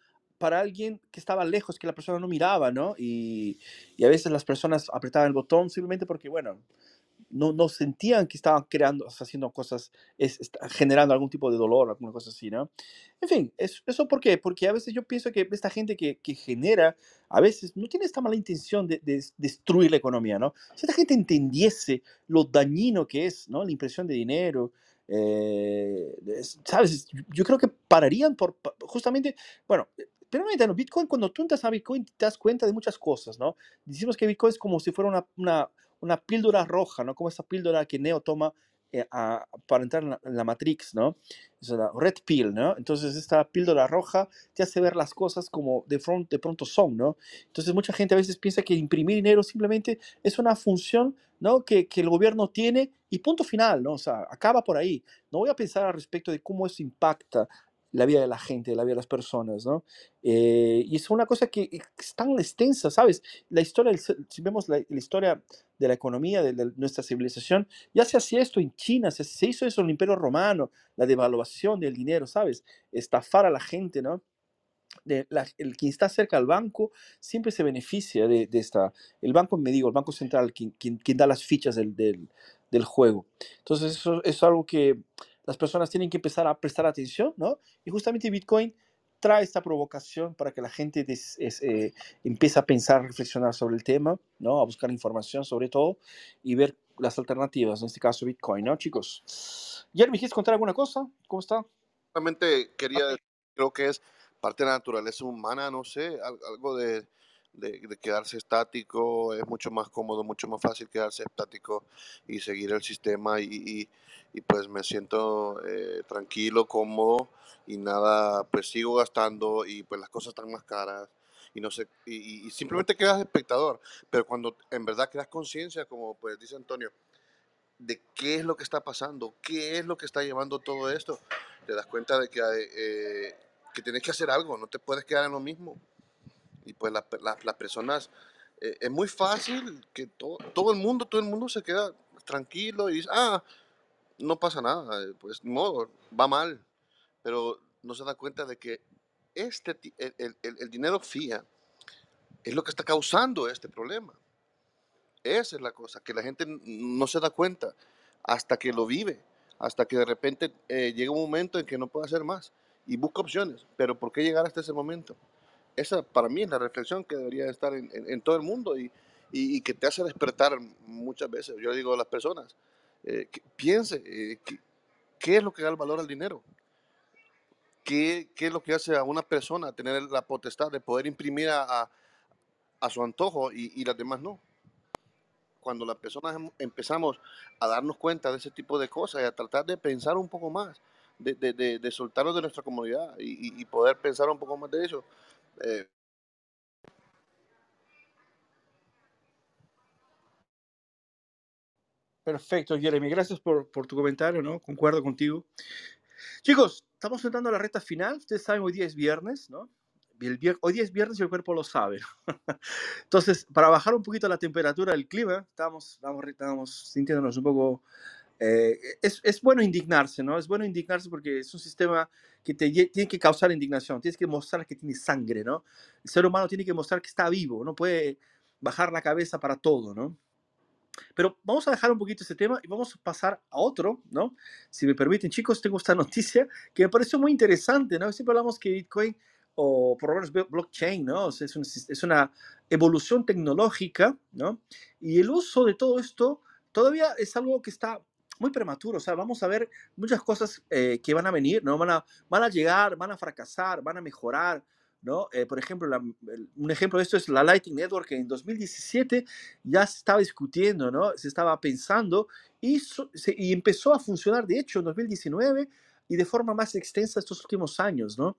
para alguien que estaba lejos, que la persona no miraba, ¿no? Y, y a veces las personas apretaban el botón simplemente porque, bueno, no, no sentían que estaban creando, haciendo cosas, es, generando algún tipo de dolor, alguna cosa así, ¿no? En fin, ¿eso por qué? Porque a veces yo pienso que esta gente que, que genera, a veces no tiene esta mala intención de, de, destruir la economía, ¿no? Si esta gente entendiese lo dañino que es, ¿no? La impresión de dinero, eh, ¿sabes? Yo creo que pararían por, justamente, bueno, pero Bitcoin, cuando tú entras a Bitcoin, te das cuenta de muchas cosas, ¿no? Decimos que Bitcoin es como si fuera una, una, una píldora roja, ¿no? Como esa píldora que Neo toma eh, para entrar en la, Matrix, ¿no? Es una red pill, ¿no? Entonces esta píldora roja te hace ver las cosas como de, front, de pronto son, ¿no? Entonces mucha gente a veces piensa que imprimir dinero simplemente es una función, ¿no? Que, que el gobierno tiene y punto final, ¿no? O sea, acaba por ahí. No voy a pensar al respecto de cómo eso impacta la vida de la gente, la vida de las personas, ¿no? Eh, y es una cosa que es tan extensa, ¿sabes? La historia, si vemos la, historia de la economía de, nuestra civilización, ya se hacía esto en China, se, hizo eso en el Imperio Romano, la devaluación del dinero, ¿sabes? Estafar a la gente, ¿no? El quien está cerca al banco siempre se beneficia de, esta, el banco, me digo, el Banco Central, quien, quien, da las fichas del, del, del juego. Entonces, eso es algo que las personas tienen que empezar a prestar atención, ¿no? Y justamente Bitcoin trae esta provocación para que la gente eh, empiece a pensar, reflexionar sobre el tema, ¿no? A buscar información sobre todo y ver las alternativas, en este caso Bitcoin, ¿no, chicos? Jeremy, ¿quieres contar alguna cosa? ¿Cómo está? Solamente quería, decir, creo que es parte de la naturaleza humana, no sé, algo de, de, quedarse estático, es mucho más cómodo, mucho más fácil quedarse estático y seguir el sistema y, y, pues me siento eh, tranquilo, cómodo y nada, pues sigo gastando y pues las cosas están más caras y no sé, y, simplemente quedas espectador, pero cuando en verdad quedas conciencia, como pues dice Antonio, de qué es lo que está pasando, qué es lo que está llevando todo esto, te das cuenta de que, eh, que tienes que hacer algo, no te puedes quedar en lo mismo y pues las personas, eh, es muy fácil que todo el mundo, todo el mundo se queda tranquilo y dice, ah, no pasa nada, eh, pues no, va mal, pero no se da cuenta de que este, el, el, dinero fía es lo que está causando este problema. Esa es la cosa, que la gente no se da cuenta hasta que lo vive, hasta que de repente eh, llega un momento en que no puede hacer más y busca opciones. Pero ¿por qué llegar hasta ese momento? Esa para mí es la reflexión que debería estar en, todo el mundo y, y, que te hace despertar muchas veces. Yo digo a las personas, eh, piense, eh, ¿qué es lo que da el valor al dinero? ¿Qué, ¿Qué, es lo que hace a una persona tener la potestad de poder imprimir a, a, su antojo y, y, las demás no? Cuando las personas em, empezamos a darnos cuenta de ese tipo de cosas y a tratar de pensar un poco más, de, de, de, de soltarnos de nuestra comodidad y, y, poder pensar un poco más de eso. Eh, Perfecto, Jeremy. Gracias por, por, tu comentario, ¿no? Concuerdo contigo. Chicos, estamos entrando a la recta final. Ustedes saben, hoy día es viernes, ¿no? Hoy día es viernes y el cuerpo lo sabe. Entonces, para bajar un poquito la temperatura del clima, estamos, estamos, estamos sintiéndonos un poco... Eh, es, es, bueno indignarse, ¿no? Es bueno indignarse porque es un sistema que te tiene que causar indignación. Tienes que mostrar que tiene sangre, ¿no? El ser humano tiene que mostrar que está vivo, no puede bajar la cabeza para todo, ¿no? Pero vamos a dejar un poquito este tema y vamos a pasar a otro, ¿no? Si me permiten, chicos, tengo esta noticia que me pareció muy interesante, ¿no? Siempre hablamos que Bitcoin, o por lo menos blockchain, ¿no? es, es una evolución tecnológica, ¿no? Y el uso de todo esto todavía es algo que está muy prematuro, o sea, vamos a ver muchas cosas eh, que van a venir, ¿no? Van a, van a llegar, van a fracasar, van a mejorar, ¿no? Eh, por ejemplo, un ejemplo de esto es la Lightning Network, que en 2017 ya se estaba discutiendo, ¿no? Se estaba pensando y, y empezó a funcionar, de hecho, en 2019 y de forma más extensa estos últimos años, ¿no?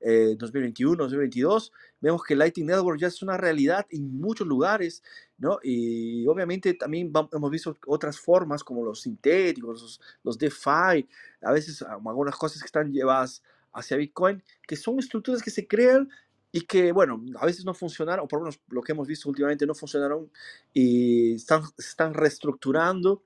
2021, eh, 2022, vemos que Lightning Network ya es una realidad en muchos lugares, ¿no? Y obviamente también hemos visto otras formas como los sintéticos, los, los DeFi, a veces algunas cosas que están llevadas hacia Bitcoin, que son estructuras que se crean y que, bueno, a veces no funcionaron, o por lo menos lo que hemos visto últimamente no funcionaron y están, están reestructurando,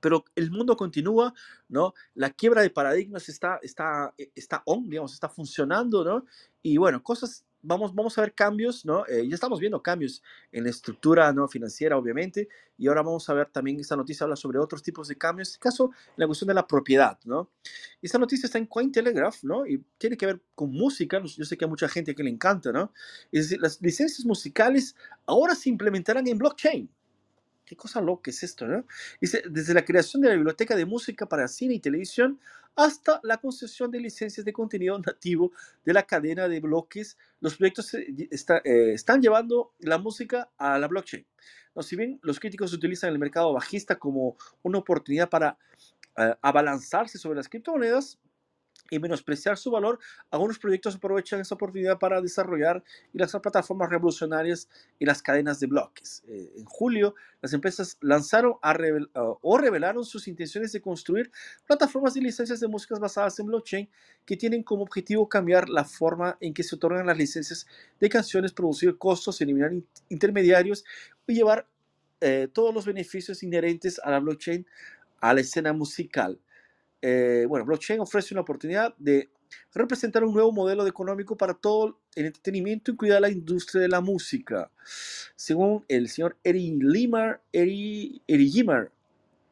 pero el mundo continúa, ¿no? La quiebra de paradigmas está, está, está on, digamos, está funcionando, ¿no? Y bueno, cosas vamos, vamos a ver cambios, ¿no? Eh, ya estamos viendo cambios en la estructura ¿no? financiera, obviamente, y ahora vamos a ver también, esta noticia habla sobre otros tipos de cambios, en este caso, la cuestión de la propiedad, ¿no? Esta noticia está en Cointelegraph, ¿no? Y tiene que ver con música, yo sé que hay mucha gente que le encanta, ¿no? Es decir, las licencias musicales ahora se implementarán en blockchain. Qué cosa loca es esto, ¿no? Dice, desde la creación de la biblioteca de música para cine y televisión hasta la concesión de licencias de contenido nativo de la cadena de bloques, los proyectos eh, eh, están llevando la música a la blockchain. ¿No? Si bien los críticos utilizan el mercado bajista como una oportunidad para uh, abalanzarse sobre las criptomonedas, y menospreciar su valor, algunos proyectos aprovechan esa oportunidad para desarrollar y lanzar plataformas revolucionarias y las cadenas de bloques. Eh, en julio, las empresas lanzaron o revelaron sus intenciones de construir plataformas de licencias de músicas basadas en blockchain que tienen como objetivo cambiar la forma en que se otorgan las licencias de canciones, producir costos, eliminar intermediarios y llevar eh, todos los beneficios inherentes a la blockchain a la escena musical. Eh, bueno, blockchain ofrece una oportunidad de representar un nuevo modelo económico para todo el entretenimiento, incluida la industria de la música. Según el señor Eri Limar, Eri, Eri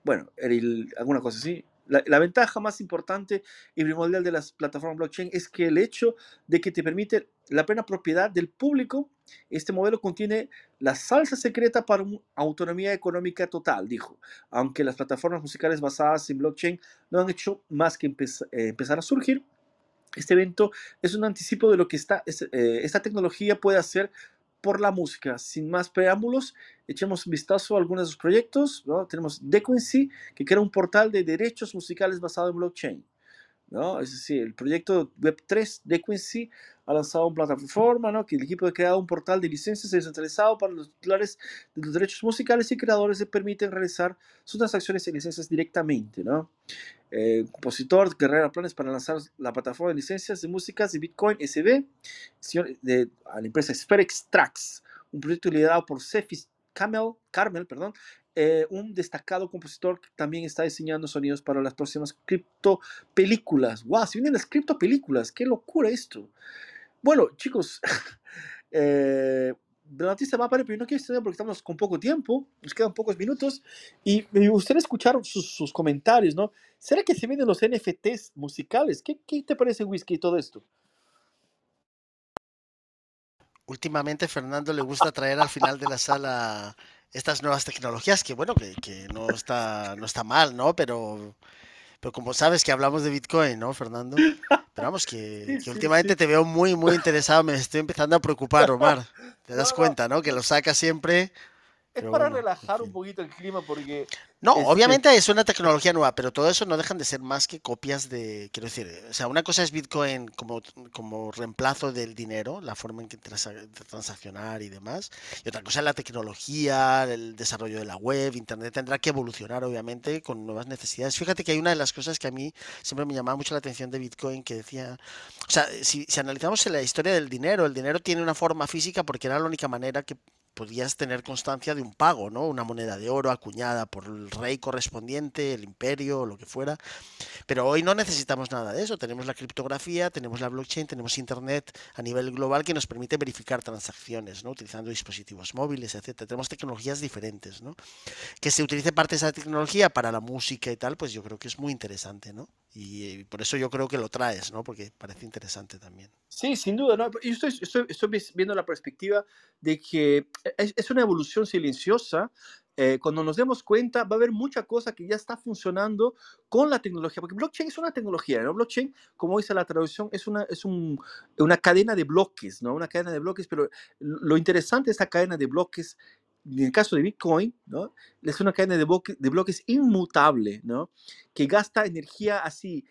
bueno, Eri, alguna cosa así, la, ventaja más importante y primordial de las plataformas blockchain es que el hecho de que te permite la plena propiedad del público, este modelo contiene la salsa secreta para una autonomía económica total, dijo. Aunque las plataformas musicales basadas en blockchain no han hecho más que eh, empezar a surgir, este evento es un anticipo de lo que esta, eh, esta tecnología puede hacer por la música. Sin más preámbulos, echemos un vistazo a algunos de sus proyectos. ¿no? Tenemos Dequency, que crea un portal de derechos musicales basado en blockchain. ¿No? Es decir, el proyecto Web3 Dequency ha lanzado una plataforma ¿no? que el equipo ha creado un portal de licencias descentralizado para los titulares de los derechos musicales y creadores que permiten realizar sus transacciones y licencias directamente. ¿no? Eh, compositor que planes para lanzar la plataforma de licencias de músicas de Bitcoin SB de, a la empresa Sperex Tracks, un proyecto liderado por Cephis Camel, Carmel, perdón, eh, un destacado compositor que también está diseñando sonidos para las próximas criptopelículas. ¡Wow! Si vienen las criptopelículas, qué locura esto. Bueno, chicos, eh, la noticia va a parar, pero no quiero extender porque estamos con poco tiempo, nos quedan pocos minutos y me gustaría escuchar sus, comentarios, ¿no? ¿Será que se venden los NFTs musicales? ¿Qué, qué te parece, Whisky, todo esto? Últimamente Fernando le gusta traer al final de la sala estas nuevas tecnologías, que bueno, que, que no, está, no está mal, ¿no? Pero, pero como sabes que hablamos de Bitcoin, ¿no, Fernando? Pero vamos, que, últimamente te veo muy, muy interesado, me estoy empezando a preocupar, Omar. Te das cuenta, ¿no? Que lo saca siempre es para relajar un poquito el clima porque... No, este obviamente es una tecnología nueva, pero todo eso no dejan de ser más que copias de, quiero decir, o sea, una cosa es Bitcoin como, como reemplazo del dinero, la forma en que transaccionar y demás, y otra cosa es la tecnología, el desarrollo de la web, Internet tendrá que evolucionar obviamente con nuevas necesidades. Fíjate que hay una de las cosas que a mí siempre me llamaba mucho la atención de Bitcoin que decía, o sea, si, si analizamos la historia del dinero, el dinero tiene una forma física porque era la única manera que podías tener constancia de un pago, ¿no? Una moneda de oro acuñada por el rey correspondiente, el imperio lo que fuera. Pero hoy no necesitamos nada de eso. Tenemos la criptografía, tenemos la blockchain, tenemos internet a nivel global que nos permite verificar transacciones, ¿no? Utilizando dispositivos móviles, etcétera. Tenemos tecnologías diferentes, ¿no? Que se utilice parte de esa tecnología para la música y tal, pues yo creo que es muy interesante, ¿no? Y, por eso yo creo que lo traes, ¿no? Porque parece interesante también. Sí, sin duda, ¿no? Yo estoy, estoy, estoy viendo la perspectiva de que es, una evolución silenciosa. Eh, cuando nos demos cuenta, va a haber mucha cosa que ya está funcionando con la tecnología, porque blockchain es una tecnología, ¿no? Blockchain, como dice la traducción, es una, es un, una cadena de bloques, ¿no? Una cadena de bloques, pero lo interesante de esta cadena de bloques en el caso de Bitcoin, ¿no? es una cadena de, de bloques inmutable, ¿no? que gasta energía así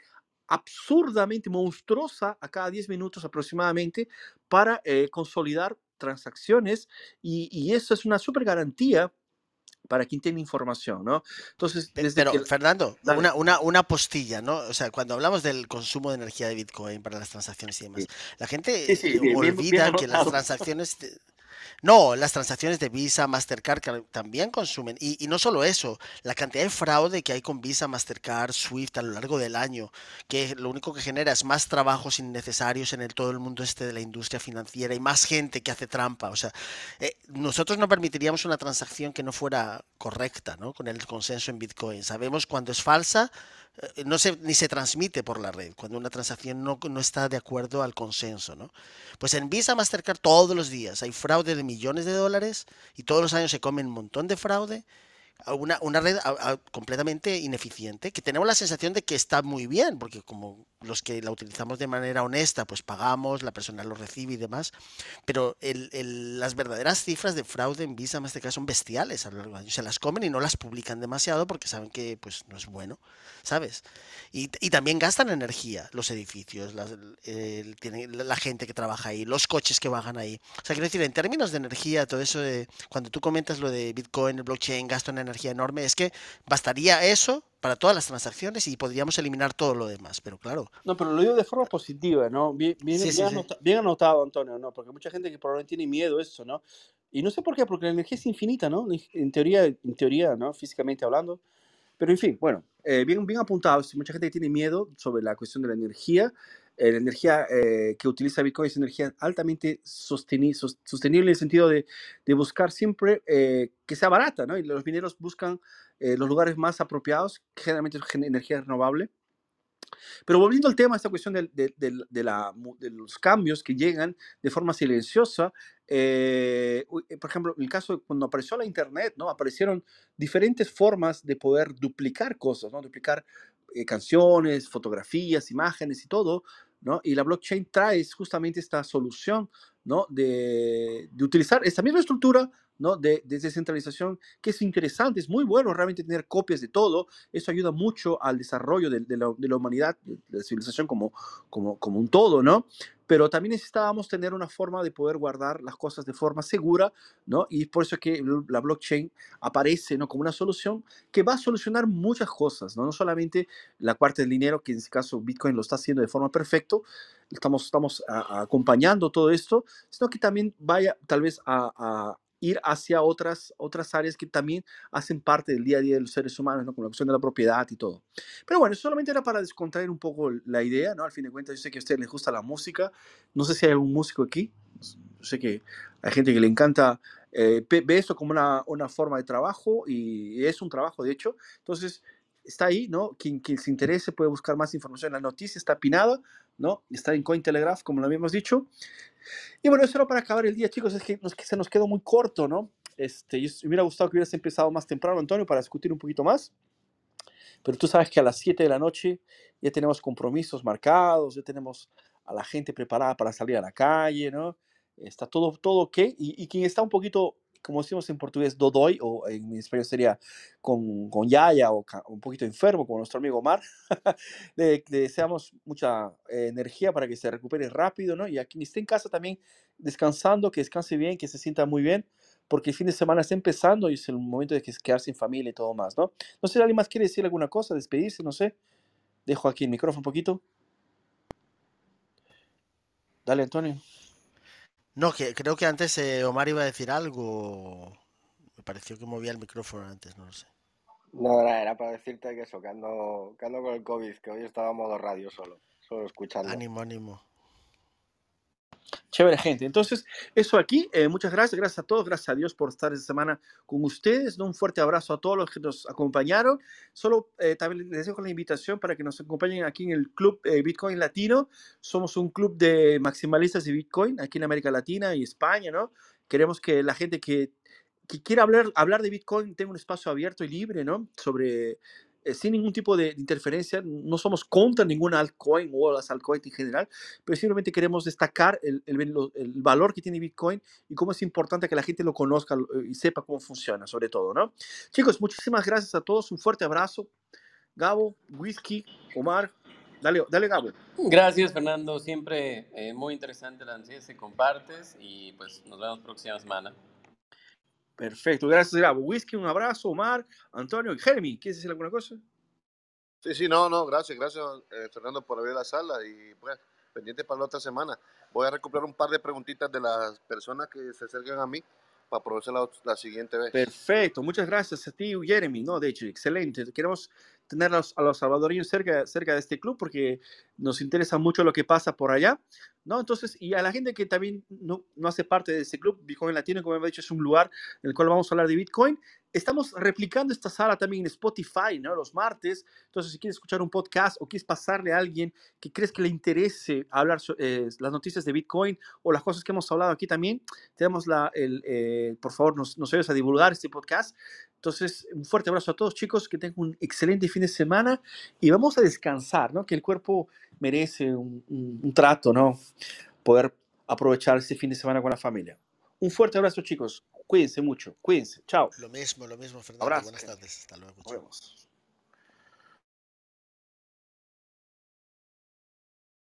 absurdamente monstruosa a cada 10 minutos aproximadamente para eh, consolidar transacciones y, eso es una super garantía para quien tiene información, ¿no? Entonces, Pero, Fernando, una, una, una, postilla, ¿no? O sea, cuando hablamos del consumo de energía de Bitcoin para las transacciones y demás, la gente olvida que las transacciones... No, las transacciones de Visa, Mastercard también consumen. Y, no solo eso, la cantidad de fraude que hay con Visa, Mastercard, Swift a lo largo del año, que lo único que genera es más trabajos innecesarios en el, todo el mundo este de la industria financiera y más gente que hace trampa. O sea, eh, nosotros no permitiríamos una transacción que no fuera correcta, ¿no? Con el consenso en Bitcoin. Sabemos cuando es falsa, no se, ni se transmite por la red, cuando una transacción no, no, está de acuerdo al consenso, ¿no? Pues en Visa Mastercard todos los días hay fraude de millones de dólares y todos los años se come un montón de fraude una, una red completamente ineficiente, que tenemos la sensación de que está muy bien, porque como los que la utilizamos de manera honesta, pues pagamos, la persona lo recibe y demás, pero el, el, las verdaderas cifras de fraude en Visa, en este caso, son bestiales a lo largo Se las comen y no las publican demasiado porque saben que pues no es bueno, ¿sabes? Y, y también gastan energía los edificios, la, la gente que trabaja ahí, los coches que bajan ahí. O sea, quiero decir, en términos de energía, todo eso de, cuando tú comentas lo de Bitcoin, el blockchain, gasto en energía enorme, es que bastaría eso para todas las transacciones y podríamos eliminar todo lo demás, pero claro. No, pero lo digo de forma positiva, ¿no? Bien, bien, bien, anotado, Antonio, ¿no? Porque mucha gente que probablemente tiene miedo a eso, ¿no? Y no sé por qué, porque la energía es infinita, ¿no? En teoría, en teoría ¿no? Físicamente hablando. Pero en fin, bueno, eh, bien, bien apuntado. Mucha gente tiene miedo sobre la cuestión de la energía. Eh, la energía eh, que utiliza Bitcoin es energía altamente sostenible, sostenible en el sentido de, de buscar siempre que sea barata, ¿no? Y los mineros buscan los lugares más apropiados, generalmente energía renovable. Pero volviendo al tema, esta cuestión de, de, de, la, los cambios que llegan de forma silenciosa, eh, eh, por ejemplo, en el caso de cuando apareció la Internet, ¿no? aparecieron diferentes formas de poder duplicar cosas, ¿no? duplicar eh, canciones, fotografías, imágenes y todo, ¿no? y la blockchain trae justamente esta solución ¿no? de, utilizar esta misma estructura ¿no? De, descentralización, que es interesante, es muy bueno realmente tener copias de todo, eso ayuda mucho al desarrollo de, de, la, de la, humanidad, de la civilización como, como, como un todo, ¿no? Pero también necesitábamos tener una forma de poder guardar las cosas de forma segura, ¿no? Y por eso que la blockchain aparece, ¿no? Como una solución que va a solucionar muchas cosas, ¿no? No solamente la parte del dinero, que en este caso Bitcoin lo está haciendo de forma perfecta, estamos, estamos acompañando todo esto, sino que también vaya tal vez a ir hacia otras, otras áreas que también hacen parte del día a día de los seres humanos, ¿no? Con la cuestión de la propiedad y todo. Pero bueno, solamente era para descontraer un poco la idea, ¿no? Al fin de cuentas, yo sé que a ustedes les gusta la música. No sé si hay algún músico aquí. Yo sé que hay gente que le encanta, eh, ve esto como una, una forma de trabajo y es un trabajo, de hecho. Entonces, está ahí, ¿no? Quien, quien se interese puede buscar más información. La noticia está pinada, ¿no? Está en Cointelegraph, como lo habíamos dicho. Y bueno, eso era para acabar el día, chicos. Es que, nos, que se nos quedó muy corto, ¿no? Este, me hubiera gustado que hubieras empezado más temprano, Antonio, para discutir un poquito más. Pero tú sabes que a las 7 de la noche ya tenemos compromisos marcados, ya tenemos a la gente preparada para salir a la calle, ¿no? Está todo, todo ok. Y, y quien está un poquito como decimos en portugués, dodoi, o en mi español sería con, con yaya o un poquito enfermo, como nuestro amigo Omar. le, deseamos mucha eh, energía para que se recupere rápido, ¿no? Y a quien esté en casa también descansando, que descanse bien, que se sienta muy bien, porque el fin de semana está empezando y es el momento de quedarse en familia y todo más, ¿no? No sé alguien más quiere decir alguna cosa, despedirse, no sé. Dejo aquí el micrófono un poquito. Dale, Antonio. No, que creo que antes eh, Omar iba a decir algo. Me pareció que movía el micrófono antes, no lo sé. No, era, para decirte que eso, que ando, que ando con el COVID, que hoy estaba modo radio solo, solo escuchando. Ánimo, ánimo. Chévere, gente. Entonces, eso aquí. Eh, muchas gracias. Gracias a todos. Gracias a Dios por estar esta semana con ustedes. Un fuerte abrazo a todos los que nos acompañaron. Solo eh, también les dejo la invitación para que nos acompañen aquí en el Club eh, Bitcoin Latino. Somos un club de maximalistas de Bitcoin aquí en América Latina y España, ¿no? Queremos que la gente que, que quiera hablar, hablar de Bitcoin tenga un espacio abierto y libre, ¿no? Sobre eh, sin ningún tipo de interferencia. No somos contra ninguna altcoin o las altcoins en general, pero simplemente queremos destacar el, el, valor que tiene Bitcoin y cómo es importante que la gente lo conozca y sepa cómo funciona, sobre todo, ¿no? Chicos, muchísimas gracias a todos. Un fuerte abrazo. Gabo, Whisky, Omar. Dale, dale Gabo. Gracias, Fernando. Siempre eh, muy interesante la noticias que compartes y pues nos vemos próxima semana. Perfecto, gracias Gabo. Whisky, un abrazo, Omar, Antonio, Jeremy, ¿quieres decir alguna cosa? Sí, sí, no, no, gracias, gracias eh, Fernando por abrir la sala y pues pendiente para la otra semana. Voy a recuperar un par de preguntitas de las personas que se acercan a mí para aprovechar la, siguiente vez. Perfecto, muchas gracias a ti, Jeremy, ¿no? De hecho, excelente. Queremos tener a los, salvadoreños cerca, cerca de este club porque nos interesa mucho lo que pasa por allá, ¿no? Entonces, y a la gente que también no, no hace parte de este club, Bitcoin Latino, como hemos dicho, es un lugar en el cual vamos a hablar de Bitcoin. Estamos replicando esta sala también en Spotify, ¿no? Los martes. Entonces, si quieres escuchar un podcast o quieres pasarle a alguien que crees que le interese hablar eh, las noticias de Bitcoin o las cosas que hemos hablado aquí también, tenemos la, el, eh, por favor, nos, nos ayudes a divulgar este podcast. Entonces, un fuerte abrazo a todos, chicos, que tengan un excelente fin de semana y vamos a descansar, ¿no? Que el cuerpo merece un, trato, ¿no? Poder aprovechar este fin de semana con la familia. Un fuerte abrazo, chicos. Cuídense mucho. Cuídense. Chao. Lo mismo, lo mismo, Fernando. Buenas tardes. Hasta luego. Nos vemos.